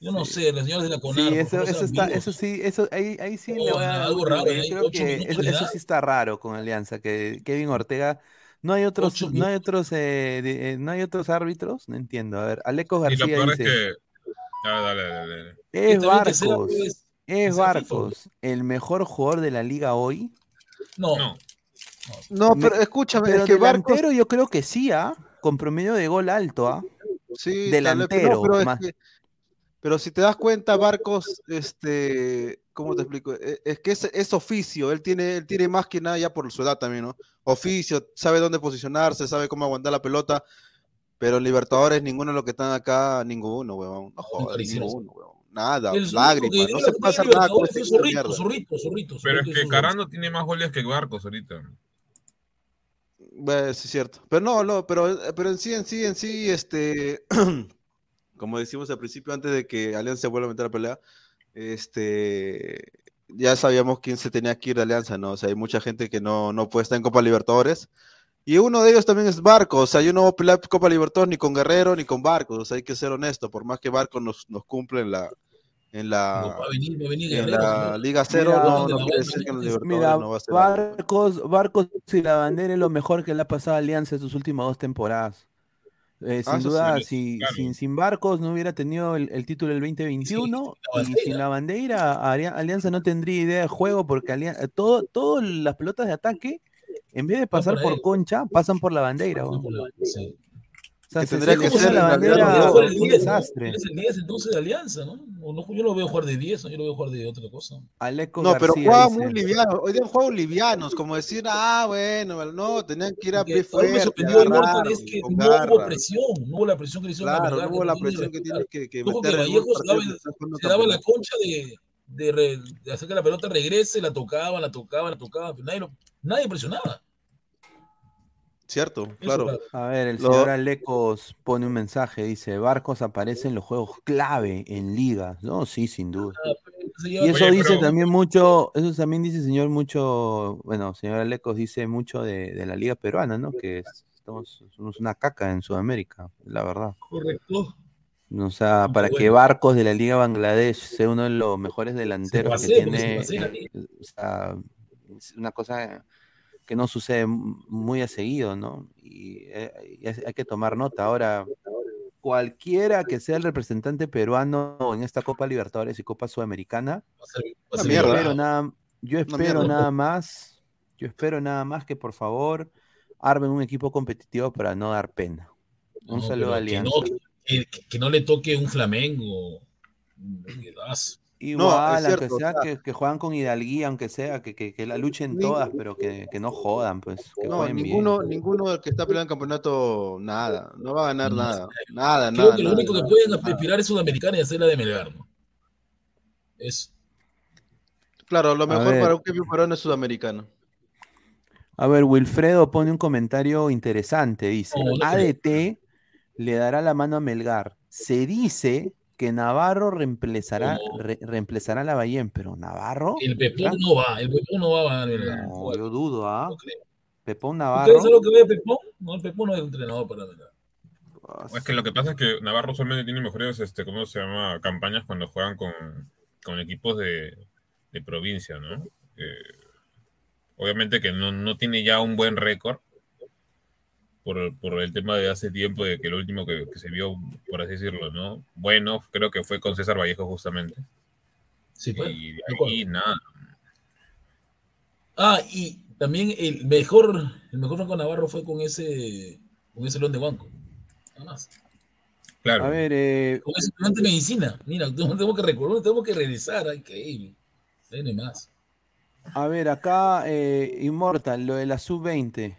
Yo no sé, los señores de la CONAR. Sí, eso, eso está, eso sí, eso ahí, ahí sí le Oh, voy a dar algo un- raro, yo ¿eh? creo que eso, le eso sí está raro con Alianza, que Kevin Ortega, no hay otros, no hay otros, eh, de- eh, no hay otros árbitros, no entiendo. A ver, Aleco Y lo García peor es dice, que. Dale, dale, dale. es Barcos, es. Barcos, el mejor jugador de la liga hoy. No, No, pero escúchame, Pero es que Barcos delantero yo creo que sí, ¿ah? Con promedio de gol alto, ¿ah? Sí, delantero, pero, es más. que- pero si te das cuenta, Barcos, este, ¿cómo te explico? E- Es que es, es oficio, él tiene, él tiene más que nada ya por su edad también, ¿no? Oficio, sabe dónde posicionarse, sabe cómo aguantar la pelota, pero en Libertadores ninguno de los que están acá, ninguno, huevón. No carísimos. ninguno, huevón. Nada, lágrimas, no se Copa nada con este. Zorrito, Zorrito, pero es que hizo Carando tiene más goles que Barcos ahorita. Bueno, sí es cierto. Pero no, no, pero, pero en sí, en sí, en sí, este, como decimos al principio, antes de que Alianza vuelva a meter a la pelea, este, ya sabíamos quién se tenía que ir de Alianza, ¿no? O sea, hay mucha gente que no, no puede estar en Copa Libertadores. Y uno de ellos también es Barcos. O sea, yo no voy a pelear Copa Libertadores ni con Guerrero ni con Barcos. O sea, hay que ser honesto. Por más que Barcos nos, nos cumple en la, en la, va a venir, va a venir en Guerrero, la señor. Liga Cero, Mira, no, no quiere decir que en Libertadores Mira, no va a ser. Barcos, Barcos y la bandera es lo mejor que le ha pasado a Alianza en sus últimas dos temporadas. Eh, Ah, sin duda, sí, si, claro. sin, sin Barcos no hubiera tenido el, el título del 2021 la y sin la bandera Alia- Alianza no tendría idea de juego porque Alianza, todo, todas las pelotas de ataque, en vez de pasar por él. concha, pasan por la bandera. Por la- sí. sea, Que se- tendría se que ser la bandera el un 10, ¿no? desastre. Es el 10 entonces de Alianza, ¿no? O Yo lo veo jugar de 10, ¿no? yo lo veo jugar de otra cosa. Aleco No, pero García dice- muy liviano. Hoy día juegos livianos, como decir, ah, bueno, no, tenían que ir a Lo que pie a mí me sorprendió agarrar, Mortal es que no hubo presión, no hubo la presión que le hicieron a Claro, no hubo la presión que tiene que, que que meter Vallejo se daba, que se la concha de, de, re- de hacer que la pelota regrese, la tocaba, la tocaba, la tocaba, pero nadie, lo- nadie presionaba. Cierto, Eso, claro. A ver, el Lo- señor Alecos pone un mensaje, dice, Barcos aparece en los juegos clave en ligas. No, sí, sin duda. Se Y eso Oye, dice pero- también mucho, eso también dice señor mucho, bueno, señor Alecos dice mucho de, de la liga peruana, ¿no? Que es- estamos, somos una caca en Sudamérica, la verdad. Correcto. O sea, Muy para que. Barcos de la Liga Bangladesh sea uno de los mejores delanteros que se tiene, eh, o sea, es una cosa que no sucede muy a seguido, ¿no? Y, eh, y hay que tomar nota. Ahora, cualquiera que sea el representante peruano en esta Copa Libertadores y Copa Sudamericana, Va a ser- va a Una ser mierda. espero violado. nada, yo espero nada más, yo espero nada más que por favor armen un equipo competitivo para no dar pena. Un No, saludo a Alianza. no, que, no le toque un Flamengo. Igual, es aunque cierto, sea o sea- que, que juegan con hidalguía, aunque sea, que, que, que la luchen Ni- todas, pero que, que no jodan, pues, que No, ninguno, bien. ninguno del que está peleando el campeonato, nada. No va a ganar No, nada. Nada, Creo nada. que lo nada, único que pueden nada. aspirar es Sudamericana y hacer la de Melgar, ¿no? Es Claro, lo mejor para un equipo peruano es sudamericano. A ver, Wilfredo pone un comentario interesante, dice, No, no creo. ADT le dará la mano a Melgar. Se dice que Navarro reemplazará, No. re- reemplazará a la Bayén, pero Navarro, el Pepón ¿verdad? no va, el Pepón no va a ganar Melgar. No, yo dudo, ¿ah? No creo. Pepón ¿Ustedes Navarro. saben lo que ve Pepón? No, el Pepón no es entrenador para Melgar. Es que lo que pasa es que Navarro solamente tiene mejores, este, ¿cómo se llama? Campañas cuando juegan con, con equipos de, de provincia, ¿no? Eh, obviamente que no, no tiene ya un buen récord por, por el tema de hace tiempo, de que lo último que, que se vio, por así decirlo, ¿no? Bueno, creo que fue con César Vallejo justamente. Sí, pues. Y de ahí nada. Ah, y también el mejor, el mejor Franco Navarro fue con ese, con ese león de banco. Nada más. Claro. A ver, eh, Con ese estudiante de medicina. Mira, tenemos que recordar, tenemos que regresar. Ay, increíble. Hay más. a ver, acá, eh, Immortal, lo de la sub-20.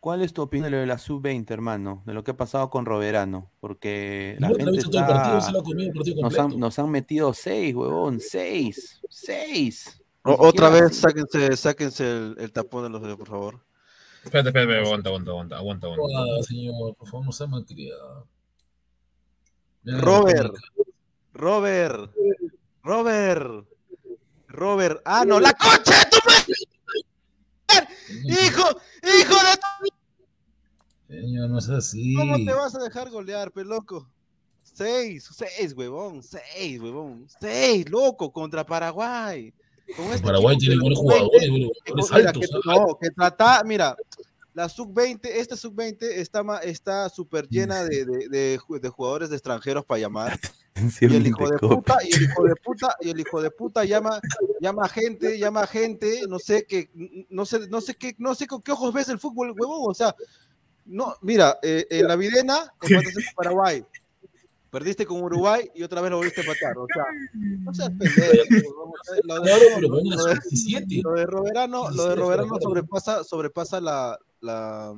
¿Cuál es tu opinión de lo de la sub-20, hermano? De lo que ha pasado con Roberano. Porque la gente partido, está... se lo ha comido el partido Nos han, nos han metido seis, huevón, seis, seis. O- otra vez, sáquense, sáquense el, el tapón de los dedos, por favor. Espérate, espérate, aguanta, aguanta, aguanta, aguanta, aguanta. Ah, señor, por favor, no sea malcriado. Robert, Robert, Robert, Robert. Ah, no, la concha de tu madre. Hijo, hijo de tu... Señor, no es así. ¿Cómo te vas a dejar golear, pe loco? Seis, seis, huevón, seis, huevón, seis, loco, contra Paraguay. Con este Paraguay tiene buenos los 20, jugadores, buenos mira, altos, no, que trata, mira, la sub-20, esta sub-20 está está súper llena de, de, de ju- de jugadores de extranjeros para llamar. Y el hijo de puta, y el hijo de puta, y el hijo de puta llama, llama a gente, llama a gente, no sé qué, no sé, no sé qué, no sé con qué ojos ves el fútbol, huevón. O sea, no, mira, eh, en la Videna, empataste con Paraguay, perdiste con Uruguay y otra vez lo volviste a empatar. O sea, no seas pendejo. Lo de, Claro, pero con una lo de- sub-17. lo de Roberano, lo de 17, Roberano claro. sobrepasa, sobrepasa la, la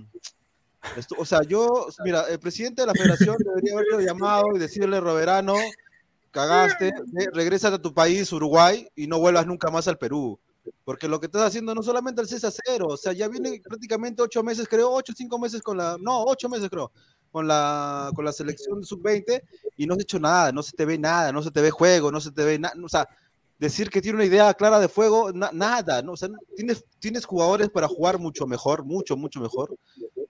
esto- o sea, yo, mira, el presidente de la federación debería haberlo llamado y decirle, Roberano, cagaste, regrésate a tu país, Uruguay, y no vuelvas nunca más al Perú. Porque lo que estás haciendo no solamente el 6 a 0, o sea, ya viene prácticamente ocho meses, creo, ocho, cinco meses con la, no, ocho meses creo, con la, con la selección sub-20 y no has hecho nada, no se te ve nada, no se te ve juego, no se te ve nada, o sea, decir que tiene una idea clara de fuego, na- nada, ¿no? O sea, tienes, tienes jugadores para jugar mucho mejor, mucho, mucho mejor.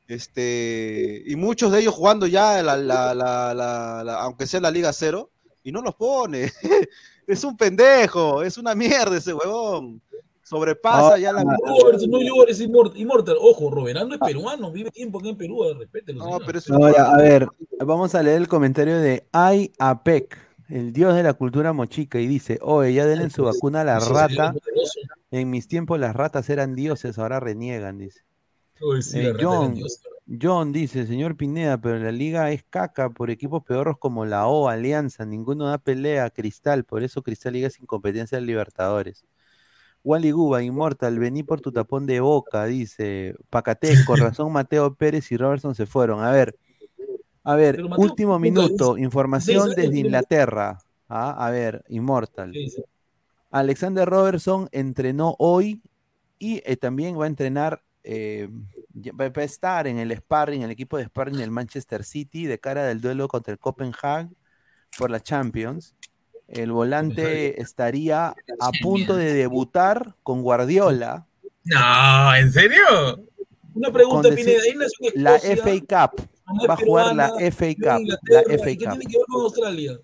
Este, y muchos de ellos jugando ya, la, la- la- la- la- aunque sea la Liga Cero, y no los pone. es un pendejo, es una mierda ese huevón. Sobrepasa ya la. Robert, no llores, Immort- Immortal. Ojo, Roberano es peruano, vive tiempo aquí en Perú, respételo. No, señor. pero es Ahora, a ver, vamos a leer el comentario de Ay Apec, el dios de la cultura mochica, y dice, oye, ya denle su vacuna a la rata. En mis tiempos las ratas eran dioses, ahora reniegan, dice. Uy, sí, Eh, John. John dice, señor Pineda, pero la liga es caca por equipos peorros como la O, Alianza, ninguno da pelea a Cristal, por eso Cristal liga sin competencia de Libertadores. Wally Guba, Inmortal, vení por tu tapón de boca, dice Pacatés, con razón Mateo Pérez y Robertson se fueron. A ver, a ver, último minuto, información desde Inglaterra. Ah, a ver, Inmortal. ¿Qué dice? Alexander Robertson entrenó hoy y eh, también va a entrenar, eh, va a estar en el sparring, en el equipo de sparring del Manchester City de cara del duelo contra el Copenhagen por la Champions. El volante estaría a punto de debutar con Guardiola. No, ¿en serio? Una pregunta, Pineda. en la FA Cup. Va a jugar la FA Cup. La FA ¿y ¿Qué Cup. tiene que ver con Australia?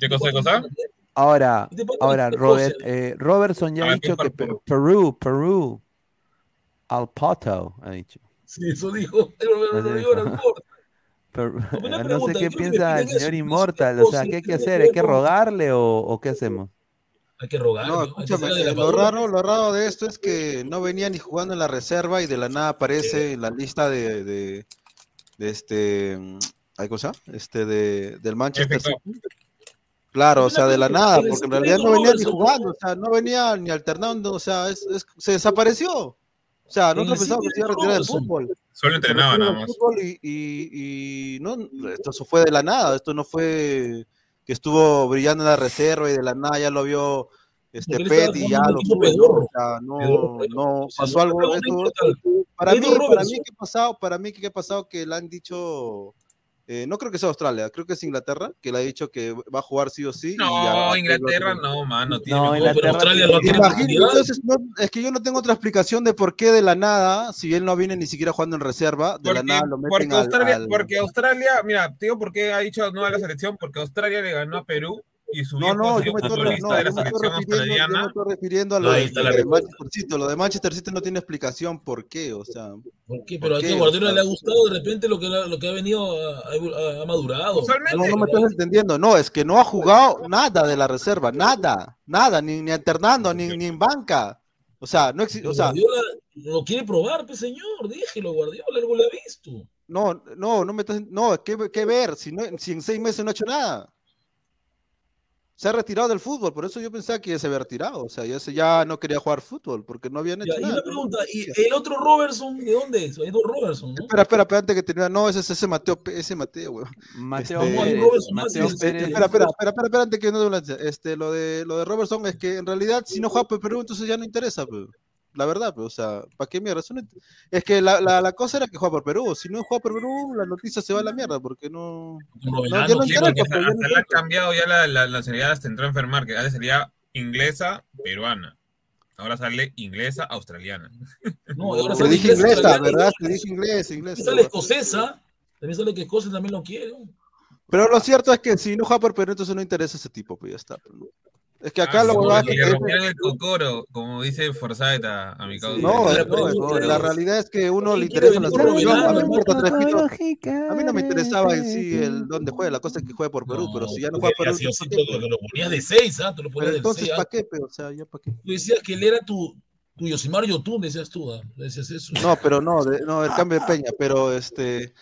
¿Qué cosa, qué cosa? Ahora, ahora Robert, eh, Robertson ya ha Ah, dicho ¿qué que Perú, Perú, al Poto, ha dicho. Sí, eso dijo. Pero No dijo en el corte. Pero, una no sé qué piensa el señor Inmortal, o sea, ¿qué hay que hacer? ¿Hay que rogarle o, o qué hacemos? Hay que rogar. No, escúchame, eh, lo raro, lo raro de esto es que no venía ni jugando en la reserva y de la nada aparece en la lista de, de, de este, ¿hay cosa? Este de, del Manchester. City. Claro, o sea, de la nada, porque en realidad no venía ni jugando, o sea, no venía ni alternando, o sea, es- es- se desapareció. O sea, nosotros el pensamos que se iba a retirar del fútbol. Solo entrenaba nada más. fútbol y, y- y no, esto se fue de la nada, esto no fue que estuvo brillando en la reserva y de la nada ya lo vio este Porque Pet y ya lo sube. O sea, no, Pedorro, no O sea, pasó algo, esto- para mí, para mí que ha pasado, para mí que ha pasado que le han dicho, eh, no creo que sea Australia, creo que es Inglaterra, que le ha dicho que va a jugar sí o sí. y ya- No, Inglaterra no, mano. Tiene No, Inglaterra Australia no tiene oportunidad. entonces, no, es que yo no tengo otra explicación de por qué de la nada, si él no viene ni siquiera jugando en reserva, de la Porque, nada lo porque meten al, Australia, al- porque Australia, mira, te digo por qué ha dicho no a la selección, porque Australia le ganó a Perú y su No, no, yo me estoy, no, yo me estoy refiriendo, yo me estoy refiriendo a lo de, de. Manchester City. Lo de Manchester City no tiene explicación por qué, o sea. ¿Por qué? ¿Por Pero a qué? que O Guardiola sea, le ha gustado de repente lo que, lo que ha venido, ha, madurado. No, no me estás entendiendo. No, es que no ha jugado nada de la reserva, nada, nada, ni, ni alternando, ni, ni en banca. O sea, no existe, o sea, Guardiola lo quiere probar, pues señor, déjelo, Guardiola, algo le ha visto. no, no, no me estás, no, ¿qué, qué ver? Si, no, si en seis meses no ha hecho nada. Se ha retirado del fútbol, por eso yo pensaba que ya se había retirado. O sea, ya, se, ya no quería jugar fútbol, porque no habían Ya, hecho y nada. una pregunta, ¿y el otro Robertson, de dónde es? Robertson, ¿no? Espera, espera, espera, antes que termine. No, ese es ese Mateo, ese Mateo, weón. Mateo Este, Pérez, Robertson, Mateo este, Pérez. Espera, espera, espera, espera, espera, antes que no lance. Este, lo de lo de Robertson es que en realidad si no juega por Perú, entonces ya no interesa, pues. La verdad, pues, o sea, ¿para qué mierda? No Es que la, la, la cosa era que juega por Perú. Si no juega por Perú, la noticia se va a la mierda, porque no. No, ya no Sí, interesa, porque pues, hasta, ya ha cambiado ya la, la, la seriedad, hasta entró a enfermar, que antes sería inglesa, peruana. Ahora sale inglesa, australiana. No, ahora sale dije inglesa, australiano, ¿verdad? Te dije inglés, inglés. sale escocesa, también sale que Escocia también lo quiere. Pero lo cierto es que si no juega por Perú, entonces no interesa ese tipo, pues ya está. ¿No? Es que acá Ah, lo sí, huevada que le rompieron el cocoro, como dice Forzata a mi causa. No, la no, la realidad es que uno le ¿quién quiere interesa la venir con selección. A mí me importa tres pitos. A mí no me interesaba en sí el dónde juega, la cosa es que juegue por Perú, pero si ya no juega por Perú, sido ¿para así qué, todo, pues? que lo ponías de 6, ¿ah? Te lo ponías entonces, 6. ¿para qué? Pero, o sea, ya para qué. Tú decías que él era tu, tu Yosimar Yotun, decías tú, ¿ah? Decías eso. No, pero no, de- no, el cambio de Peña, pero este,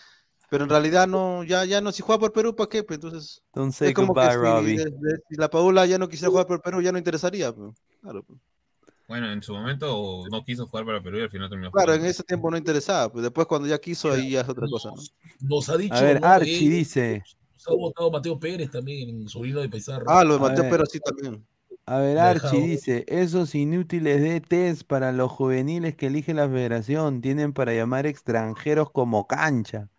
pero en realidad no, ya, ya no, si juega por Perú, ¿para qué? Pues entonces, Don't say es como que si, Robbie. de- de- si la Paula ya no quisiera jugar por Perú, ya no interesaría, pues. Claro, pues. Bueno, en su momento no quiso jugar para Perú y al final terminó Claro, en ese tiempo no interesaba, pues después cuando ya quiso, ahí ya es otra cosa, ¿no? Nos ha dicho, A ver, ¿no? Archie Eh, dice. Nos ha votado Mateo Pérez también, sobrino de Pizarro. Ah, lo de A Mateo ver. Pero sí también. A ver, Archie dice, esos inútiles DTs para los juveniles que elige la federación tienen para llamar extranjeros como cancha,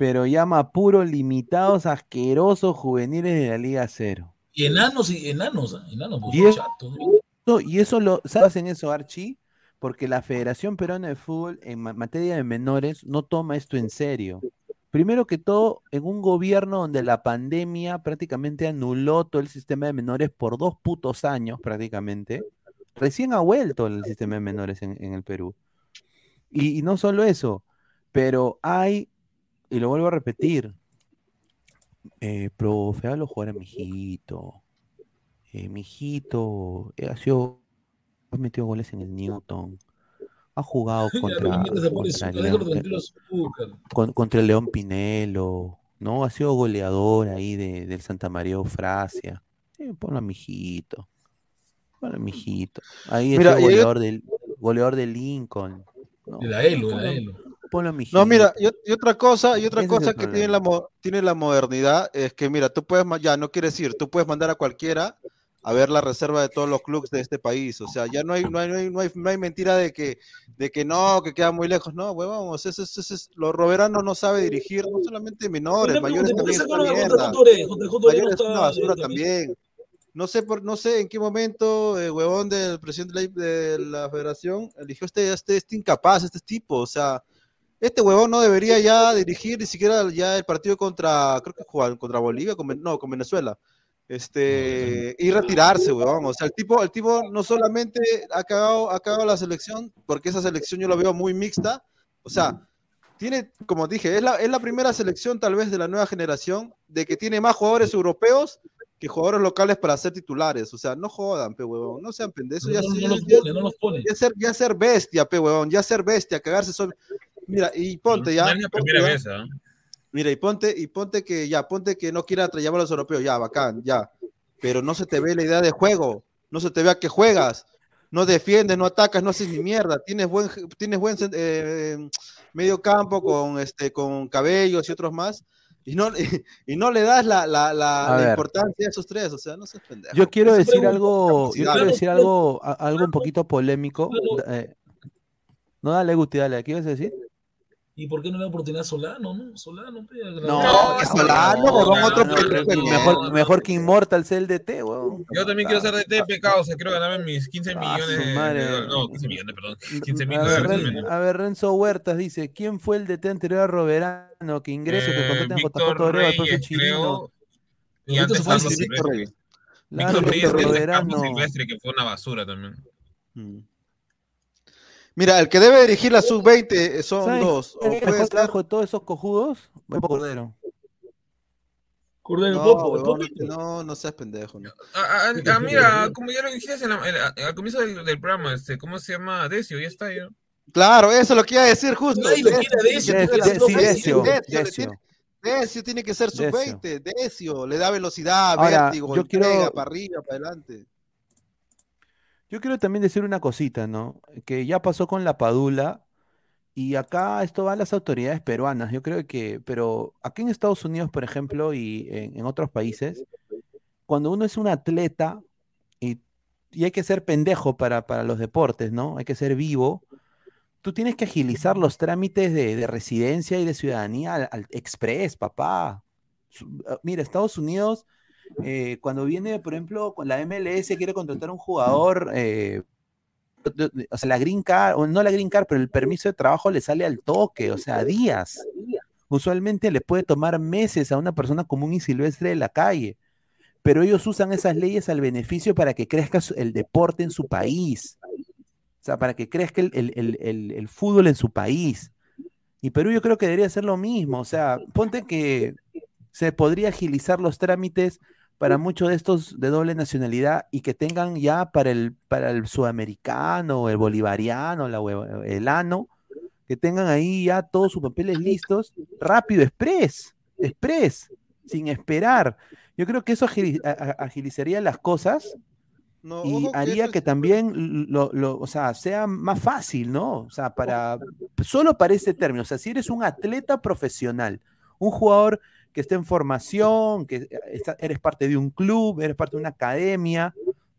pero llama puro limitados asquerosos juveniles de la Liga Cero. Y enanos, y enanos, ¿ah? enanos, Y. Eso- y eso lo, ¿sabes en eso, Archie? Porque la Federación Peruana de Fútbol en ma- materia de menores no toma esto en serio. Primero que todo, en un gobierno donde la pandemia prácticamente anuló todo el sistema de menores por dos putos años prácticamente, recién ha vuelto el sistema de menores en, en el Perú. Y, y no solo eso, pero hay, y lo vuelvo a repetir, eh, profe, hágalo jugar a mi hijito. Eh, mi hijito eh, ha sido, ha metido goles en el Newton. Ha jugado contra, contra, el León, con- contra el León Pinelo, ¿no? Ha sido goleador ahí de, del Santa María Eufrasia. Sí, ponlo a mijito. Ponlo a mijito. Ahí es el goleador del, goleador de Lincoln. ¿no? De la Elo, de la Elo. Ponlo a mijito. No, mira, y, y otra cosa, y otra es cosa que tiene la, tiene la modernidad es que, mira, tú puedes, ya no quiere decir, tú puedes mandar a cualquiera a ver la reserva de todos los clubes de este país. O sea, ya no hay, no hay, no hay, no hay, no hay mentira de que, de que no, que queda muy lejos. No, huevón, eso es- los Roberano no sabe dirigir, no solamente menores, mayores también es es también. No sé, por, no sé en qué momento el huevón del presidente de la, de la federación eligió este, este, este incapaz, este tipo. O sea, este huevón no debería ya dirigir ni siquiera ya el partido contra, creo que jugaban contra Bolivia, con, no, con Venezuela. Este, y retirarse, huevón. O sea, el tipo, el tipo no solamente ha cagado, ha cagado la selección, porque esa selección yo la veo muy mixta. O sea, tiene, como dije, es la, es la primera selección tal vez de la nueva generación de que tiene más jugadores europeos que jugadores locales para ser titulares. O sea, no jodan, pe huevón, no sean pendejos. No, ya, no, no los ya- pone, no los pone. ya ser, ya ser bestia, pe huevón, ya ser bestia, cagarse solo. Mira, y ponte ya. No es la ponte primera ya. vez, ¿ah? Mira, y ponte, y ponte que ya, ponte que no quiera tra- llamar a los europeos, ya, bacán, ya. Pero no se te ve la idea de juego, no se te ve a qué juegas, no defiendes, no atacas, no haces ni mierda, tienes buen, tienes buen eh, medio campo con este, con cabellos y otros más, y no, y, no le das la, la, la- A la ver. importancia a esos tres, o sea, no seas pendejo. Yo quiero decir algo, yo quiero decir algo, a- algo un poquito polémico. eh, no, dale, Guti, dale, ¿qué ibas a decir? ¿Y por qué no le da oportunidad a Solano, no? Solano, pe, a No, grabar. que Solano, huevón, otro no, mejor, mejor que Immortal sea el DT, weón. Yo también quiero ser de TP, causa, quiero ganarme mis 15 Ah, millones. madre. de- no, 15 millones, perdón. 15 mil A ver, Ren- a ver, Renzo Huertas dice, ¿quién fue el DT anterior a Roberano que ingrese, que Eh, contraten a Víctor JJ Reyes, Chirino? creo. Y Víctor antes fue Víctor Silvestre. Reyes. Víctor Reyes y Roberano. Silvestre, que fue una basura también. Mm. Mira, el que debe dirigir la sub-20 son ¿Sabes dos. O es el puede de todos esos cojudos? Cordero. Cordero, No, Popo, Popito. no, no seas pendejo. No. Ah, ah, ah, mira, como ya lo dijiste en la- en la- al comienzo del, del programa, este, ¿cómo se llama? Decio, ya está ya. Claro, eso es lo que iba a decir justo. Nadie lo quiere Decio, tiene que De- ser de- la sí, sub-20, Decio, Decio, le Decio. tiene- Decio tiene que ser Decio. sub-20, Decio, le da velocidad, Ahora, vértigo, yo quiero- para arriba, para adelante. Yo quiero también decir una cosita, ¿no? Que ya pasó con la Padula y acá esto va a las autoridades peruanas. Yo creo que, pero aquí en Estados Unidos, por ejemplo, y en, otros países, cuando uno es un atleta y, y hay que ser pendejo para, para los deportes, ¿no? Hay que ser vivo. Tú tienes que agilizar los trámites de, de residencia y de ciudadanía al, al express, papá. Ah, Mira, Estados Unidos, eh, cuando viene, por ejemplo, con la MLS, quiere contratar a un jugador, eh, o sea, la green card, o no la green card, pero el permiso de trabajo le sale al toque, o sea, días. Usualmente le puede tomar meses a una persona común y silvestre de la calle, pero ellos usan esas leyes al beneficio para que crezca el deporte en su país, o sea, para que crezca el- el fútbol en su país. Y Perú yo creo que debería hacer lo mismo, o sea, ponte que se podría agilizar los trámites para muchos de estos de doble nacionalidad y que tengan ya para el, para el sudamericano, el bolivariano, la el ano, que tengan ahí ya todos sus papeles listos, rápido, express, express, sin esperar. Yo creo que eso agilizaría las cosas No, y que haría que también lo, lo- o sea, sea más fácil, ¿no? O sea, para solo para ese término, o sea, si eres un atleta profesional, un jugador que está en formación, que está- eres parte de un club, eres parte de una academia,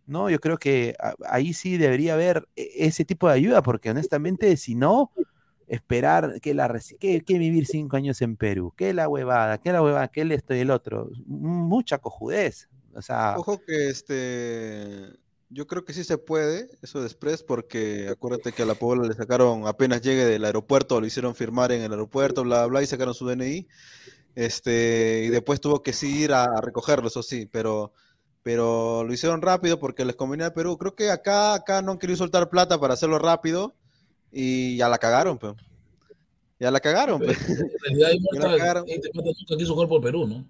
¿no? Yo creo que a- ahí sí debería haber e- ese tipo de ayuda, porque honestamente, si no, esperar que la que, que vivir cinco años en Perú, que la huevada, que la huevada, que el esto y el otro, mucha cojudez. O sea, Ojo que este, yo creo que sí se puede eso de Express porque acuérdate que a la Puebla le sacaron apenas llegue del aeropuerto, lo hicieron firmar en el aeropuerto, bla, bla, y sacaron su DNI. Este, y después tuvo que sí ir a, a recogerlo, eso sí, pero, pero lo hicieron rápido porque les convenía a Perú. Creo que acá, acá no han querido soltar plata para hacerlo rápido y ya la cagaron, pues. Ya la cagaron, pues. En realidad, muerta, cagaron. este nunca quiso jugar por Perú, ¿no?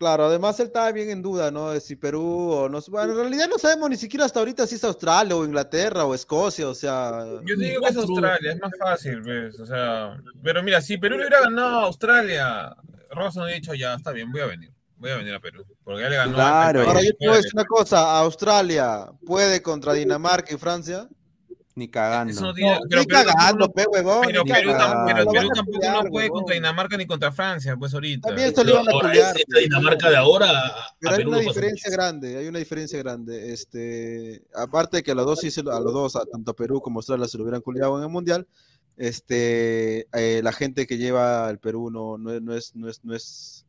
Claro, además él estaba bien en duda, ¿no? De si Perú o no. Bueno, en realidad no sabemos ni siquiera hasta ahorita si es Australia o Inglaterra o Escocia, o sea. Yo te digo que es Australia, es más fácil, ¿ves? O sea, pero mira, si Perú le hubiera ganado a Australia, Robson había dicho, ya, está bien, voy a venir. Voy a venir a Perú. Porque ya le ganó a- al Ahora yo te voy a decir una cosa, ¿Australia puede contra Dinamarca y Francia? Ni cagando. Eso no tiene- No, pero ni Perú tampoco cagando, no- pe, huevón, Pero Perú, cagando. pero Perú tampoco no puede huevón. contra Dinamarca ni contra Francia, pues ahorita. También lo iban a Ahora, culiar. esta Dinamarca de ahora Pero a hay Perú una diferencia grande, hay una diferencia grande. Este, aparte de que a los dos sí se lo- a los dos, a tanto a Perú como a Australia se lo hubieran culiado en el mundial, este, eh, la gente que lleva al Perú no, no, es- no es, no es, no es,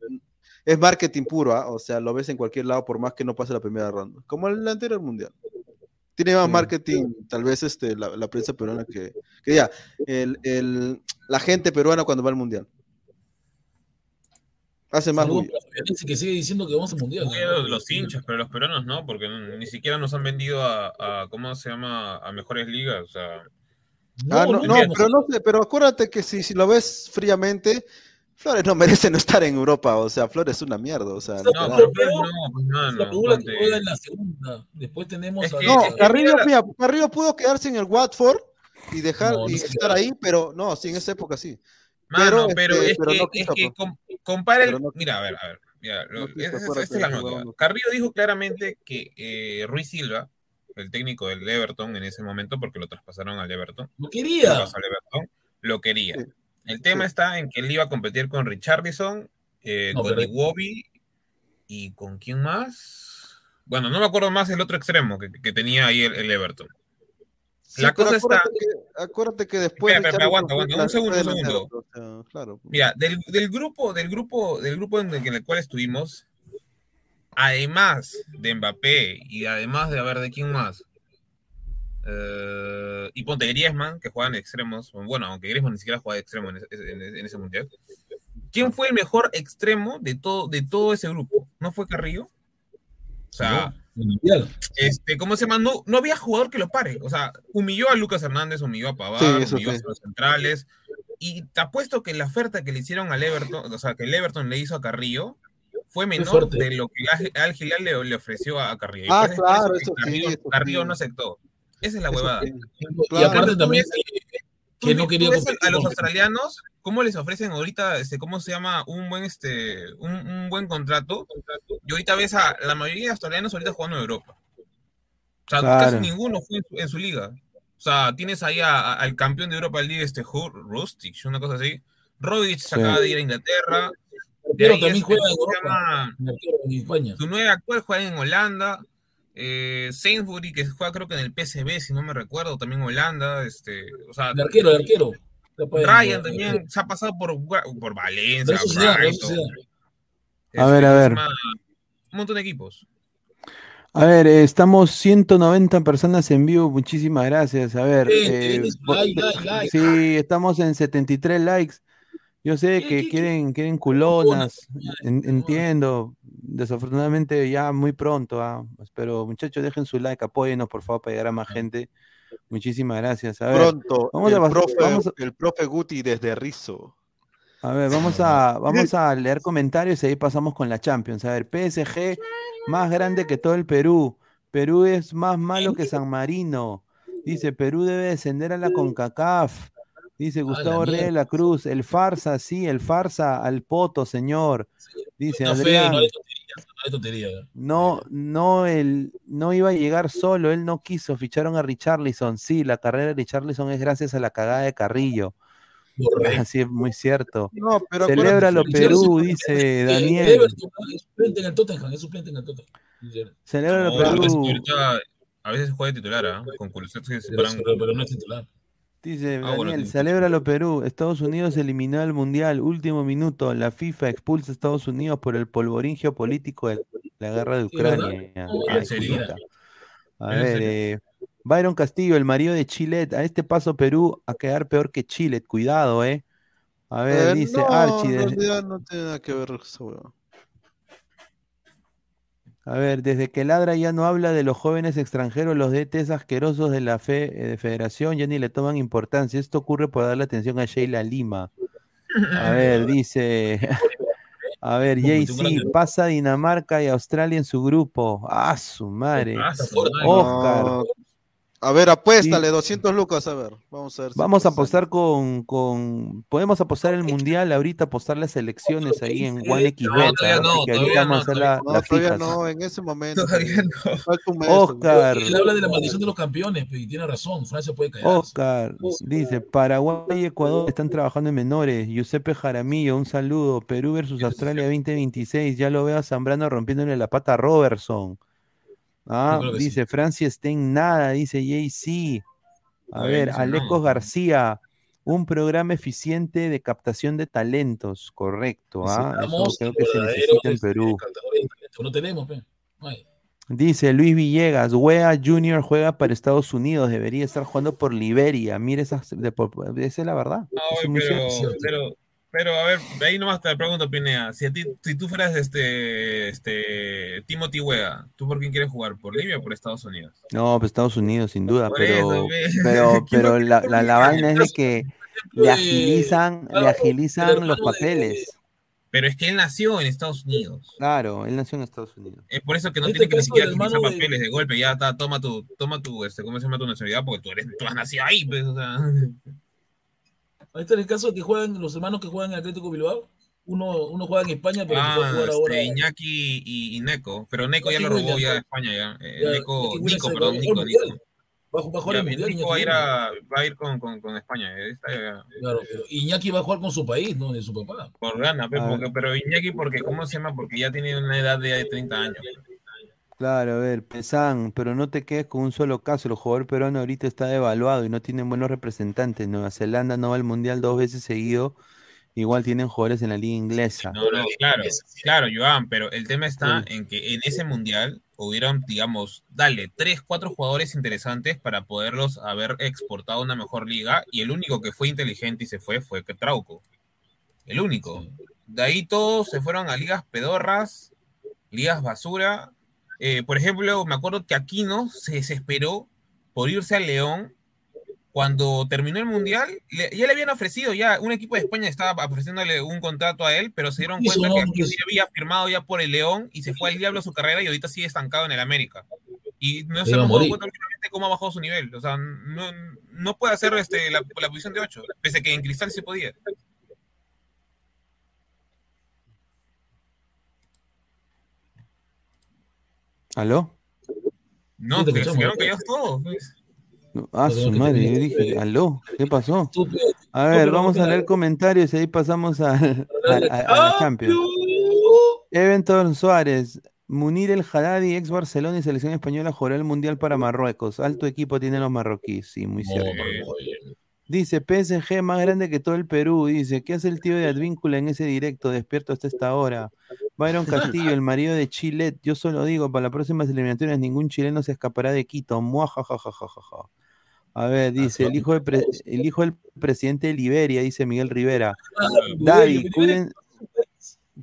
es marketing puro, ¿ah? o sea, lo ves en cualquier lado por más que no pase la primera ronda, como el anterior mundial. Tiene más marketing, tal vez este, la, la prensa peruana que, que ya, el, el- la gente peruana cuando va al mundial. Hace más bulla. que sigue diciendo que vamos al mundial. Los, hinchas, pero los peruanos no, porque ni siquiera nos han vendido a, a- ¿cómo se llama? A mejores ligas, o sea... Ah, no, no, pero no sé, pero acuérdate que si, si lo ves fríamente, Flores no merece no estar en Europa, o sea, Flores es una mierda, o sea, No, pero no, no, La no, Padula que ponte- juega en la segunda. Después tenemos a. No, Carrillo, mira, Carrillo pudo quedarse en el Watford y dejar y estar ahí, pero no, sí, en esa época sí. Mano, pero, este, es pero que, no es quiso, que pues. com- compara el... Mira, a ver, a ver. Mira, lo- quiso, esta la. Carrillo dijo claramente que eh, Ruiz Silva, el técnico del Everton en ese momento, porque lo traspasaron al Everton, Lo quería. lo al Everton, lo quería. El tema está en que él iba a competir con Richardson, eh, No, con pero- Iwobi y con quién más. Bueno, no me acuerdo más el otro extremo que, que tenía ahí el, el Everton. Sí, la cosa está. acuérdate que, acuérdate que después Espera, espera, aguanta, aguanta, un segundo, un segundo. claro. Mira, del, del grupo, del grupo, del grupo en el, en el cual estuvimos, además de Mbappé y además de a ver de quién más. Eh, y ponte Griezmann, que juega en extremos. Bueno, aunque Griezmann ni siquiera juega de extremo en ese, en ese- en ese mundial. ¿Quién fue el mejor extremo de todo, de todo ese grupo? ¿No fue Carrillo? O sea, este, ¿cómo se llama? No, no había jugador que lo pare. O sea, humilló a Lucas Hernández, humilló a Pavar, Sí, humilló sí. a los centrales. Y te apuesto que la oferta que le hicieron al Everton, o sea, que el Everton le hizo a Carrillo, fue menor de lo que Al- Al Hilal le, le ofreció a Carrillo. Ah, claro, eso sí, Carrillo, eso Carrillo no aceptó. Esa es la huevada. Y aparte también que, no quería a los australianos, ¿cómo les ofrecen ahorita, este, cómo se llama, un buen, este, un, un buen contrato? Y ahorita ves a la mayoría de australianos ahorita jugando en Europa. O sea, Claro. casi ninguno fue en su, en su liga. O sea, tienes ahí a- a- al campeón de Europa League, este Rustic, una cosa así. Rogic se Sí. acaba de ir a Inglaterra. De Pero ahí, también este, juega en ¿cómo se Europa. llama? en arquero en España. Su nueve actual juega en Holanda. Eh, Sainsbury, que juega creo que en el PSV, si no me recuerdo, también Holanda. Este, o sea, El arquero, el arquero. Ryan también se ha pasado por, por Valencia, Brighton. A ver, a ¿cómo se ver. Un montón de equipos. A ver, eh, estamos 190 personas en vivo, muchísimas gracias. A ver, eh, like, like, like. sí, estamos en 73 likes. Yo sé que quieren, quieren culonas, en- entiendo. Desafortunadamente ya muy pronto, ah, pero muchachos dejen su like, apóyennos por favor para llegar a más gente. Muchísimas gracias. A ver, Pronto, vamos el, a, profe, vamos a- el profe Guti desde Rizo. A ver, vamos a, vamos a leer comentarios y ahí pasamos con la Champions. A ver, PSG más grande que todo el Perú. Perú es más malo que San Marino. Dice, Perú debe descender a la CONCACAF. Dice Gustavo Reyes de la Cruz, el farsa, sí, el farsa al poto, señor. Dice fe, Adrián, no hay no hay no, no, él no iba a llegar solo, él no quiso, ficharon a Richarlison. Sí, la carrera de Richarlison es gracias a la cagada de Carrillo. Así es muy cierto. No, pero Celébralo Perú, dice Eh, Daniel. Everton, es suplente en el Tottenham, es suplente en el Tottenham. Celébralo Perú. a veces juega de titular, ¿ah? Con se separan. pero- pero no es titular. Dice Ah, bueno, Daniel, sí. celébralo Perú. Estados Unidos eliminó el Mundial. Último minuto. La FIFA expulsa a Estados Unidos por el polvorín geopolítico de la guerra de Sí. Ucrania. No, puta. A ¿En ver, eh, Byron Castillo, el marido de Chile. A este paso Perú a quedar peor que Chile. Cuidado, eh. A ver, Eh, dice no, Archie. realidad no tiene nada que ver esa hueva. A ver, desde que Ladra ya no habla de los jóvenes extranjeros, los DTs asquerosos de la fe, eh, de federación ya ni le toman importancia. Esto ocurre por darle atención a Sheila Lima. A ver, dice A ver, grande. pasa Dinamarca y Australia en su grupo. Ah, su madre. Ah, su madre. Oscar. A ver, apuéstale, 200 lucas, a ver. Vamos a ver. si Vamos a apostar con, con. Podemos apostar el mundial ahorita, apostar las elecciones ahí en. No, todavía ¿ah? no, Así que ahorita todavía vamos a no, hacer la- No, las todavía fijas. no, en ese momento. Todavía no. Oscar. Él habla de la maldición de los campeones, pe, y tiene razón. Francia puede caer. Oscar dice, Paraguay y Ecuador están trabajando en menores. Giuseppe Jaramillo, un saludo. Perú versus Australia 2026. Ya lo veo a Zambrano rompiéndole la pata a Robertson. Ah, que sí. dice Francia está en nada, dice JC. A ver, Alecos. García, un programa eficiente de captación de talentos, correcto. Ah, eso creo que se necesita en este, Perú. No tenemos, pe. Dice Luis Villegas, Wea Junior juega para Estados Unidos, debería estar jugando por Liberia. Mire, esa, de- por- esa es la verdad. Es pero, misil. pero, pero, a ver, de ahí nomás te pregunto, Pinea. Si, a ti, si tú fueras este, este Timothy Wea, ¿tú por quién quieres jugar? ¿Por Libia o por Estados Unidos? No, pues Estados Unidos, sin duda, Por pero, eso, pero, ¿Quién va pero la, la, la vaina es de que le agilizan, le agilizan los papeles. Pero es que él nació en Estados Unidos. Claro, él nació en Estados Unidos. Es por eso que no Este tiene que ni siquiera agilizar hermano de- papeles de golpe. Ya está, toma tu, toma tu, este, ¿cómo se llama tu nacionalidad? Porque tú eres, tú has nacido ahí, pues, o sea. Ahí está el caso de que juegan los hermanos que juegan en Atlético Bilbao. Uno, uno juega en España, pero Ah, jugar ahora. este, Iñaki y, y Neko. Pero Neko ya lo robó ya de. España ya. Eh, Ya, Neko, Nico, se perdón, Nico, Nico. Va a jugar Ya, al Mundial, Nico va a ir, a, va a ir con, con, con España. eh, está ya- Claro, pero Iñaki va a jugar con su país, no de su papá. por gana, pe, A porque- ver. pero Iñaki, porque, ¿cómo se llama? Porque ya tiene una edad de 30 años. Claro, a ver, Pesan, pero no te quedes con un solo caso. El jugador peruano ahorita está devaluado y no tienen buenos representantes. Nueva Zelanda no va al mundial dos veces seguido. Igual tienen jugadores en la liga inglesa. No, no, claro, claro, Joan, pero el tema está Sí. en que en ese mundial hubieron, digamos, dale, tres, cuatro jugadores interesantes para poderlos haber exportado a una mejor liga y el único que fue inteligente y se fue fue Trauco. El único. De ahí todos se fueron a ligas pedorras, ligas basura. Eh, por ejemplo, me acuerdo que Aquino se desesperó por irse al León cuando terminó el mundial, le- ya le habían ofrecido, ya un equipo de España estaba ofreciéndole un contrato a él, pero se dieron cuenta que Aquino ya había firmado ya por el León y se fue al diablo su carrera y ahorita sigue estancado en el América. Y no se últimamente cómo ha bajado su nivel. O sea, no, no puede hacer este, la, la posición de 8, pese a que en Cristal se podía. ¿Aló? No, te escuchamos. quedaron callados todos. pues. No, Ah, su madre, yo dije, ¿aló? ¿Qué pasó? A ver, vamos a leer comentarios y ahí pasamos a, a- a- a la Champions. Eventor Suárez, Munir El Haddadi, ex Barcelona y selección española, jugará el Mundial para Marruecos. Alto equipo tienen los marroquíes, sí, muy cierto. Dice, PSG más grande que todo el Perú. Dice, ¿qué hace el tío de Advíncula en ese directo despierto hasta esta hora? Byron Castillo, el marido de Chilet. Yo solo digo, para las próximas eliminatorias ningún chileno se escapará de Quito. Muajajajajaja. A ver, dice, el hijo, el del presidente de Liberia, dice Miguel Rivera. David, cuiden,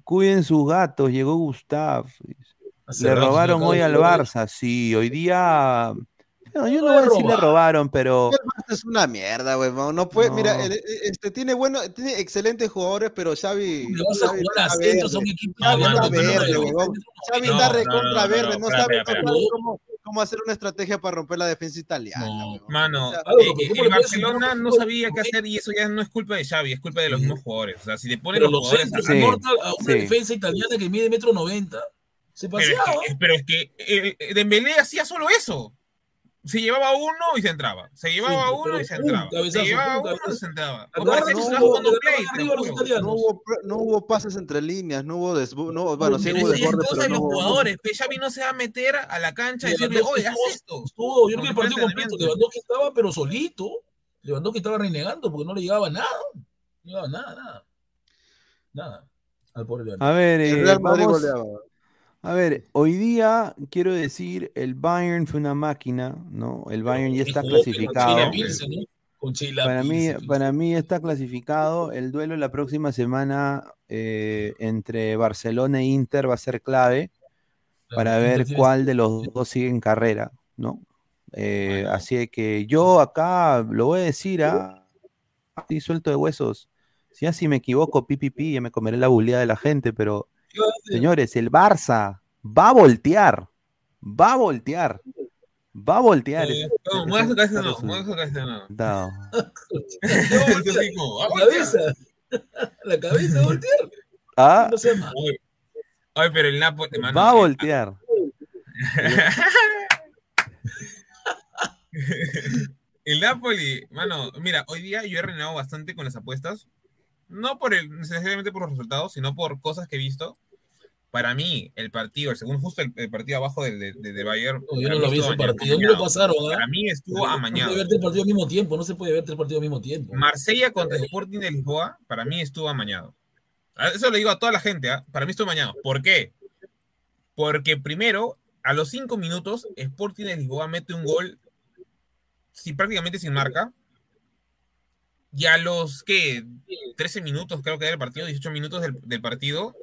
cuiden sus gatos, llegó Gustav. Le robaron hoy al Barça, sí, hoy día... No, yo no voy a decir le robaron, pero... Es una mierda, huevón. No puede, No. mira, el- el- este tiene bueno, tiene excelentes jugadores, pero Xavi. Le vas a Xavi jugar a está verde. equipo Xavi está no No, no, recontra no, no, verde, no, no sabe, no cómo, cómo hacer una estrategia para romper la defensa italiana. huevón. Mano, O sea, eh, eh, ¿cómo el Barcelona no sabía qué hacer y eso ya no es culpa de Xavi, es culpa de los mismos jugadores. O sea, si te ponen Pero los los jugadores centros Sí, a una sí. defensa italiana que mide metro noventa. Se Pero es paseaba. que, pero es que eh, eh, Dembélé hacía solo eso. Se llevaba uno y se entraba. Se llevaba Sí, uno y se entraba. se llevaba uno y se entraba. No hubo- play. No hubo, no hubo pases entre líneas, no hubo desbu no, bueno, sí Pero hubo desborde, pero de los hubo. jugadores. Pero Xavi no se va a meter a la cancha y decirle, Lewandowski oye, haz esto. estuvo- yo creo que el partido completo. Lewandowski estaba pero solito. Lewandowski estaba renegando porque no le llegaba nada. No llegaba nada, nada. Nada. Al pobre Lewandowski. A ver, El eh, Real Madrid goleaba. A ver, hoy día quiero decir, el Bayern fue una máquina, ¿no? El Bayern ya está clasificado. Para mí, para mí está clasificado. El duelo la próxima semana eh, entre Barcelona e Inter va a ser clave para ver cuál de los dos sigue en carrera, ¿no? Eh, así que yo acá lo voy a decir, ¿ah? Estoy suelto de huesos. Si así me equivoco, pi, pi, pi, ya me comeré la buleada de la gente, pero ¿Qué va señores, el Barça va a voltear. Va a voltear. Va a voltear. Eh, no, ese no, es un- mueve su cabeza, no. La "Ah, cabeza. La cabeza voltear. Ah, No mal. Oye, oye, pero el Napoli, mano, va a voltear. El Napoli, mano, mira, hoy día yo he renegado bastante con las apuestas. No por el, necesariamente por los resultados, sino por cosas que he visto. Para mí, el partido, el segundo, justo el, el partido abajo del de, de, de Bayern. No, yo para no mí lo vi estuvo ese amañado. partido. ¿Dónde lo pasaron? ah? Para mí estuvo No se amañado. puede ver tres partidos al mismo tiempo. No se puede ver tres partidos al mismo tiempo. Marsella contra el Sporting de Lisboa, para mí estuvo amañado. Eso le digo a toda la gente, ¿ah? para mí estuvo amañado. ¿Por qué? Porque primero, a los cinco minutos, Sporting de Lisboa mete un gol sí, prácticamente sin marca. Y a los, ¿qué? 13 minutos, creo que era el partido, 18 minutos del, del partido.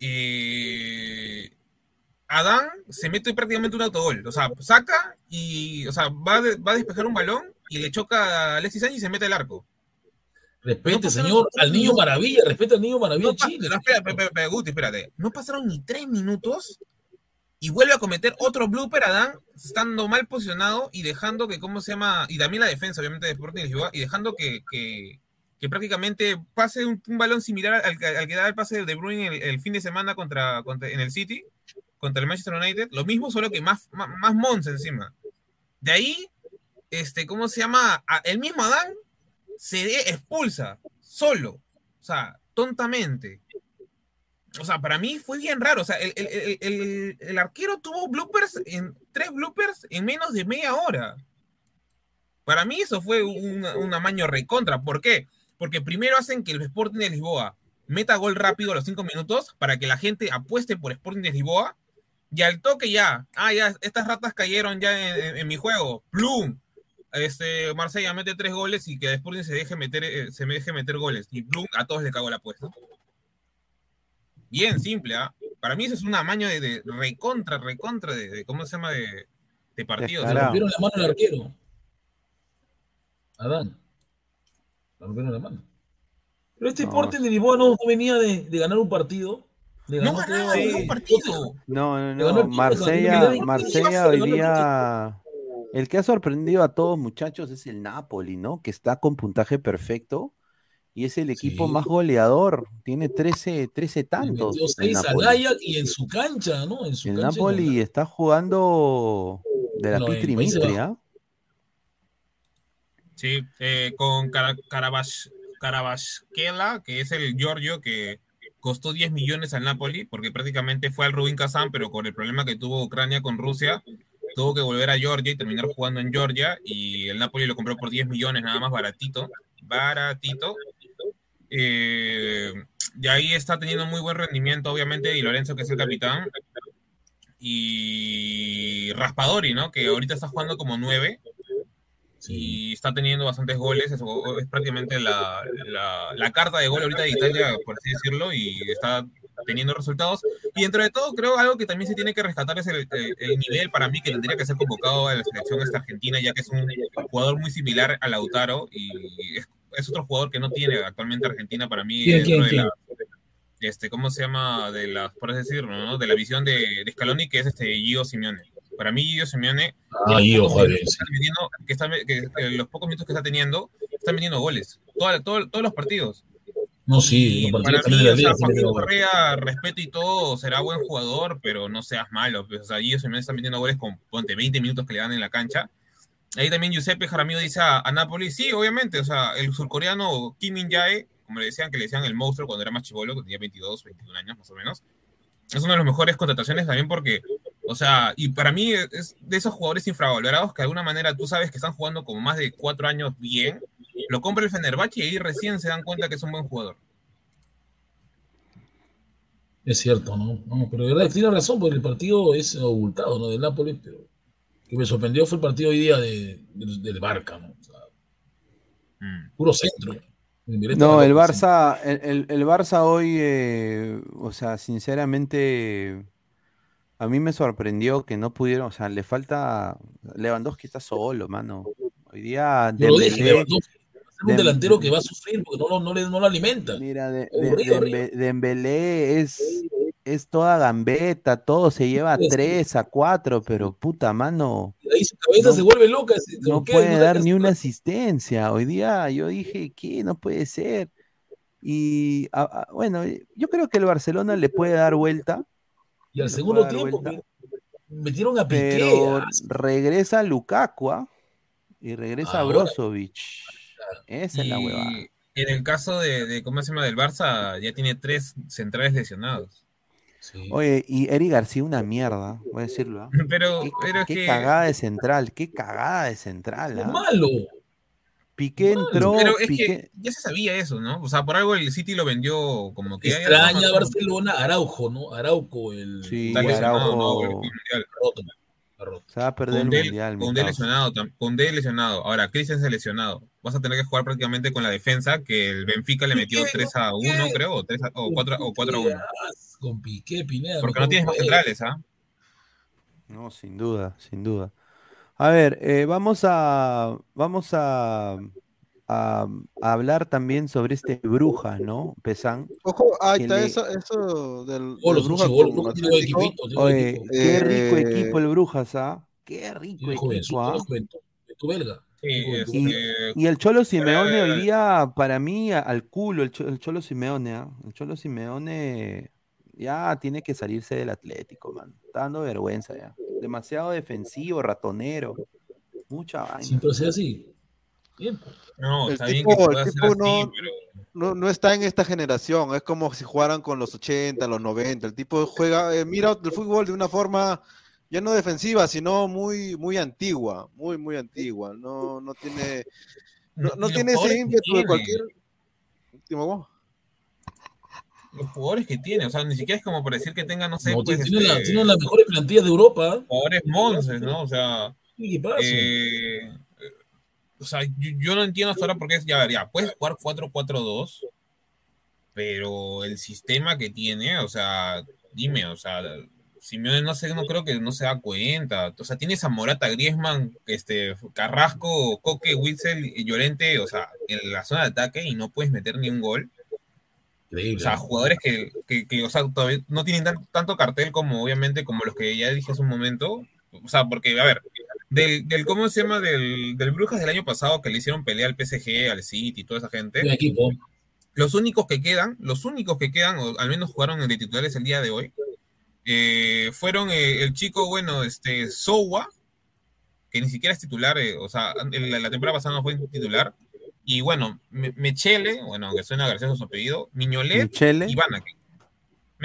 eh, Adán se mete prácticamente un autogol. O sea, saca y, o sea, va, de- va a despejar un balón y le choca a Alexis Sánchez y se mete al arco. Respete, No pasaron- señor, al niño no- maravilla. Respeta al niño maravilla No, Chile. espera, espera, espera, Guti, espérate. No pasaron ni tres minutos y vuelve a cometer otro blooper Adán, estando mal posicionado y dejando que, ¿cómo se llama? Y también la defensa, obviamente, de Sporting Lisboa, y dejando que, que, prácticamente pase un, balón similar al, al que da el pase de Bruyne el, fin de semana contra, contra- en el City, contra el Manchester United. Lo mismo, solo que más, más, más Mons encima. De ahí, este, ¿cómo se llama? El mismo Adán se expulsa solo, o sea, tontamente. O sea, para mí fue bien raro. O sea, el, el- el- el- arquero tuvo bloopers en tres bloopers en menos de media hora. Para mí eso fue un, un amaño recontra. ¿Por qué? Porque primero hacen que el Sporting de Lisboa meta gol rápido a los cinco minutos para que la gente apueste por Sporting de Lisboa. Y al toque ya, ah, ya, estas ratas cayeron ya en, mi juego. ¡Plum! Este, Marsella mete tres goles y que Sporting se deje meter, eh, se me deje meter goles. Y plum, a todos les cago la apuesta. Bien simple, ¿ah? Para mí eso es un amaño de, de recontra, recontra, de, de- ¿cómo se llama? De, de partido. Le rompieron la mano al arquero. Adán. Le rompieron la mano. Pero este No. Sporting de Lisboa no, no venía de, de ganar un partido. No ganó, ganaba creo, ningún partido. No, no, no. Marsella, Marsella hoy día. El que ha sorprendido a todos, muchachos, es el Napoli, ¿no? Que está con puntaje perfecto y es el equipo Sí. más goleador. Tiene 13, 13 Le tantos. metió al. Ajax y en su cancha, ¿no? En su El cancha. en Napoli está jugando de la No, Pitri. ¿ah? Sí, eh, con Cara- Carabas- Carabasquela, que es el Giorgio que costó 10 millones al Napoli, porque prácticamente fue al Rubin Kazan, pero con el problema que tuvo Ucrania con Rusia, tuvo que volver a Georgia y terminar jugando en Georgia, y el Napoli lo compró por 10 millones, nada más baratito, baratito. Eh, de ahí está teniendo muy buen rendimiento, obviamente, y Lorenzo, que es el capitán, y Raspadori, ¿no? Que ahorita está jugando como 9 y está teniendo bastantes goles. Es, es prácticamente la, la- la carta de gol ahorita de Italia, por así decirlo, y está teniendo resultados. Y dentro de todo, creo algo que también se tiene que rescatar es el, el- el nivel para mí que tendría que ser convocado a la selección esta argentina, ya que es un jugador muy similar a Lautaro y es, es otro jugador que no tiene actualmente Argentina para mí. ¿Quién, dentro quién, de quién? la- este, ¿cómo se llama? De las, por así decirlo, ¿no? De la visión de, de Scaloni, que es este Gio Simeone. Para mí, Gio Simeone, Ah, Gio, joder, que está metiendo- que está- que- que los pocos minutos que está teniendo, está metiendo goles. Toda- todo- todos los partidos. No, sí, para mí, de la o sea, Joaquín Correa, respeto y todo, será buen jugador, pero no seas malo. pues, o sea, Gio Simeone está metiendo goles con, ponte, 20 minutos que le dan en la cancha. Ahí también Giuseppe Jaramillo dice a, a Napoli, sí, obviamente, o sea, el surcoreano Kim Min Jae, como le decían, que le decían el monstruo cuando era más chivolo, que tenía 22, 21 años más o menos, es una de las mejores contrataciones también porque, o sea, y para mí es de esos jugadores infravalorados que de alguna manera tú sabes que están jugando como más de cuatro años bien, lo compra el Fenerbahce y ahí recién se dan cuenta que es un buen jugador. Es cierto, ¿no? No, pero tiene razón, porque el partido es abultado, ¿no? Del Nápoles, pero que me sorprendió fue el partido hoy día de, del- del Barca, ¿no? O sea, puro centro. No, el Barça, el, el- el Barça hoy, eh, o sea, sinceramente, a mí me sorprendió que no pudieron, o sea, le falta, Lewandowski está solo, mano. Hoy día Yo lo dije, Dembélé, Un delantero que va a sufrir porque no, lo- no, le, no lo alimenta. Mira, de, de- Dembélé es, es toda gambeta, todo se lleva a sí. 3, a 4, pero puta mano, Ahí su cabeza No- se vuelve loca. se- no puede dar ni una asistencia. Hoy día yo dije, ¿qué? No puede ser. Y a- a- bueno, yo creo que el Barcelona le puede dar vuelta, Y al segundo tiempo vuelta, metieron a Piqué. pero regresa Lukaku ¿ah? y regresa Ahora. Brozovic. Esa es la huevada. en el caso de, de, ¿cómo se llama? Del Barça, ya tiene tres centrales lesionados. sí. Oye, y Eric García una mierda, voy a decirlo. ¿ah? Pero, Qué, pero es qué que... cagada de central, qué cagada de central. Es ¿ah? malo. Piqué malo. entró, Pero es Piqué, que ya se sabía eso, ¿no? O sea, por algo el City lo vendió como que... Extraña Barcelona, Araujo, ¿no? Araujo, el. Sí, lesionado, ¿no? Araujo. El Mundial. roto. Se va a perder el Koundé, mundial. causa. lesionado, Koundé lesionado. Ahora, Christensen lesionado. Vas a tener que jugar prácticamente con la defensa que el Benfica le metió Piqué, 3 a 1, Piqué. creo, o, 3 a- o 4, o 4 a 1. Con Piqué, Pineda. Porque no tienes más centrales, ¿ah? No, sin duda, sin duda. A ver, eh, vamos a vamos a, a- a hablar también sobre este Brujas, ¿no? Pesan. Ojo, ahí está le- eso, eso del, es un Brujas Oye, qué rico Eh, equipo el Brujas, ¿ah? Qué rico equipo, ¿ah? juventud belga. Sí, Y, este, y el Cholo Simeone eh, hoy día, para mí, al culo, el, Cho- el Cholo Simeone, ¿ah? El Cholo Simeone ya tiene que salirse del Atlético, man. Está dando vergüenza ya. Demasiado defensivo, ratonero. Mucha vaina. Siempre sea así. Bien. No, El está bien tipo- que el tipo así, no- pero... No, no está en esta generación, es como si jugaran con los 80, los 90. El tipo juega, eh, mira el fútbol de una forma ya no defensiva, sino muy, muy antigua, muy, muy antigua. No, no tiene, no, no tiene ese ímpetu de tiene, cualquier. Dime, Los jugadores que tiene, o sea, ni siquiera es como para decir que tenga, no sé, No, pues, tiene, la, este, tiene las mejores plantillas de Europa. jugadores monces, ¿no? O sea, ¿Qué pasa? eh, o sea, yo, yo no entiendo hasta ahora por qué es, ya, ver, ya, puedes jugar 4-4-2, pero el sistema que tiene, o sea, dime, o sea, Simeone no sé, no creo que no se da cuenta, o sea, tienes a Morata, Griezmann, este, Carrasco, Coque, Witzel y Llorente, o sea, en la zona de ataque y no puedes meter ni un gol. O Increíble. sea, jugadores que, que, que, o sea, todavía no tienen tan- tanto cartel como, obviamente, como los que ya dije hace un momento. O sea, porque, a ver, del, del ¿cómo se llama? Del, del Brujas del año pasado que le hicieron pelea al PSG, al City y toda esa gente. Equipo. Los únicos que quedan, los únicos que quedan, o al menos jugaron de titulares el día de hoy, eh, fueron eh, el chico, bueno, este, Sowa, que ni siquiera es titular, eh, o sea, en la, la temporada pasada no fue titular. Y bueno, Me- Mechele, bueno, que suena gracioso su apellido, Miñolet Michele. y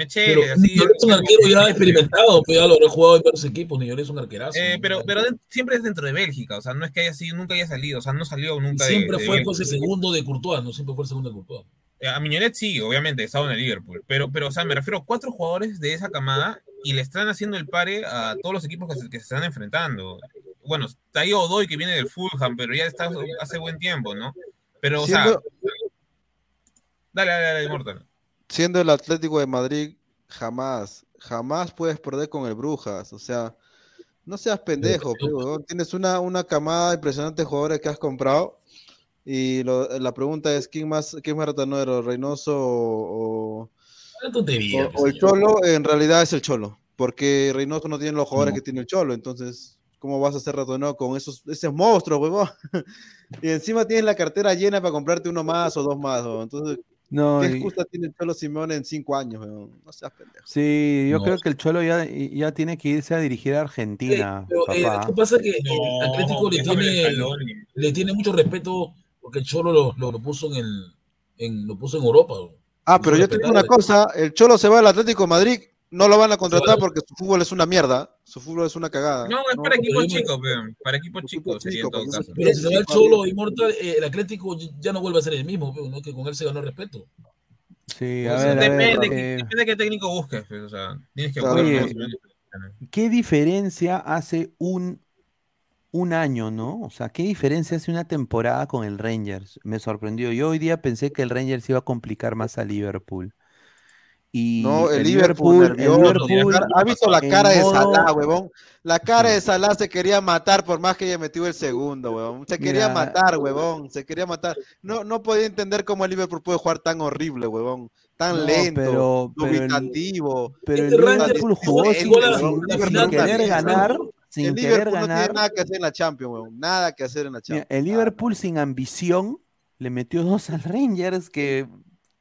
Banak. Pero Mechele, así. Es un arquero ya experimentado, pues ya lo he jugado en varios equipos. Niñoles es un arquerazo. Eh, pero pero de- siempre es dentro de Bélgica, o sea, no es que haya sido, nunca haya salido, o sea, no salió nunca de- siempre de fue Bélgica. pues el segundo de Courtois, no siempre fue el segundo de Courtois. Eh, A Miñolet sí, obviamente, estaba en el Liverpool, pero, pero, o sea, me refiero a cuatro jugadores de esa camada y le están haciendo el pare a todos los equipos que se, que se están enfrentando. Bueno, está ahí Odoy que viene del Fulham, pero ya está hace buen tiempo, ¿no? Pero, o sea, dale, dale, dale, Mortal. Siendo el Atlético de Madrid, jamás, jamás puedes perder con el Brujas. O sea, no seas pendejo. Tienes una, una camada impresionante de jugadores que has comprado. Y lo- la pregunta es: ¿quién más, quién más ratonero, Reynoso o, o- o- o el. Cholo? En realidad es el Cholo, porque Reynoso no tiene los jugadores No. que tiene el Cholo. Entonces, ¿cómo vas a hacer ratonero con esos, esos monstruos, huevón? y encima tienes la cartera llena para comprarte uno más o dos más. huevón. Entonces, No, ¿qué y- excusa tiene el Cholo Simeone en cinco años? huevón? No seas pendejo. sí, yo No. creo que el Cholo ya, ya tiene que irse a dirigir a Argentina, pero eh. ¿qué pasa? Que el No, Atlético le tiene, el y- le tiene mucho respeto porque el Cholo lo, lo, lo puso en el en, lo puso en Europa. Ah, Lo pero yo te digo una cosa, el Cholo se va al Atlético de Madrid, no lo van a contratar porque su fútbol es una mierda, su fútbol es una cagada. No, es No, para equipos me- chicos, para equipos chicos sería en chico, todo caso. Pero si se va el Cholo inmortal, eh, el Atlético ya no vuelve a ser el mismo, pero, ¿no? que con él se ganó respeto. Sí, a a ver, Depende, eh, depende de qué técnico busques, pues, o sea, tienes que Oye. ¿qué diferencia hace un, un año, no? O sea, ¿qué diferencia hace una temporada con el Rangers? Me sorprendió. Yo hoy día pensé que el Rangers iba a complicar más a Liverpool. Y No, el, el Liverpool, Liverpool, el. Liverpool ¿Ha visto la cara de modo- Salah, huevón? La cara de Salah se quería matar por más que haya metido el segundo, huevón. Se quería Mira. matar, huevón. Se quería matar. No, no podía entender cómo el Liverpool puede jugar tan horrible, huevón. Tan No, lento, pero- pero el- dubitativo. Pero el Este Liverpool jugó sin, sin- querer también, ganar, ¿no? sin el querer Liverpool no ganar. tiene nada que hacer en la Champions, huevón. Nada que hacer en la Mira, Champions. el Liverpool sin ambición le metió dos al Rangers que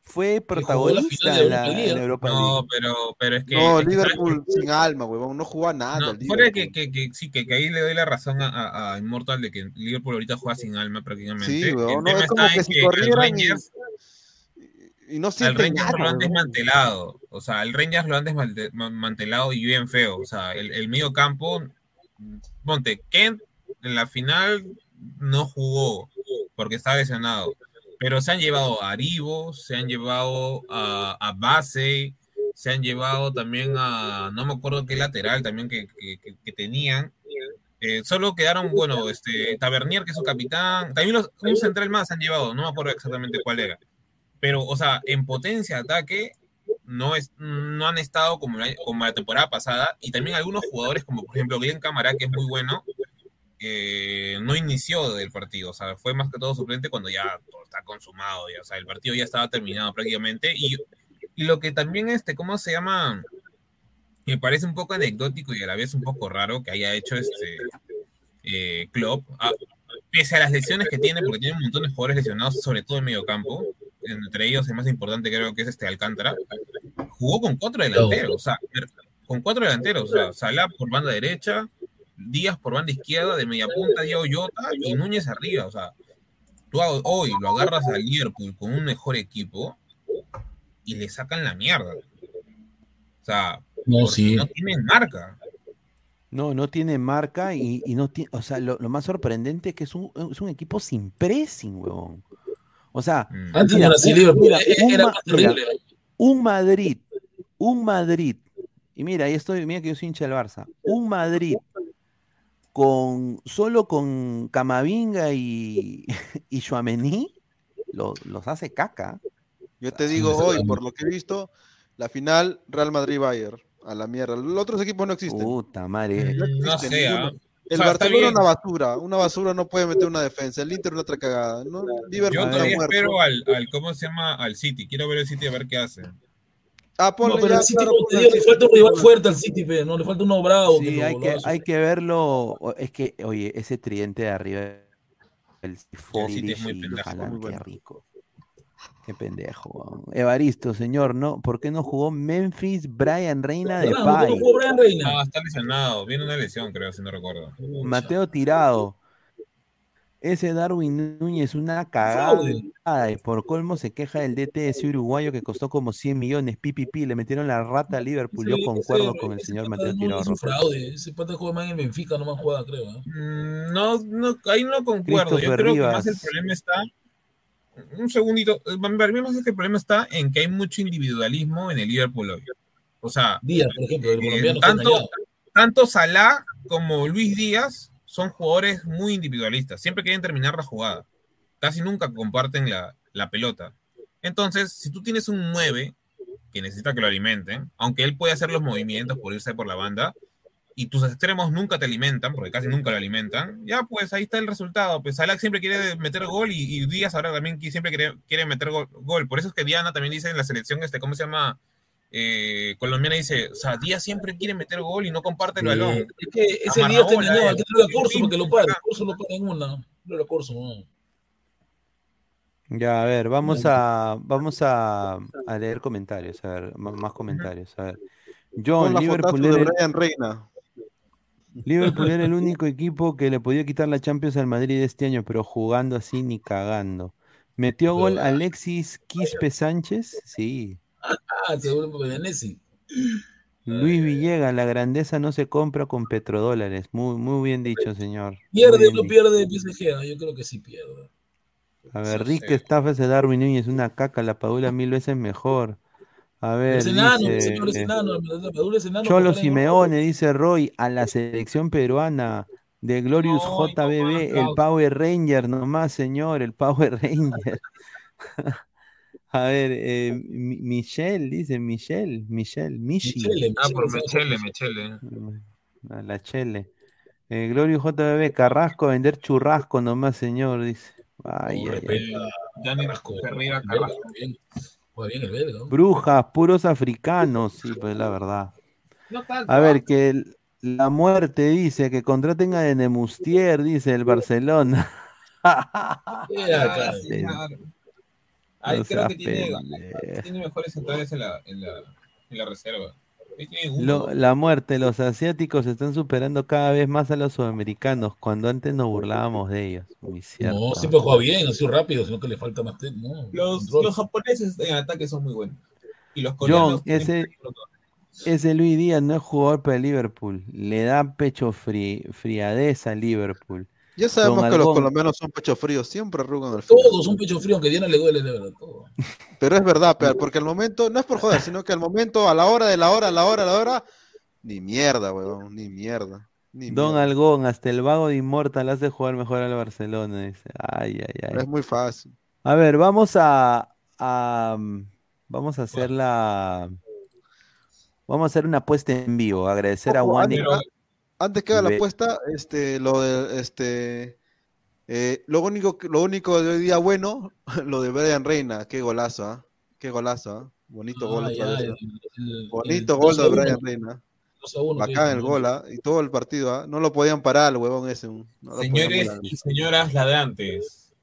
fue protagonista de en la, Europa League. en la Europa No, pero, pero es que. No, es que, ¿sabes Liverpool sin alma, huevón. No jugó a nada. No, el fuera que, que, que sí, que, que ahí le doy la razón a, a, a Immortal de que Liverpool ahorita juega sin alma prácticamente. Sí, el huevón. No, tema es como está que en si corrieran y, Rangers, y no al Rangers nada, lo han desmantelado. O sea, al Rangers lo han desmantelado y bien feo. O sea, el, el medio campo, ponte, Kent en la final no jugó porque estaba lesionado. Pero se han llevado a Aribo, se han llevado a, a Base, se han llevado también a, no me acuerdo qué lateral también que, que- que- tenían. Eh, solo quedaron, bueno, este, Tavernier, que es su capitán, también los, un central más han llevado, no me acuerdo exactamente cuál era. Pero, o sea, en potencia ataque, no, es, no han estado como la, como la temporada pasada, y también algunos jugadores, como por ejemplo Glenn Camará, que es muy bueno, eh, no inició del partido, o sea, fue más que todo suplente cuando ya todo está consumado, ya, o sea, el partido ya estaba terminado prácticamente, y, y lo que también, este, ¿cómo se llama? Me parece un poco anecdótico y a la vez un poco raro que haya hecho este eh, Klopp, a- pese a las lesiones que tiene, porque tiene un montón de jugadores lesionados, sobre todo en medio campo, entre ellos el más importante creo que es este Alcántara, jugó con cuatro delanteros, o sea, con cuatro delanteros, o sea, Salah por banda derecha, Díaz por banda izquierda, de media punta, Diego Jota y Núñez arriba, o sea, tú hoy lo agarras al Liverpool con un mejor equipo y le sacan la mierda. O sea, No, sí. no tienen marca. No, no tiene marca y, y no tiene, o sea, lo, lo más sorprendente es que es un, es un equipo sin pressing, huevón. O sea, Mm. Antes mira, no era un- mira, un era mira, terrible. un Madrid, un Madrid, y mira, ahí estoy, mira que yo soy hincha del Barça, un Madrid con solo con Camavinga y, y Tchouaméni, lo- los hace caca. Yo te digo hoy, por lo que he visto, la final Real Madrid-Bayern. A la mierda. Los otros equipos no existen. Puta madre. No No ninguno. ¿ah? El O sea, Barcelona bien. una basura, una basura no puede meter una defensa, el Inter una otra cagada, ¿no? Liverpool Yo todavía espero al, al, ¿cómo se llama? Al City. Quiero ver el City a ver qué hace. Ah, ponle No, pero ya, el City, claro, como te ponle digo, al le falta un rival fuerte al City, pe, no le falta uno bravo. Sí, hay lo que, hay que verlo. Es que, oye, ese tridente de arriba, el City es muy y pendejo, Haaland, muy qué rico. Qué pendejo. Evaristo, señor, ¿no? ¿Por qué no jugó Memphis Brian Reina de ¿Verdad? ¿Por qué Pai? no jugó Brian Reina? Ah, está lesionado. Viene una lesión, creo, si no recuerdo. Mateo Tirado. Ese Darwin Núñez, una cagada. Y por colmo se queja del DT de ese uruguayo que costó como 100 millones. PPP, le metieron la rata a Liverpool. Yo concuerdo ese- con el señor Mateo no Tirado. Es un fraude. Ese pata juega más en Benfica, no más juega, creo. ¿eh? Mm, No, no, ahí no concuerdo. Yo creo que más el Rivas. problema está. Un segundito. eh, Para mí más es que el problema está en que hay mucho individualismo en el Liverpool hoy. O sea, Díaz, por ejemplo, el eh, colombiano. tanto, tanto Salah como Luis Díaz son jugadores muy individualistas. Siempre quieren terminar la jugada. Casi nunca comparten la, la pelota. Entonces, si tú tienes un 9 que necesita que lo alimenten, aunque él puede hacer los movimientos por irse por la banda, y tus extremos nunca te alimentan, porque casi nunca lo alimentan, ya pues ahí está el resultado. Pues Salah siempre quiere meter gol y, y Díaz ahora también siempre quiere, quiere meter gol, gol. Por eso es que Diana también dice en la selección, este, ¿cómo se llama? Eh, colombiana dice, o sea, Díaz siempre quiere meter gol y no comparte el Sí. balón. Es que ese Díaz está Amarrabola, engañado. eh. Hay que traerlo a Corso porque lo para. Corso lo para en una. A Corso, no. Ya, a ver, vamos a, vamos a, a leer comentarios, a ver, más comentarios. A ver. John, Liverpool de era, Brian Reina. Liverpool era el único equipo que le podía quitar la Champions al Madrid este año, pero jugando así ni cagando. ¿Metió gol Alexis Quispe Sánchez? Sí. Ah. Luis Villegas, la grandeza no se compra con petrodólares. Muy, muy bien dicho, señor. Pierde o no pierde PSG. ¿no? Yo creo que sí pierde. A ver, Rick sé. Estafa ese Darwin Núñez, una caca, la Padula mil veces mejor. A ver, Es enano, dice, señor, es enano. La Padula es enano. Cholo. Simeone, dice Roy, a la selección peruana de Glorious No, JBB, el. Power Ranger nomás, señor, el Power Ranger. A ver, eh, Mi- Michelle, dice Michelle, Michelle, Michi. Michele, Ah, por Michele, Mechele, Mechele. A la chele. Eh, Glorio JBB, Carrasco, a vender churrasco nomás, señor, dice. Ay, ay. Brujas, puros africanos, sí, pues la verdad. No tanto. A ver, que el- la muerte dice que contraten a Nemustier, dice el Barcelona. Sí, No creo que tiene, mejores centrales en la, en la, en la reserva. Ahí. Lo- la muerte, los asiáticos están superando cada vez más a los sudamericanos, cuando antes nos burlábamos de ellos. Muy cierto. No, siempre juega bien, ha sido rápido, sino que le falta más tiempo. No, Los, los japoneses en ataque son muy buenos. Y los coreanos. John, ese, ese Luis Díaz no es jugador para el Liverpool. Le da pecho fri- friadeza al Liverpool. Ya sabemos que los colombianos son pecho fríos, siempre arrugan al final. Todos un pecho frío, aunque Diana le duele, de verdad. Todo. Pero es verdad, Peal, porque al momento, no es por joder, sino que al momento, a la hora de la hora, a la hora, a la hora, ni mierda, weón, ni mierda. Ni Don mierda. Algón, hasta el vago de Inmortal hace jugar mejor al Barcelona. Dice. Ay, ay, ay. Es muy fácil. A ver, vamos a, a, mm, vamos a hacer la vamos a hacer una apuesta en vivo. Agradecer a Juan antes, que haga la apuesta, este, lo de, este, eh, lo único, que- lo único de hoy día bueno, lo de Brian Reina, qué golazo, ¿ah? Qué golazo, ¿ah? Bonito gol Ah, ya, vez, el- el- Bonito el gol 2 a de 1, Brian Reina. 2 a 1 que Bacán el hizo, gol, ¿ah? Y todo el partido, ¿ah? No lo podían parar, el huevón ese. No Señores y señoras ladrantes,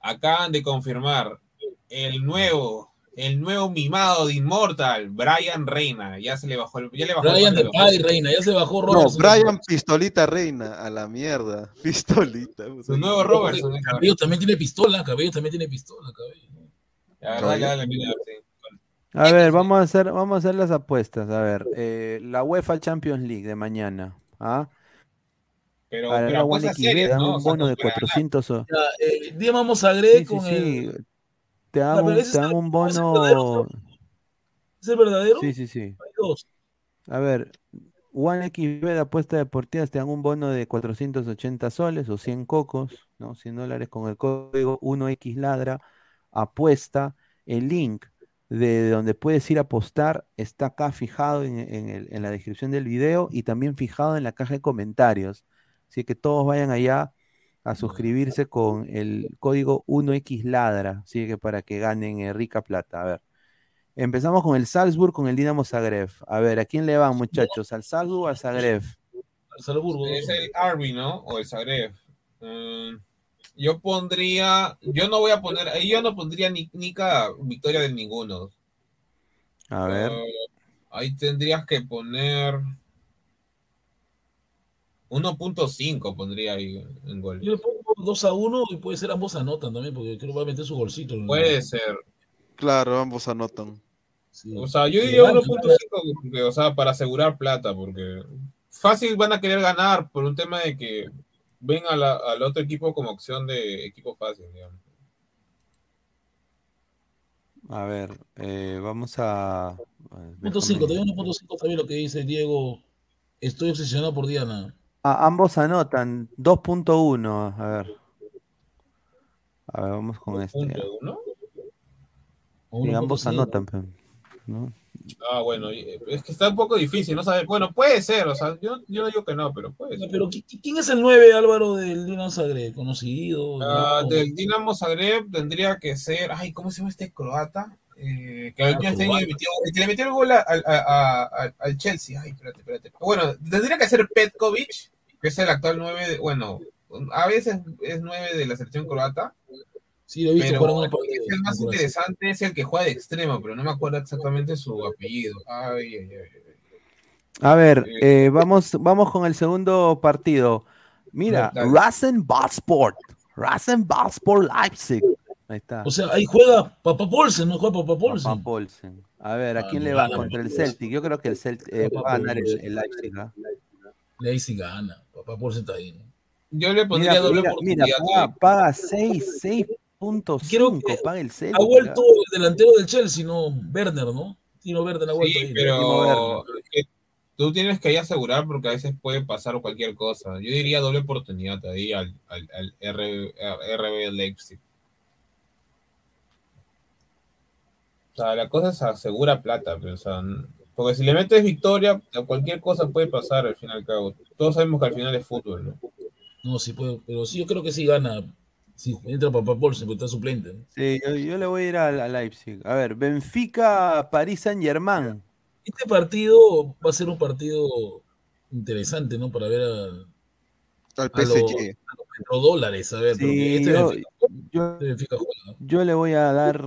acaban de confirmar el nuevo, el nuevo mimado de Immortal, Brian Reina. Ya se le bajó el, ya le bajó el Brian de. Paddy Reina, ya se bajó No, Robertson. Brian Pistolita Reina, a la mierda. Pistolita. Su nuevo Robertson. Cabello también tiene pistola, Cabello también tiene pistola, Cabello. Ya, dale, dale, mira, sí. A ver, vamos a hacer, vamos a hacer las apuestas. A ver, eh, la UEFA Champions League de mañana. ¿ah? Pero, Para pero la One XB serias, ¿no? un O sea, bono no de para 400 o- Ya, eh, digamos agregue Sí, sí, con sí. el. Te dan un, te dan bono. ¿Es el verdadero? Sí, sí, sí. Hay dos. A ver, One XB de apuestas deportivas te dan un bono de 480 soles o 100 cocos, ¿no? 100 dólares con el código 1XLadra. Apuesta. El link de donde puedes ir a apostar está acá fijado en, en el- en la descripción del video y también fijado en la caja de comentarios. Así que todos vayan allá a suscribirse con el código 1XLadra, así que para que ganen eh, rica plata. A ver. Empezamos con el Salzburg, con el Dinamo Zagreb. A ver, ¿a quién le van, muchachos? ¿Al Salzburg o al Zagreb? Al Salzburgo. Es el Arby, ¿no? O el Zagreb. Mm, yo pondría, yo no voy a poner, ahí yo no pondría ni, ni cada victoria de ninguno. A ver. Eh, ahí tendrías que poner 1.5 pondría ahí en gol. Yo le pongo 2 a 1 y puede ser ambos anotan también, porque creo que va a meter su golcito. Puede ser. Claro, ambos anotan. O sea, yo Sí, diría gana, 1.5, porque, o sea, para asegurar plata, porque fácil van a querer ganar por un tema de que ven a la- al otro equipo como opción de equipo fácil, digamos. A ver, eh, vamos a. a ver, Punto déjame- 5, también 1.5 también lo que dice Diego. Estoy obsesionado por Diana. Ah, ambos anotan 2.1. A ver. A ver, vamos con este. ¿2.1? Sí, ambos 1.5. anotan, ¿no? Ah, bueno, es que está un poco difícil, ¿no? Sabe- Bueno, puede ser, o sea, yo, yo digo que no, pero puede ser. Pero ¿qui- qui- ¿quién es el 9, Álvaro, del Dinamo Zagreb? ¿Conocido? Ah, del Dinamo Zagreb tendría que ser, ay, ¿cómo se llama este croata? Eh, que Ah, este año le metió, el que le metió el gol a- a- a- a- al Chelsea. Ay, espérate, espérate. Bueno, tendría que ser Petkovic, que es el actual 9, de- bueno, a veces es 9 de la selección croata. Sí, lo he visto Pero el que el más interesante es el que juega de extremo, pero no me acuerdo exactamente su apellido. Ay, ay, ay. A ver, eh, vamos, vamos con el segundo partido. Mira, Dale. Rasenballsport. Rasenballsport Leipzig. Ahí está. O sea, ahí juega Papá Polsen, no juega Papá Polsen. Papá Paulsen. A ver, ¿a Ah, quién no le va contra el no. Celtic? Yo creo que el Celtic eh, va a ganar el, el Leipzig. ¿ah? Leipzig gana. Papá Polsen está ahí. ¿no? Yo le pondría Mira, doble mira, mira, oportunidad. paga, paga 6, 6.5, paga el. Ha vuelto el delantero del Chelsea, no Werner, ¿no? Tino Werner ha vuelto Sí, ahí. pero tú tienes que ahí asegurar porque a veces puede pasar cualquier cosa. Yo diría doble oportunidad ahí al, al, al R- RB Leipzig. O sea, la cosa es asegura plata, pero, o sea, n- porque si le metes victoria, cualquier cosa puede pasar al fin y al cabo. Todos sabemos que al final es fútbol, ¿no? No, sí puede, pero sí, yo creo que sí gana. Si entra Papá Paul, se está suplente. ¿no? Sí, yo, yo le voy a ir al- a, Leipzig. A ver, Benfica, París Saint Germain. Este partido va a ser un partido interesante, ¿no? Para ver a, Al a los, PSG. a los petrodólares, a ver, porque Sí, este yo, Benfica, yo, este Benfica juega. yo le voy a dar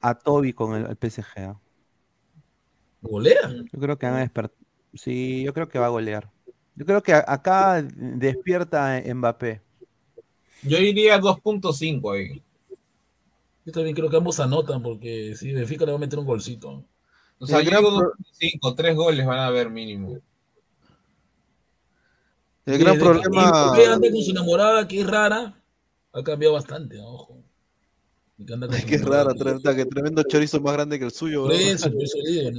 a Toby con el, el PSG. ¿ah? ¿Golea? Yo creo que van a despertar. Sí, yo creo que va a golear. Yo creo que acá despierta Mbappé. Yo iría 2.5 ahí. Yo también creo que ambos anotan, porque si Benfica le va a meter un golcito. O sea, yo gran digo pro- 2.5, 3 goles van a haber mínimo. El gran que problema. Mbappé anda con su enamorada, que es rara, ha cambiado bastante, ¿no? ojo. Qué raro, que- tremenda, que tremendo chorizo más grande que el suyo. Weón. eso, por eso digo,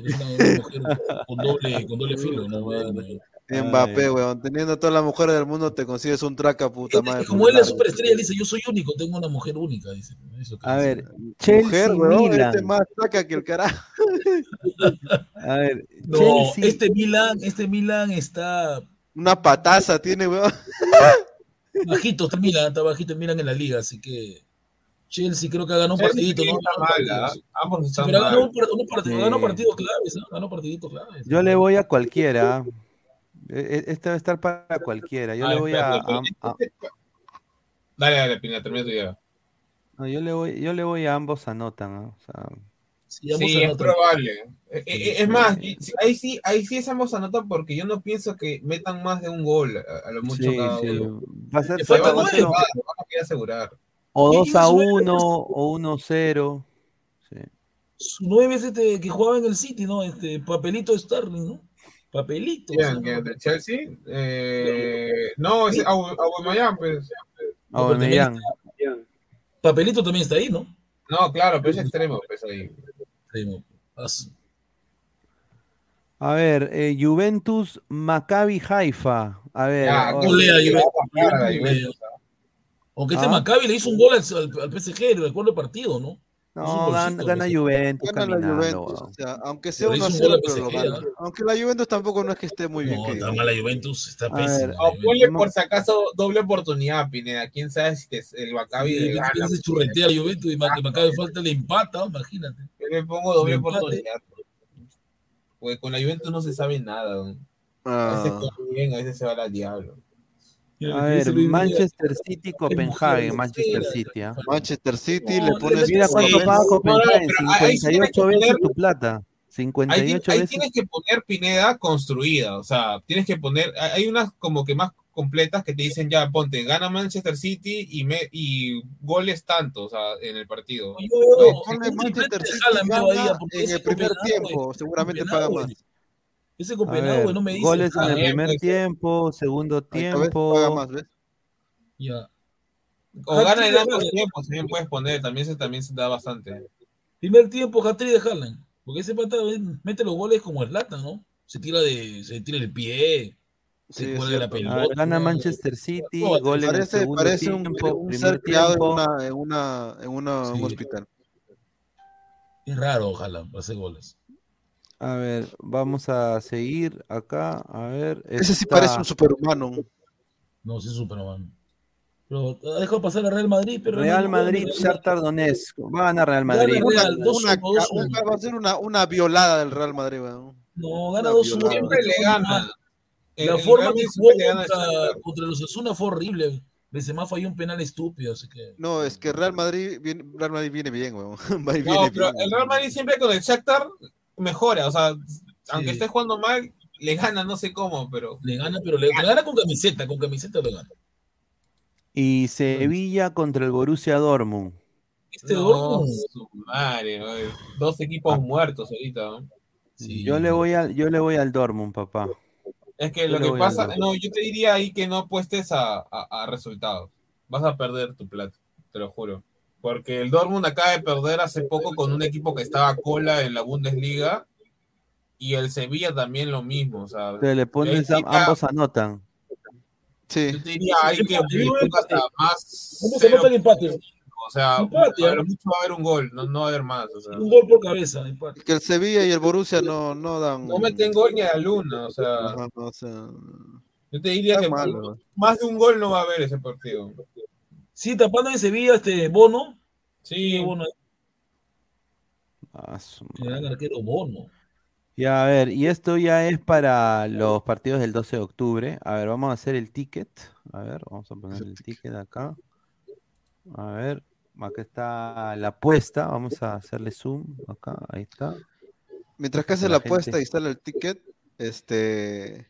con doble, con doble filo, ¿no? Mbappé, weón. Teniendo todas las mujeres del mundo, te consigues un traca, puta madre. Como él es superestrella, dice, yo soy único, tengo una mujer única, dice. Eso que A dice. ver, Chelsea Mujer, weón. Milan. Este más traca que el carajo. A ver, No, Chelsea. este Milan, este Milan está Una pataza tiene, weón. bajito, está Milan, está bajito Milan en la liga, así que Chelsea creo que ha ganado un partidito, ¿no? Ganó pero ha ganado, mal. un par- unos partidos, Sí. ganó partidos claves, ¿no? Ganó partiditos claves. Yo le voy a cualquiera. E- e- Este va a estar para cualquiera. Yo Ah, le voy a, espérate, a- a- este- Dale, dale, Pina, termina tu idea. no, yo le voy, yo le voy a ambos anotan. ¿ah? O sea, Sí, ambos Sí, es probable. Eh, Sí, es más, sí. ahí sí, ahí sí es ambos anotan porque yo no pienso que metan más de un gol a, a lo mucho sí, cada sí. uno. Va a ser, Se falta van va a a a asegurar. O ¿Quién 2 hizo a su nueve? 1 o 1 0. Sí. Su nueve es este que jugaba en el City, ¿no? Este papelito de Starling, ¿no? Papelito. ¿Quién? o sea, ¿Quién? ¿Del Chelsea? Eh, no, es Aubameyang, pues. Aubameyang. Papelito también está ahí, ¿no? No, claro, pero es extremo, pues ahí. Extremo. A ver, eh, Juventus, Maccabi Haifa. A ver, Ya, o- aquí Golea, se va a Juventus, a Juventus, Juventus. Aunque este Ah. Maccabi le hizo un gol al, al- al PSG, recuerdo el partido, ¿no? no, gana. Juventus Gana la. Juventus. O sea, aunque sea Pero 1 a hizo un gol 0, al pero lo PSG, gana. ¿no? Aunque la Juventus tampoco no es que esté muy bien. No, está mal la Juventus, está A ver, pésima. O la ponle No. por si acaso doble oportunidad, Pineda. Quién sabe si te- el Maccabi Sí, gana. se churretea a Juventus y que Maccabi falta le empata, imagínate. Yo le pongo doble oportunidad. Porque con la Juventus no se sabe nada. ¿no? A veces Ah, bien, a veces se va al diablo. A ver. Manchester City, Copenhagen, mujer, Manchester. City. ¿ah? Manchester City, No, le pones. Mira cuánto paga No, no, tienes 58 que veces poner- tu plata. Ahí, ti- 58 ahí veces. tienes que poner Pineda construida, o sea, tienes que poner, hay unas como que más completas que te dicen ya, ponte, gana Manchester City y, me, y goles tanto, o sea, en el partido. Yo veo Ponle un Manchester City gana en el primer Copenhague, tiempo. Seguramente Copenhague, paga más. Ese A Copenhague ver, no me dice. goles en el bien, primer tiempo, segundo tiempo. más, ¿ves? Ya. O gana en ambos tiempos, también puedes poner, también se, también se da bastante. Primer tiempo, hat-trick de Haaland. Porque ese pata eh, mete los goles como el lata, ¿no? Se tira de, se tira el pie, se Sí, cuelga la ver, pelota. gana Manchester City, No, gol en el Parece, segundo parece un, tiempo, un primer ser en, una, en, una, en una- un hospital. Es raro Haaland para hacer goles. A ver, vamos a seguir acá. A ver, Ese sí parece un superhumano. No, sí es Superman. Pero ha dejado pasar a Real Madrid, pero Real Madrid, Shakhtar Donetsk. Va a ganar Real Gana Madrid. Real, Una, 2-1, una- 2-1. una- va a ser una, una violada del Real Madrid, weón. No, gana Una 2-1. violada. Siempre le gana. La el forma que jugó contra, contra los Asuna fue horrible. Benzema falló un penal estúpido, así que... No, es que Real Madrid viene, Real Madrid viene bien, weón. No, pero bien. el Real Madrid siempre con el Shakhtar mejora, o sea, aunque Sí. esté jugando mal, le gana, no sé cómo, pero Le gana, pero le, le gana con camiseta, con camiseta le gana. Y Sevilla contra el Borussia Dortmund. Este no, Dortmund, su madre, dos equipos muertos ahorita. ¿no? sí. Yo le voy al, yo le voy al Dortmund, papá. Es que Yo lo que pasa, Dortmund. no, yo te diría ahí que no apuestes a, a- a resultados. Vas a perder tu plata, te lo juro. Porque el Dortmund acaba de perder hace poco con un equipo que estaba a cola en la Bundesliga y el Sevilla también lo mismo. O sea, Te le sí, ambos anotan. Sí. yo te diría ahí que Empate, le empate. pongas a más ¿Cómo se nota el empate? O sea, Empate, a lo ¿ah? mucho va a haber un gol, no, no va a haber más. O sea, Un gol por cabeza. empate. Que el Sevilla y el Borussia no, no dan. no meten gol ni a la luna. O sea, Ajá, no, o sea, yo te diría está que más de un gol no va a haber ese partido. Sí, tapando en Sevilla este Bono. Sí, Bono, Ah, su el gran arquero Bono. Ya, a ver, y esto ya es para los partidos del 12 de octubre. A ver, vamos a hacer el ticket. A ver, vamos a poner el ticket acá. A ver, acá está la apuesta. Vamos a hacerle zoom acá. Ahí está. Mientras que hace La la apuesta y sale el ticket, este.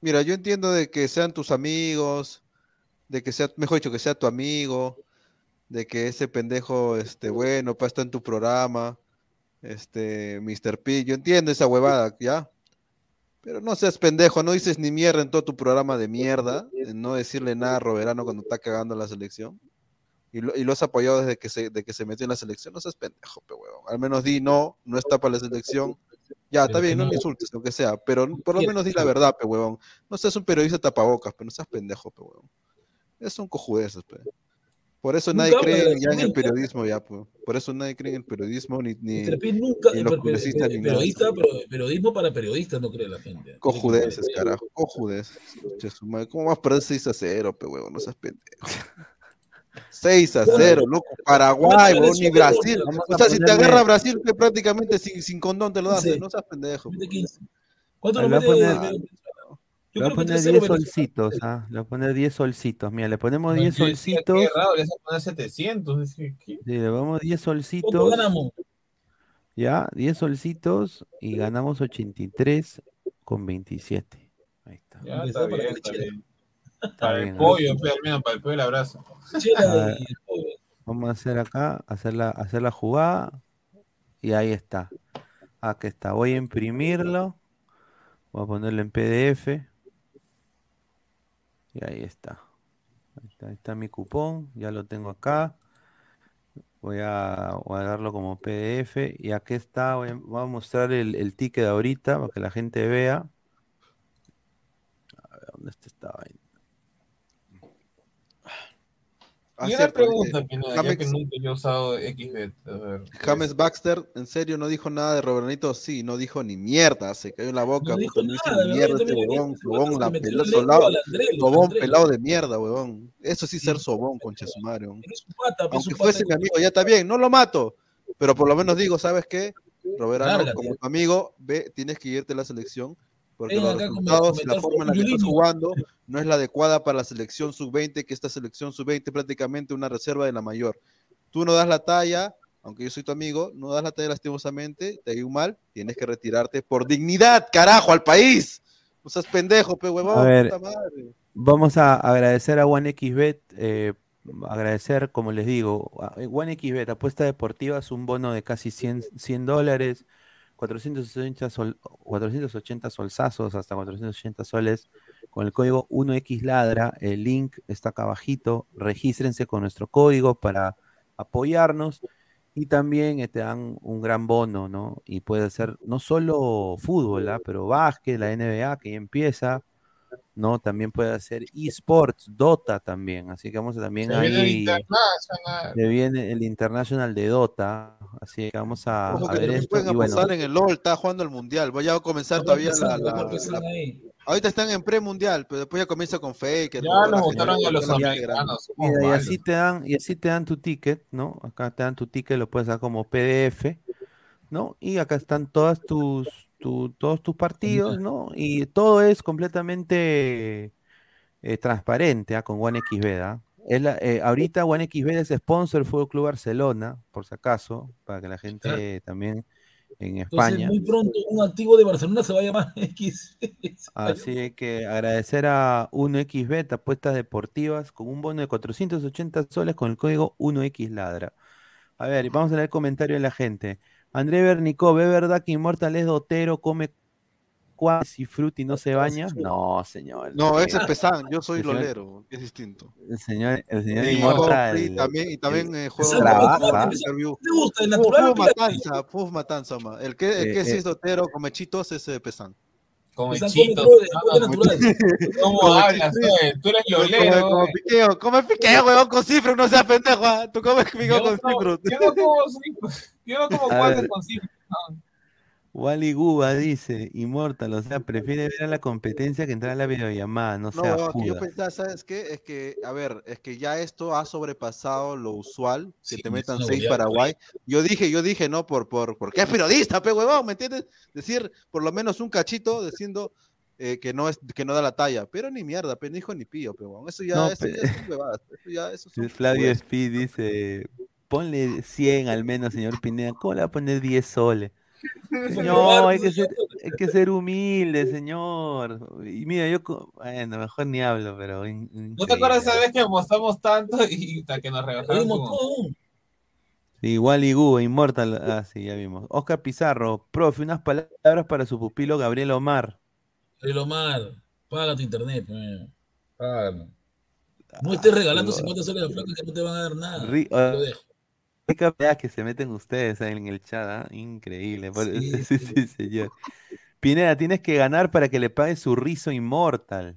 Mira, yo entiendo de que sean tus amigos, de que sea, mejor dicho, que sea tu amigo, de que ese pendejo, este, bueno, para estar en tu programa, este, Mr. P, yo entiendo esa huevada, ¿ya? Pero no seas pendejo, no dices ni mierda en todo tu programa de mierda, en no decirle nada a Roberano cuando está cagando la selección. Y lo, y lo has apoyado desde que se, de que se metió en la selección, no seas pendejo, pe huevón. Al menos di no, no está para la selección. Ya, está bien, no me insultes, lo que sea, pero por lo menos di la verdad, pe huevón. No seas un periodista tapabocas, pero no seas pendejo, pe huevón. Es son cojudeces, pe. Por eso Nunca nadie habla cree ya en el periodismo, ya, pues. Por eso nadie cree en el periodismo, ni, ni, nunca. ni en los per- per- publicistas, ni nada. pero periodismo para periodistas, no cree la gente. Cojudeces, carajo, cojudeces. ¿Cómo vas a perder 6 a 0, pe huevón? No seas pendejo. 6 a 0, loco. Paraguay, poner ni Brasil. O sea, si te agarra Brasil, que prácticamente sin, sin condón te lo das, Sí. no seas pendejo. Mete 15. ¿Cuánto lo Yo Le voy a poner 3-0 10 Venezuela. solcitos, ¿ah? Le voy a poner 10 solcitos. Mira, le ponemos 10 Yo decía, solcitos. Qué raro, le vas a poner 700. decía, ¿qué? Sí, le ponemos 10 ¿Cuánto solcitos. ganamos? Ya, 10 solcitos y ganamos 83 con 27. Ahí está. Ya, está para bien, está bien. Para bien, el pollo, para el pollo el abrazo. Vamos a hacer acá, hacer la, hacer la jugada. Y ahí está. Aquí está. Voy a imprimirlo. Voy a ponerlo en PDF. Y ahí está. Ahí está, mi cupón. Ya lo tengo acá. Voy a guardarlo como PDF. Y aquí está. Voy a, mostrar el, el ticket ahorita para que la gente vea. A ver, ¿dónde está esta vaina? Ah, Y una cierto, pregunta, eh, Pineda, ya James- que nunca yo he usado XBet. Ver, James Baxter, ¿en serio no dijo nada de Roberanito? Sí, no dijo ni mierda, se cayó en la boca, No dijo nada, ni mierda este huevón, huevón, la al sobón pelado de mierda, huevón. Eso sí ser sobón, concha su madre, pues, Aunque fuese mi amigo, ya está bien, no lo mato, pero por lo menos digo, ¿sabes qué? Roberano, como tu amigo, ve, tienes que irte a la selección, porque los resultados y la forma en la que Julinho. jugando no es la adecuada para la selección sub-20, que esta selección sub-20 es prácticamente una reserva de la mayor. Tú no das la talla, aunque yo soy tu amigo, no das la talla lastimosamente, te ha ido mal, tienes que retirarte por dignidad, carajo, al país. No seas pendejo, pe huevón, A ver, puta madre. Vamos a agradecer a OneXBet, eh, agradecer, como les digo, a- eh, OneXBet, apuesta deportiva, es un bono de casi 100, 100 dólares, 480, sol, 480 solsazos, hasta 480 soles, con el código 1XLADRA, el link está acá abajito, regístrense con nuestro código para apoyarnos y también eh, te dan un gran bono, ¿no? Y puede ser no solo fútbol, ¿ah? pero básquet, la NBA que ya empieza, ¿no? También puede hacer esports, Dota también, así que vamos a también Se viene el ahí, International. se viene el International de Dota, así que vamos a, Ojo a que ver esto pueden y bueno, pasar en el LOL, está jugando el mundial. Voy a comenzar todavía la, la- la- ahí. Ahorita están en pre-mundial, pero después ya comienza con Faker. Ya nos votaron a los americanos. Mira, y así te dan, y así te dan tu ticket, ¿no? Acá te dan tu ticket, lo puedes dar como PDF, ¿no? Y acá están todas tus, tu- todos tus partidos, ¿no? Y todo es completamente eh, transparente, ¿ah? Con OneXBet, ¿ah? Es la- eh, ahorita OneXBet es sponsor del Fútbol Club Barcelona, por si acaso, para que la gente también en Entonces, España. muy pronto un activo de Barcelona se va a llamar X. Así que agradecer a 1xBet, apuestas deportivas, con un bono de 480 soles con el código 1xladra. A ver, vamos a leer comentarios de la gente. André Bernicó, ¿ve verdad que Inmortal es dotero, come cuas y fruta y no se baña? No, señor. No, Eh, ese es Pesán, yo soy el señor- lolero, es distinto. El señor, el señor Y Inmortal. y también, y también eh, juego Pesán, trabaja. ¿Te gusta el natural? pila- matanza, puf matanza, ma. El que, el Eh, que sí eh. es dotero, come chitos, es eh, Pesán. Como come come natural. ¿Cómo hablas? Tú eres lolero, como oye. piqueo, come piqueo, huevón, con cifra, no seas pendejo, ah. Tú comes piqueo con cifra. Yo no como cifras. Yo no como guantes con cifras. no. Wally Guba dice, Immortal, o sea, prefiere ver a la competencia que entrar a la videollamada, no No, sea que yo pensaba, ¿sabes qué? Es que, a ver, es que ya esto ha sobrepasado lo usual, que Sí, te metan seis Paraguay. Yo dije, yo dije, no, por, por, porque es periodista, pe huevón, ¿me entiendes? Decir por lo menos un cachito diciendo eh, que no es, que no da la talla, pero ni mierda, pe, ni hijo ni pío, pe huevón. Eso ya, No, eso pe- ya son huevadas, eso ya, eso son Flavio. Speed dice, ponle 100 al menos, señor Pineda. ¿Cómo le va a poner 10 soles? Señor, hay que ser, hay que ser humilde, señor. Y mira, yo, bueno, mejor ni hablo, pero... in- ¿No te acuerdas esa vez que apostamos tanto y hasta que nos rebajaron? Sí, Wally Gu, Immortal. Ah, sí, ya vimos. Oscar Pizarro, profe, unas palabras para su pupilo Gabriel Omar. El Omar, paga tu internet, pe. Págalo. No estés regalando 50 soles a flaca que no te van a dar nada. Ri- Lo dejo. Rica pelea que se meten ustedes ahí en el chat, ¿ah? Increíble. Sí, Sí, sí, señor. Pineda, tienes que ganar para que le pague su rizo inmortal.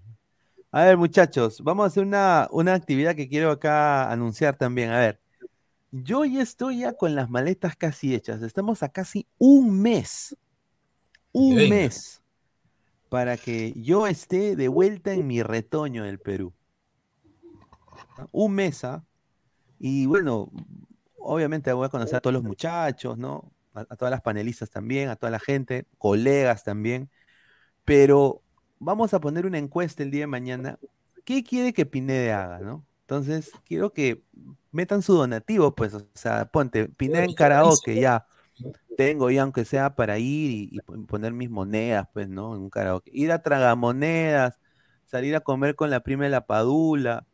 A ver, muchachos, vamos a hacer una, una actividad que quiero acá anunciar también. A ver, yo ya estoy ya con las maletas casi hechas. Estamos a casi un mes. Un venga. mes para que yo esté de vuelta en mi retoño del Perú. Un mes, ¿ah? Y bueno, obviamente voy a conocer a todos los muchachos, ¿no? A, todas las panelistas también, a toda la gente, colegas también. Pero vamos a poner una encuesta el día de mañana. ¿Qué quiere que Pineda haga, no? Entonces, quiero que metan su donativo, pues, o sea, ponte, Pineda en karaoke, ya. Tengo ya, aunque sea para ir y, y pon- poner mis monedas, pues, ¿no? En un karaoke. Ir a tragamonedas, salir a comer con la prima de la Padula.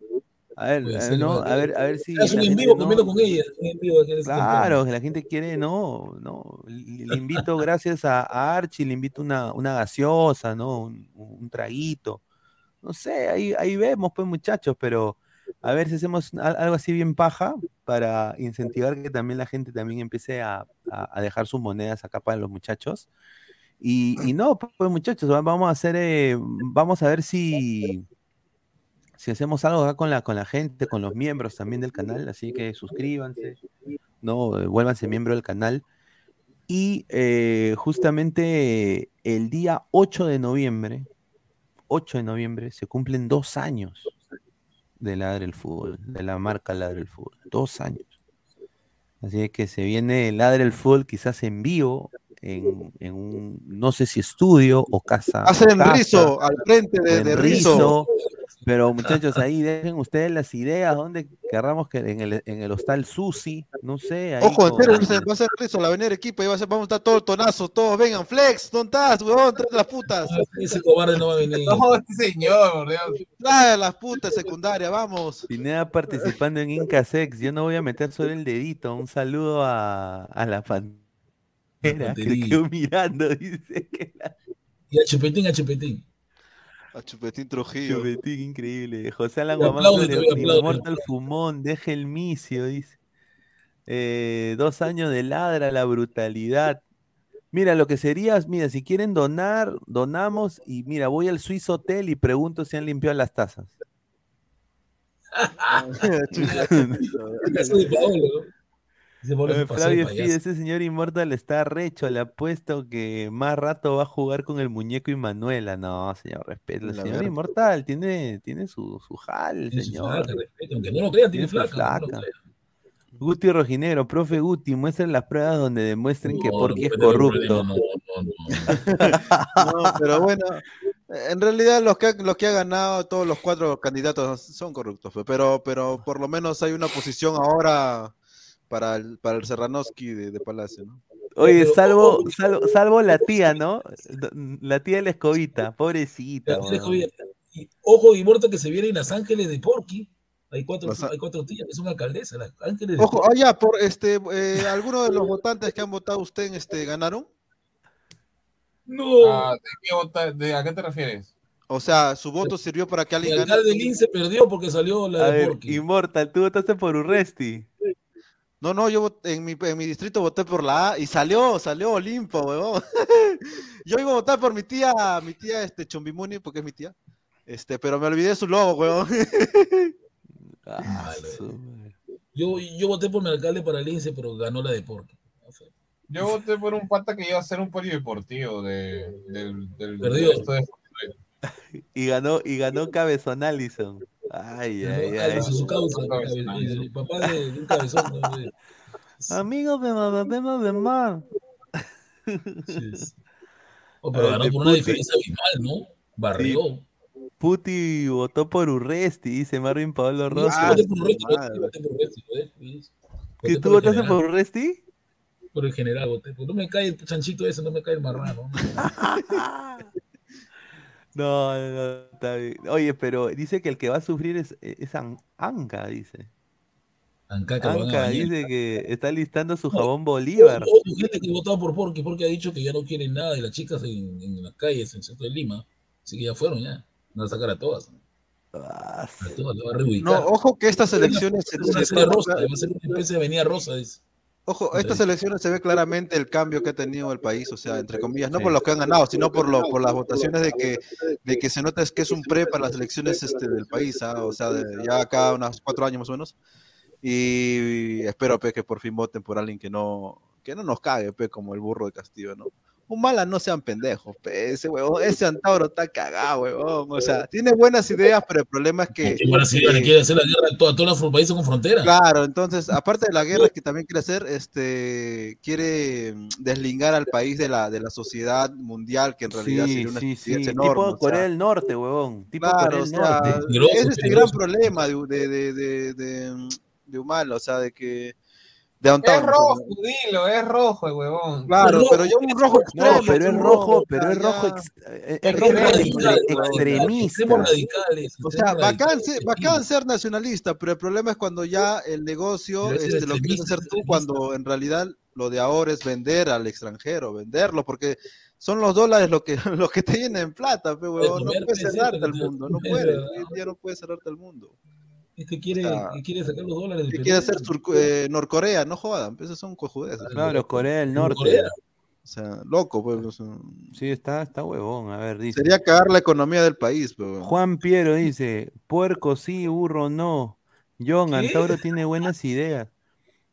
A ver, Puede eh, ser, ¿no? A ver, a ver si. Haz un en vivo comiendo con ella. Es Claro, que la gente quiere, no, no. Le invito, gracias a, a Archie, le invito una, una gaseosa, ¿no? Un, un traguito. No sé, ahí, ahí vemos, pues, muchachos, pero a ver si hacemos al- algo así bien paja para incentivar que también la gente también empiece a, a- a dejar sus monedas acá para los muchachos. Y, y no, pues, muchachos, va- vamos a hacer, eh, vamos a ver si si hacemos algo acá con la, con la gente, con los miembros también del canal, así que suscríbanse, no, Eh, vuélvanse miembro del canal. Y eh, justamente el día 8 de noviembre, 8 de noviembre, se cumplen dos años de Ladre el Fútbol, de la marca Ladre el Fútbol, dos años. Así que se viene Ladre el Fútbol quizás en vivo, en, en un, no sé si estudio o casa. Hacen casa, rizo al frente o de, de rizo. Pero muchachos, ahí dejen ustedes las ideas, donde querramos que en el, en el hostal Susi, no sé. ahí Ojo, en con- serio, va a ser- rizo la avenida Arequipa y va a ser, vamos a estar todos tonazos, todos, vengan, flex, ¿dónde estás, huevón? Trae las putas. Ese cobarde no va a venir. No, este señor. Trae las putas secundarias, vamos. Pineda participando en Inca Sex. Yo no voy a meter solo el dedito. Un saludo a, a la pantera que quedó mirando. Dice que la Y a Chupetín, a Chupetín. A Chupetín Trujillo. chupetín increíble. José Alan. Mortal Fumón, deje el micio, dice. Eh, dos años de ladra, la brutalidad. Mira, lo que sería, mira, si quieren donar, donamos y mira, voy al Swiss Hotel y pregunto si han limpiado las tazas. Eh, Flavio. Fide, ese señor inmortal está recho, le apuesto que más rato va a jugar con el muñeco y Manuela. No, señor, respeto. El La señor inmortal tiene, tiene su, su jal, su señor. flaca, respeto, aunque no lo crean, tiene Tiene flaca. no flaca. crean. Guti Rojinero, profe Guti, muestren las pruebas donde demuestren que No, Porky no, es no, no, corrupto. no, no, no. No, pero bueno, en realidad los que, ha- los que ha ganado, todos los cuatro candidatos son corruptos, pe, pero, pero por lo menos hay una posición ahora para el, para el Serranoski de, de Palacio, ¿no? Oye, salvo, salvo, salvo la tía, ¿no? La tía de la escobita, pobrecita. Y, ojo, y muerto que se viene en Las Ángeles de Porky. Hay cuatro, Las hay cuatro tías que son alcaldesas, Las Ángeles de Ojo, ah, ya, por este, eh, ¿alguno de los votantes que han votado usted en este ganaron? No, Ah, ¿de, qué vota- de- ¿A qué te refieres? O sea, su voto sirvió para que el alguien gane. alcalde de Lince perdió porque salió la A de ver, Porky. Inmortal, tú votaste por Urresti. No, no, yo en mi, en mi distrito voté por la A y salió, salió Olimpo, huevón. Yo iba a votar por mi tía, mi tía este Chumbimuni, porque es mi tía. Este, pero me olvidé su logo, huevón. Ah. Yo, yo voté por mi alcalde paralense, pero ganó la de Porky. Yo voté por un pata que iba a ser un polideportivo de, del, del, Perdió. esto de- Y ganó, y ganó Cabezón Allison. Ay, ay, Ah, ay. hizo su causa, el, el papá de, un cabezón. ¿no? De- Amigos de Mababema de Mar. Oh, pero Ah, ganó por una diferencia abismal, ¿no? Barrió. Puti votó por Urresti, dice Marvin Pablo Rosso. voté por Urresti, yo voté por Urresti, ¿ves? ¿Ves? ¿Que tú votaste por Urresti? Por el general voté. Pues no me cae el chanchito ese, no me cae el marrano. No, no, no, está bien. Oye, pero dice que el que va a sufrir es, es An- Anca, dice. Anca, que lo van a Anca dice que está listando su jabón Bolívar. Hubo gente que votaba por Porky, porque ha dicho que ya no quieren nada de las chicas en, en las calles, en el centro de Lima. Así que ya fueron, ya. Van a sacar a todas. Ah, A todas, las va a reubicar. No, ojo que estas elecciones se, Es una se- serie rosa, va a ser una especie de avenida rosa. Es. Ojo, estas elecciones se ve claramente el cambio que ha tenido el país, o sea, entre comillas, no Sí. por los que han ganado, sino por lo, por las votaciones de que, de que se nota es que es un pre para las elecciones este, del país, ¿ah? o sea, de- ya acá unos cuatro años más o menos. Y espero pe, que por fin voten por alguien que no, que no nos cague, pe, como el burro de Castillo, ¿no? Un mala no sean pendejos, pe, ese huevón, ese Antauro está cagado, huevón. O sea, tiene buenas ideas, pero el problema es que. Que Brasil le eh, quiere hacer la guerra a todos los países con frontera. Claro, entonces, aparte de la guerra que también quiere hacer, este, quiere deslingar al país de la, de la sociedad mundial, que en realidad Sí, sería una sí, sí. Tipo enorme, o sea, Corea del Norte, huevón. Tipo claro, Corea o del sea, Norte. Peligroso, ese es el gran problema de, de, de, de, de, de Humala, o sea, de que de Es rojo, dilo, es rojo, el huevón. Claro, rojo, pero yo un rojo extremo. No, pero es rojo, pero es rojo, ya- ex- eh, Es es rojo radical, extremista. radicales. O sea, bacán, bacán ser nacionalista, pero el problema es cuando ya el negocio este, lo quieres hacer tú, cuando en realidad lo de ahora es vender al extranjero, venderlo, porque son los dólares lo que, lo que te llenan en plata, pe, huevón. no puedes pe, cerrarte pero- mundo, no es puedes, verdad. hoy en día no puedes cerrarte al mundo. Es que quiere, O sea, que quiere sacar los dólares del ¿Qué Perú. quiere hacer Sur- eh, Norcorea? No jodan, pues, esos son cojudeces. Claro, Corea del Norte. Corea. O sea, loco, pues. o sea, Sí, está, está huevón. A ver, dice. sería cagar la economía del país, pues. huevón. Juan Piero dice, puerco sí, burro no. John ¿Qué? Antauro tiene buenas ideas.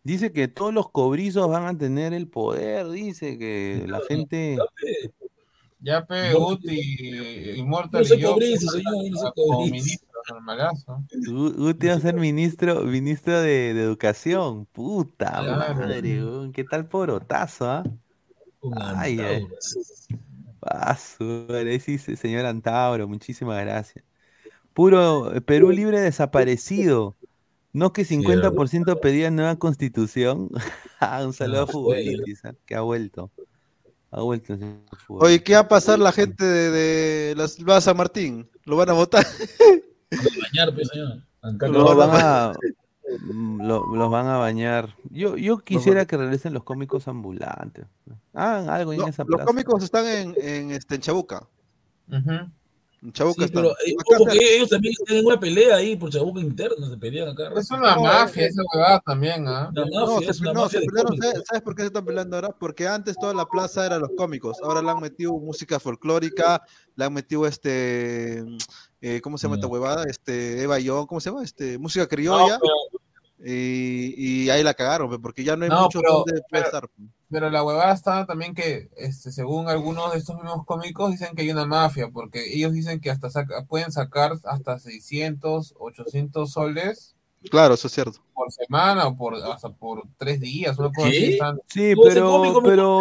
Dice que todos los cobrizos van a tener el poder, dice que la gente... Ya pe, Guti, Immortal no soy y yo, cobrizo, señor, yo no soy como cobrizo. Normalazo. Va a ser ministro, ministro de, de educación. Puta Claro. madre, qué tal porotazo, ¿ah? Ay, su madre, sí, señor Antauro, muchísimas gracias. Puro eh, Perú libre desaparecido. No que 50% pedía nueva constitución. Ah, Un saludo a ¿ah? que ha vuelto. Ha vuelto. Oye, ¿qué va a pasar la gente de, de las va a San Martín? ¿Lo van a votar? Bañar, pues, señor. Anca- Lo van a, mm, lo- los van a bañar. Yo, yo quisiera que regresen los cómicos ambulantes. Hagan algo en No, esa los plaza. cómicos están en, en, este, en Chabuca. En Chabuca Sí, están. pero eh, ojo que ellos también tienen una pelea ahí por Chabuca interna, se pelean acá. Es una mafia esa huevada también, ¿ah? No, se, no, se pelearon. ¿sabes, sabes por qué se están peleando ahora? Porque antes toda la plaza era los cómicos, ahora le han metido música folclórica, le han metido este, eh, ¿cómo se llama esta huevada? Este, Eva Young, ¿cómo se llama? Este, música criolla, y, y ahí la cagaron, porque ya no hay No, mucho pero- donde puede pero- estar. Pero la huevada está también que, este, según algunos de estos mismos cómicos, dicen que hay una mafia, porque ellos dicen que hasta saca- pueden sacar hasta 600, 800 soles Claro, eso es cierto. por semana o por hasta por tres días, una cosa ¿Qué? así. están- Sí, pero, cómico pero,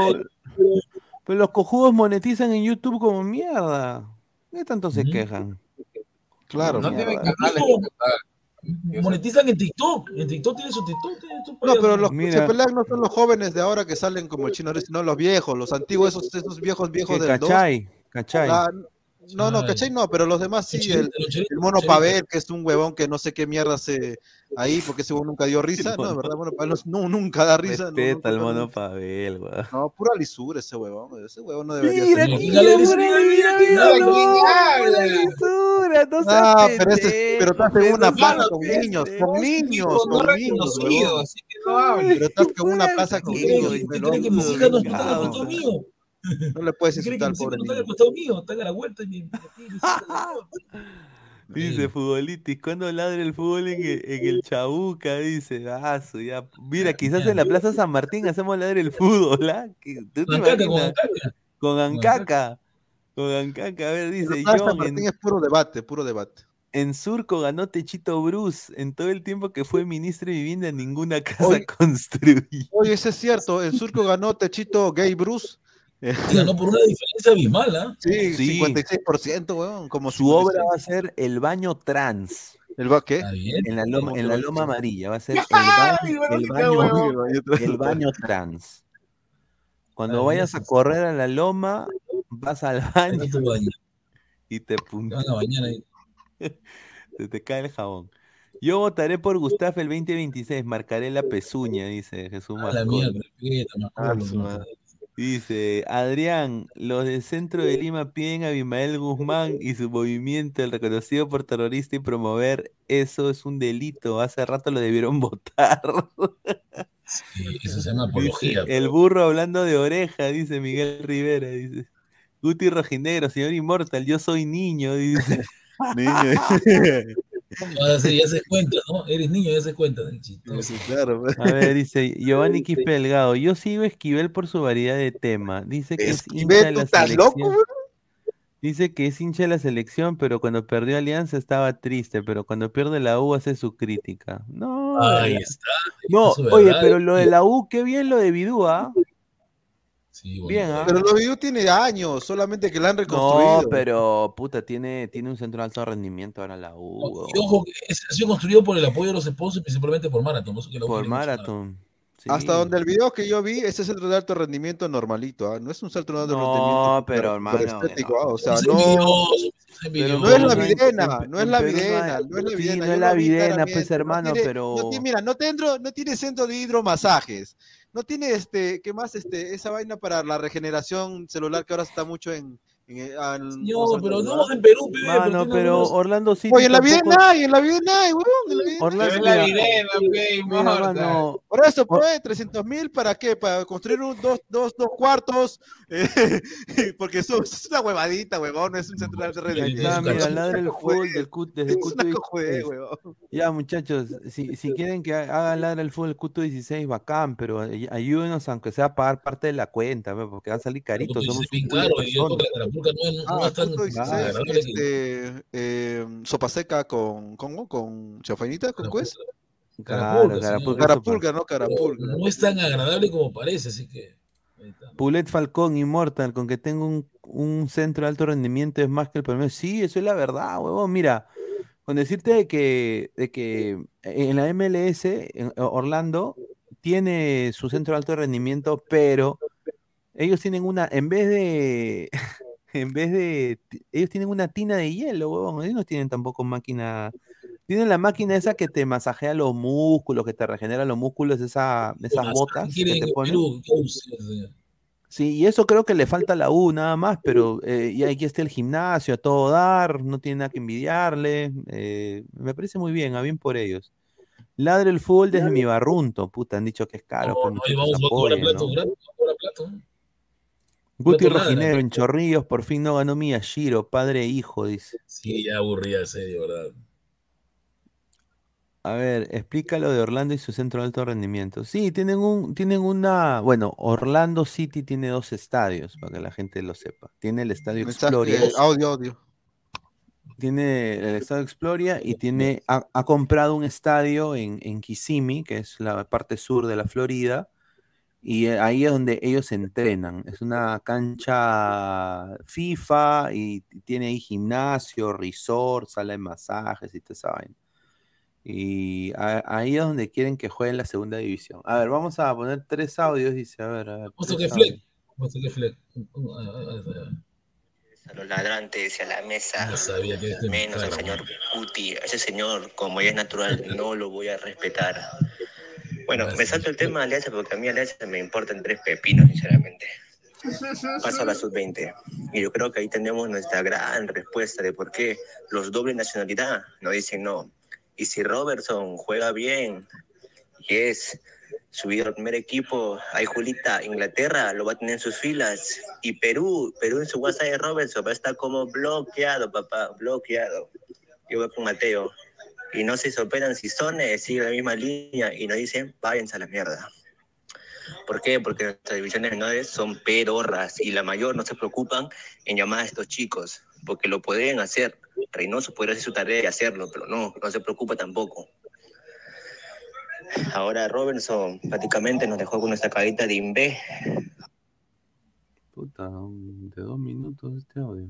pero los cojudos monetizan en YouTube como mierda. ¿Qué tanto se quejan? Claro. No tienen canales. Monetizan en TikTok. En TikTok tiene su TikTok. tiene su No, pero los que Mira. se pelean no son los jóvenes de ahora que salen como el chino, sino los viejos, los antiguos, esos, esos viejos viejos 2. cachai, cachai. La- No, no. ¿cachai? No, pero los demás sí. El, mono. Pavel, que es un huevón que no sé qué mierda hace ahí, porque ese huevón nunca dio risa. No, verdad, mono Pavel no, nunca da risa. no, Respeta al da mono. Pavel, weón. No, pura lisura ese huevón. Ese huevón no debería Mira, ser. aquí, mira, mira, mira, dígale, no, ¿quién pura habla? lisura, no Ah, pero, este, pero estás en una plaza no con niños, con niños, no con niños, no. Pero estás con una plaza con ¿Qué cree niños, que, pe, ¿qué cree que loco. mis hijas no le puedes ¿Qué cree insultar pobre no están al niño. costado mío? Están a la vuelta y me... Dice futbolitis, ¿cuándo ladra el fútbol en el, en el Chabuca? Dice, ah, su, ya. Mira, quizás en la Plaza San Martín hacemos ladrar el fútbol, ¿ah? ¿Qué- ¿Tú te Con Ancaca, con? Ancaca. Con Ancaca. Con Ancaca, a ver, dice Pero San John, Martín en, es puro debate, puro debate. en Surco ganó Techito Bruce. En todo el tiempo que fue ministro de vivienda, ninguna casa construyó. Oye, eso es cierto. En Surco ganó Techito Gay Bruce. Eh, Y ganó por una diferencia abismal, ¿ah? Sí, Sí. 56%, weón. Como Su obra 56. va a ser el baño trans. ¿El va qué? En la loma, ¿Cómo en la loma amarilla. Va a ser el baño, el baño, El el baño trans. Cuando vayas a gracias. correr a la loma, vas al baño y te Te punta, van a bañar ahí. se te cae el jabón. Yo votaré por Gustavo el 2026, marcaré la pezuña, dice Jesús A la mierda, Dice, Adrián, los del centro de Lima piden a Abimael Guzmán y su movimiento, el reconocido por terrorista y promover, eso es un delito. Hace rato lo debieron votar. Sí, eso se llama Dice, apología. el burro hablando de oreja, dice Miguel Rivera, dice. Guti Rojinegro, señor Inmortal, yo soy niño, dice. Sí, ya se cuenta, ¿no? Eres niño, ya se cuenta. Sí, claro. pues. A ver, dice Giovanni Quispe Delgado, yo sigo Esquivel por su variedad de tema. Dice que es hincha de Esquivel, ¿tú la estás loco, selección. Dice que es hincha de la selección, pero cuando perdió Alianza estaba triste, pero cuando pierde la U hace su crítica. No, Ahí la- está. no, es oye, verdad. pero lo de la U, qué bien lo de Bidúa. Sí, bueno. Bien, ¿ah? Pero lo vivió tiene años, solamente que la han No, reconstruido. pero puta, tiene, tiene un centro de alto rendimiento ahora la U. Y ojo, es- ha sido construido por el apoyo de los esposos y principalmente por Marathon. por Marathon. Sí. Hasta donde el video que yo vi, ese centro de alto rendimiento normalito, ¿ah? no es un centro de alto No, rendimiento pero, por- por hermano, estético, no. ¿ah? o sea, no, Pero no es la no videna, en- no es la no videna, no es la videna. no es la vi videna, pues, hermano, pero- no mira, no, no tiene centro de hidromasajes, no tiene este, ¿qué más? Este, esa vaina para la regeneración celular que ahora está mucho en... en, en- en- No, ¿cómo se pero no, en Perú, pibe, Mano, tiene pero Orlando City Oye, en la tampoco- videna hay, en la en la videna Orlando, Es la videna, mano, Por eso, pues, 300 mil, ¿para qué? Para construir un, dos, dos, dos cuartos, eh, porque eso es una huevadita, huevón, no es un centro de está, es mira, ladra el fútbol del CUT, desde Es CUT una 16. cojudez, huevón. Ya, muchachos, si, si quieren que ha- hagan ladra el fútbol CUT 16, bacán, pero ay- ayúdenos aunque sea a pagar parte de la cuenta, pe, porque va a salir carito, Porque somos un caro y yo Carapulca no, no Ah, es tan punto 16, agradable que- este, eh, sopa seca con, ¿cómo? Con chafainita, con. Claro, Carapulca, Carapulca, ¿no? pero Carapulga. no es tan agradable como parece, así que. Pulet Falcón, Immortal, con que tenga un, un centro de alto rendimiento es más que el promedio. Sí, eso es la verdad, huevón. Mira, con decirte de que, de que en la MLS, en Orlando, tiene su centro de alto rendimiento, pero ellos tienen una, en vez de, en vez de, ellos tienen una tina de hielo, huevón. Ellos no tienen tampoco máquina. Tienen la máquina esa que te masajea los músculos, que te regenera los músculos, esa, esas botas que te en ponen. Sí, y eso creo que le falta a la U nada más, pero eh, y aquí está el gimnasio a todo dar, no tiene nada que envidiarle. eh, me parece muy bien, a bien por ellos. Ladre el fútbol desde mi barrunto, puta, han dicho que es caro, No, ¿no? vamos a cobrar plato. ¿no? Guti en Chorrillos, por fin no ganó Miyashiro, padre e hijo, dice. Sí, ya aburría, serio, ¿verdad? A ver, explícalo de Orlando y su centro de alto rendimiento. Sí, tienen un, tienen una, bueno, Orlando City tiene dos estadios, para que la gente lo sepa. Tiene el estadio Exploria. audio, audio. tiene el estadio Exploria y tiene, ha, ha comprado un estadio en, en Kissimmee, que es la parte sur de la Florida, y eh, ahí es donde ellos entrenan. Es una cancha FIFA y tiene ahí gimnasio, resort, sala de masajes y toda esa vaina. Y a- ahí es donde quieren que juegue en la segunda división. A ver, vamos a poner tres audios, dice, a ver, a ver. Tres que Fleck. a que Fleck. A los ladrantes y a la mesa. No sabía que este Menos al señor Guti. A ese señor, como ya es natural, no lo voy a respetar. Bueno, me salto el tema de Alianza porque a mí Alianza me importan tres pepinos, sinceramente. Paso a la sub-20. Y yo creo que ahí tenemos nuestra gran respuesta de por qué los dobles nacionalidad nos dicen no. Y si Robertson juega bien y es subido al primer equipo, ahí Julita, Inglaterra lo va a tener en sus filas. Y Perú, Perú en su WhatsApp de Robertson va a estar como bloqueado, papá, bloqueado. Yo voy con Mateo. Y no se sorprendan si Sone sigue la misma línea y nos dicen, váyanse a la mierda. ¿Por qué? Porque nuestras divisiones menores son pedorras y la mayor no se preocupan en llamar a estos chicos, porque lo pueden hacer. Reynoso podría hacer su tarea y hacerlo, pero no, no se preocupa tampoco. Ahora Robertson prácticamente nos dejó con nuestra carita de imbé. Puta, de dos minutos este audio.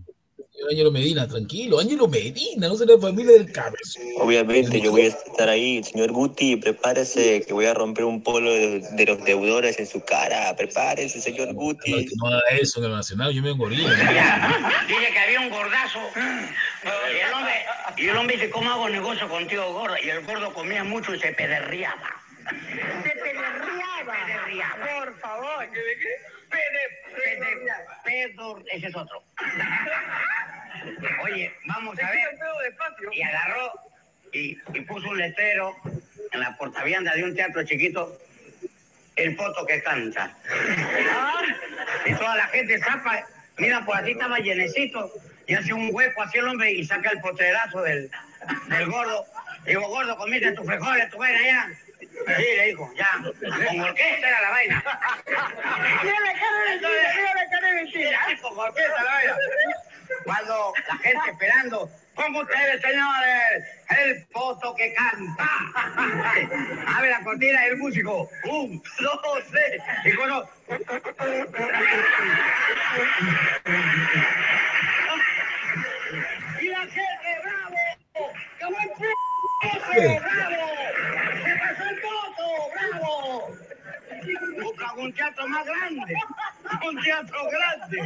Ángelo Medina, tranquilo, Ángelo Medina, no será familia del cabezón. Obviamente yo voy a estar ahí, señor Guti, prepárese que voy a romper un polo de, de los deudores en su cara. Prepárese, señor Guti. No haga eso en el Nacional, yo me engorilo. Dice que había un gordazo. Y el hombre, y el hombre dice, ¿cómo hago negocio contigo, gordo? Y el gordo comía mucho y se pederriaba. Se pederriaba. Por favor. ¿Qué de qué? Pedro, ese es otro. Oye, vamos a ver. Y agarró y, y puso un letrero en la portavianda de un teatro chiquito, el foto que canta. Y toda la gente zapa, mira, por así estaba llenecito, y hace un hueco así el hombre y saca el poterazo del, del gordo. Digo, gordo, comiste tus frijoles, tu vaina ya. Sí, le dijo, ya, con orquesta era la vaina. Tiene cara de mentira, tiene cara de mentira. Con orquesta la vaina. Cuando la gente esperando, con ustedes, señores, el foto que canta. Abre la cortina el músico. Un, dos, tres. Y cuando... Y la gente, bravo. ¡Qué buen p***! ¡Bravo! ¡Se pasó el voto! ¡Bravo! Busca un teatro más grande. Un teatro grande.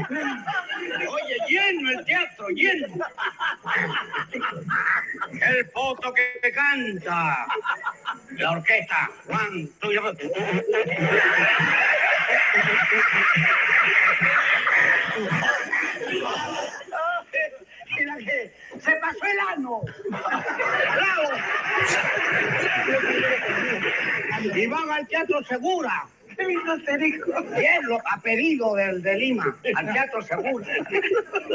Oye, lleno el teatro, lleno. El foto que canta. La orquesta. Juan, tú y yo. Y la que se pasó el ano. ¡Bravo! Y van al Teatro Segura. Bien, lo ha pedido del de Lima, al Teatro Segura.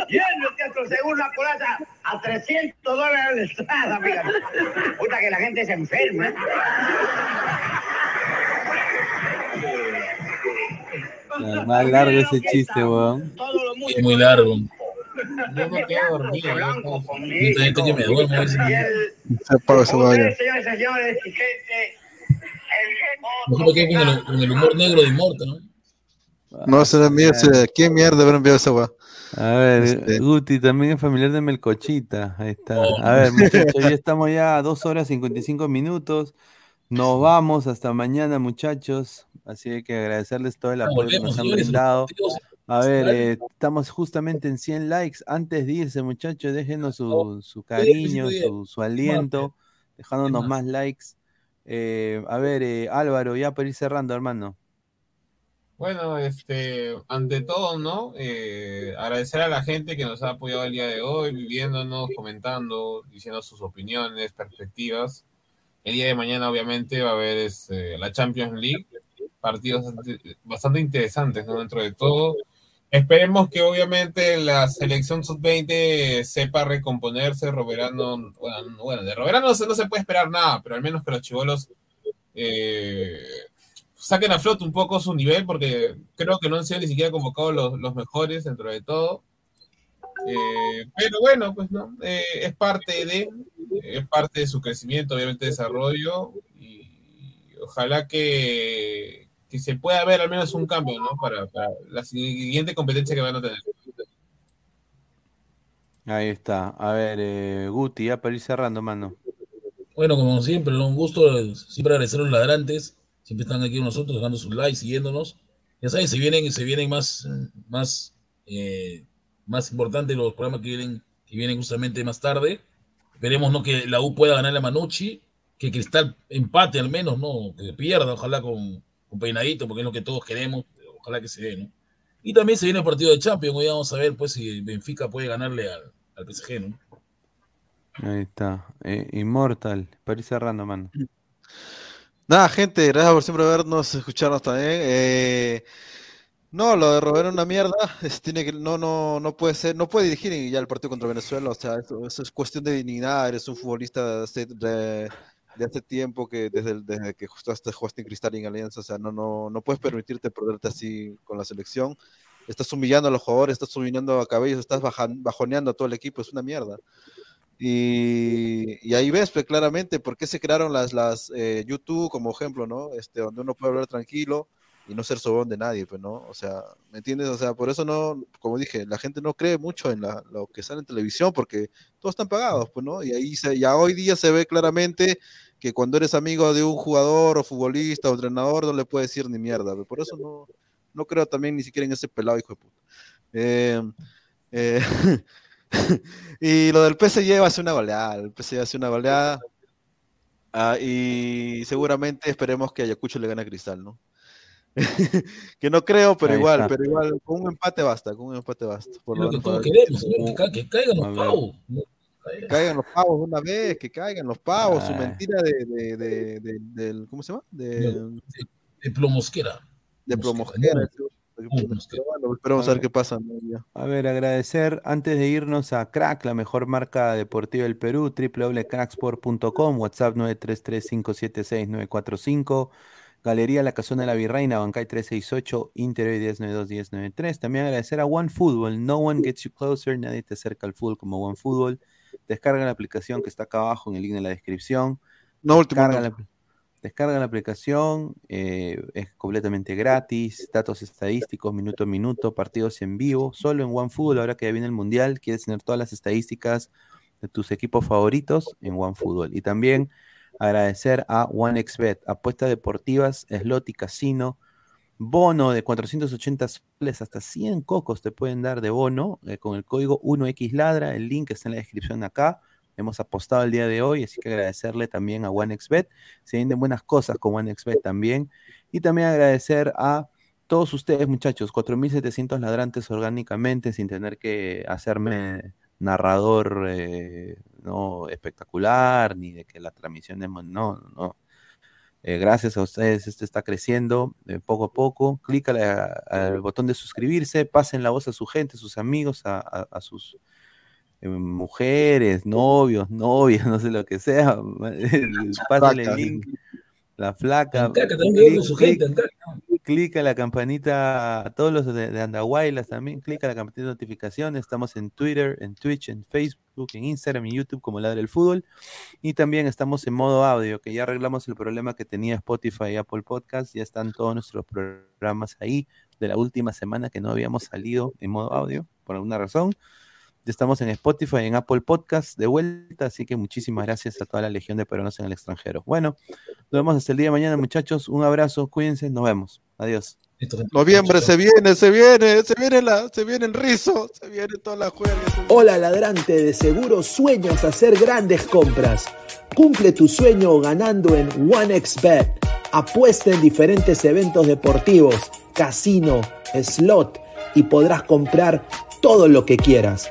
Bien, el Teatro Segura, la plaza a 300 dólares la entrada, fíjate. Puta que la gente se enferma. Más largo ese chiste, weón. Es muy largo. Yo me quedo dormido. Mientras gente que me duermo. a ver si- Se. Señores, señores, gente, Mejor me quedo con el, con el humor negro de Morta, ¿no? No, será mío. ¿Quién mierda habrá enviado esa weá? A ver, Este- Guti también es familiar de Melcochita. Ahí está. Oh. A ver, muchachos, ya estamos ya a 2 horas 55 minutos. Nos vamos hasta mañana, muchachos. Así que agradecerles todo el Ah, apoyo que nos han brindado. A ver, eh, estamos justamente en 100 likes. Antes de irse, muchachos, déjenos su, su cariño, su, su aliento, dejándonos más likes. Eh, a ver, eh, Álvaro, ya para ir cerrando, hermano. Bueno, este, ante todo, ¿no? Eh, agradecer a la gente que nos ha apoyado el día de hoy, viviéndonos, comentando, diciendo sus opiniones, perspectivas. El día de mañana, obviamente, va a haber este, la Champions League, partidos bastante, bastante interesantes, ¿no? Dentro de todo. Esperemos que, obviamente, la selección sub-20 sepa recomponerse. Roberano, bueno, bueno, de Roberano no se, puede esperar nada, pero al menos que los chivolos eh, saquen a flote un poco su nivel, porque creo que no han sido ni siquiera convocados los, los mejores dentro de todo. Eh, pero bueno, pues no, eh, es parte de, es parte de su crecimiento, obviamente desarrollo, y ojalá que, que se pueda ver al menos un cambio, ¿no? Para, para la siguiente competencia que van a tener. Ahí está. A ver, eh, Guti, ya para ir cerrando, mano. Bueno, como siempre, ¿no? un gusto. eh, Siempre agradecer a los ladrantes. Siempre están aquí con nosotros, dejando sus likes, siguiéndonos. Ya saben, se vienen, se vienen más, más eh, más importante los programas que vienen, que vienen justamente más tarde. Esperemos no que la U pueda ganarle a Manucci, que Cristal empate al menos, no que pierda, ojalá con, con peinadito, porque es lo que todos queremos, ojalá que se dé, ¿no? Y también se viene el partido de Champions, hoy vamos a ver pues si Benfica puede ganarle al, al PSG, ¿no? Ahí está. Eh, Immortal. París cerrando, mano. Nada, gente, gracias por siempre vernos, escucharnos también. Eh, no, lo de Robert es una mierda. Tiene que, no, no, no puede ser, no puede dirigir ya el partido contra Venezuela. O sea, eso, es cuestión de dignidad. Eres un futbolista de, de hace tiempo que desde, desde que jugaste, jugaste en Cristal y en Alianza. O sea, no, no, no puedes permitirte perderte así con la selección. Estás humillando a los jugadores, estás humillando a Cabellos, estás bajan- bajoneando a todo el equipo. Es una mierda. Y, y ahí ves pues, claramente por qué se crearon las, las eh, YouTube como ejemplo, ¿no? Este, donde uno puede hablar tranquilo y no ser sobón de nadie, pues, ¿no? O sea, ¿me entiendes? O sea, por eso no, como dije, la gente no cree mucho en la- lo que sale en televisión porque todos están pagados, pues, ¿no? Y ahí se, ya hoy día se ve claramente que cuando eres amigo de un jugador o futbolista o entrenador no le puedes decir ni mierda, por eso no, no creo también ni siquiera en ese pelado hijo de puta. Eh, eh, y lo del PSG va a ser una goleada, el PSG va a ser una goleada. Ah, y seguramente esperemos que Ayacucho le gane a Cristal, ¿no? que no creo, pero Ahí igual, está. pero igual, con un empate basta, con un empate basta. Por Es lo que para- queremos, que, ca- que caigan los pavos. Caigan los pavos de una vez, que caigan los pavos, su Ay. mentira de, de, de, de- del, ¿cómo se llama? De, De plomosquera. de Mosquera, Promosquera. no. Pero Mosquera. bueno, esperemos a ver qué pasa. A ver, agradecer antes de irnos a Crack, la mejor marca deportiva del Perú, www.cracksport.com, WhatsApp 933-576-945, Galería La Casona de la Virreina, Bancay 368, Interior 1092-1093. También agradecer a OneFootball, no one gets you closer, nadie te acerca al fútbol como OneFootball. Descarga la aplicación que está acá abajo en el link en la descripción. No, último, Descarga no. la, descarga la aplicación, eh, es completamente gratis, datos estadísticos minuto a minuto, partidos en vivo, solo en OneFootball, ahora que ya viene el Mundial, quieres tener todas las estadísticas de tus equipos favoritos en OneFootball. Y también agradecer a OneXBet, apuestas deportivas, slot y casino, bono de 480 soles, hasta 100 cocos te pueden dar de bono eh, con el código 1XLADRA, el link está en la descripción acá. Hemos apostado el día de hoy, así que agradecerle también a OneXBet. Se vienen buenas cosas con OneXBet también. Y también agradecer a todos ustedes, muchachos, 4.700 ladrantes orgánicamente, sin tener que hacerme narrador eh, no espectacular, ni de que la transmisión es... No, no. Eh, gracias a ustedes, esto está creciendo eh, poco a poco. Clica la- al botón de suscribirse, pasen la voz a su gente, a sus amigos, a, a- a sus eh, mujeres, novios, novias, no sé lo que sea. Pásenle el link. La flaca. Ancaca también su gente, Ancaca. Clica la campanita, a todos los de, de Andahuaylas también, clica la campanita de notificaciones. Estamos en Twitter, en Twitch, en Facebook, en Instagram y YouTube como Ladra el Fútbol. Y también estamos en modo audio, que ya arreglamos el problema que tenía Spotify y Apple Podcast. Ya están todos nuestros programas ahí de la última semana que no habíamos salido en modo audio, por alguna razón. Ya estamos en Spotify, en Apple Podcast de vuelta, así que muchísimas gracias a toda la legión de peruanos en el extranjero. Bueno, nos vemos hasta el día de mañana, muchachos. Un abrazo, cuídense, nos vemos. Adiós. Noviembre se viene, se viene, se viene la, se viene el rizo, se viene toda la juerga. Hola ladrante, de seguro sueñas hacer grandes compras. Cumple tu sueño ganando en OneXBet. Apuesta en diferentes eventos deportivos, casino, slot y podrás comprar todo lo que quieras.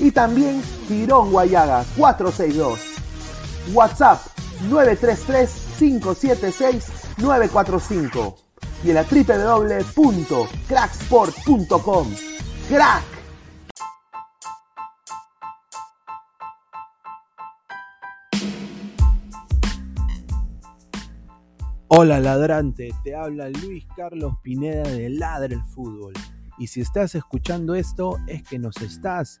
y también Tirón Guayaga 462. WhatsApp 933-576-945 y en la www.cracksport.com. ¡Crack! Hola ladrante, te habla Luis Carlos Pineda de Ladre el Fútbol. Y si estás escuchando esto es que nos estás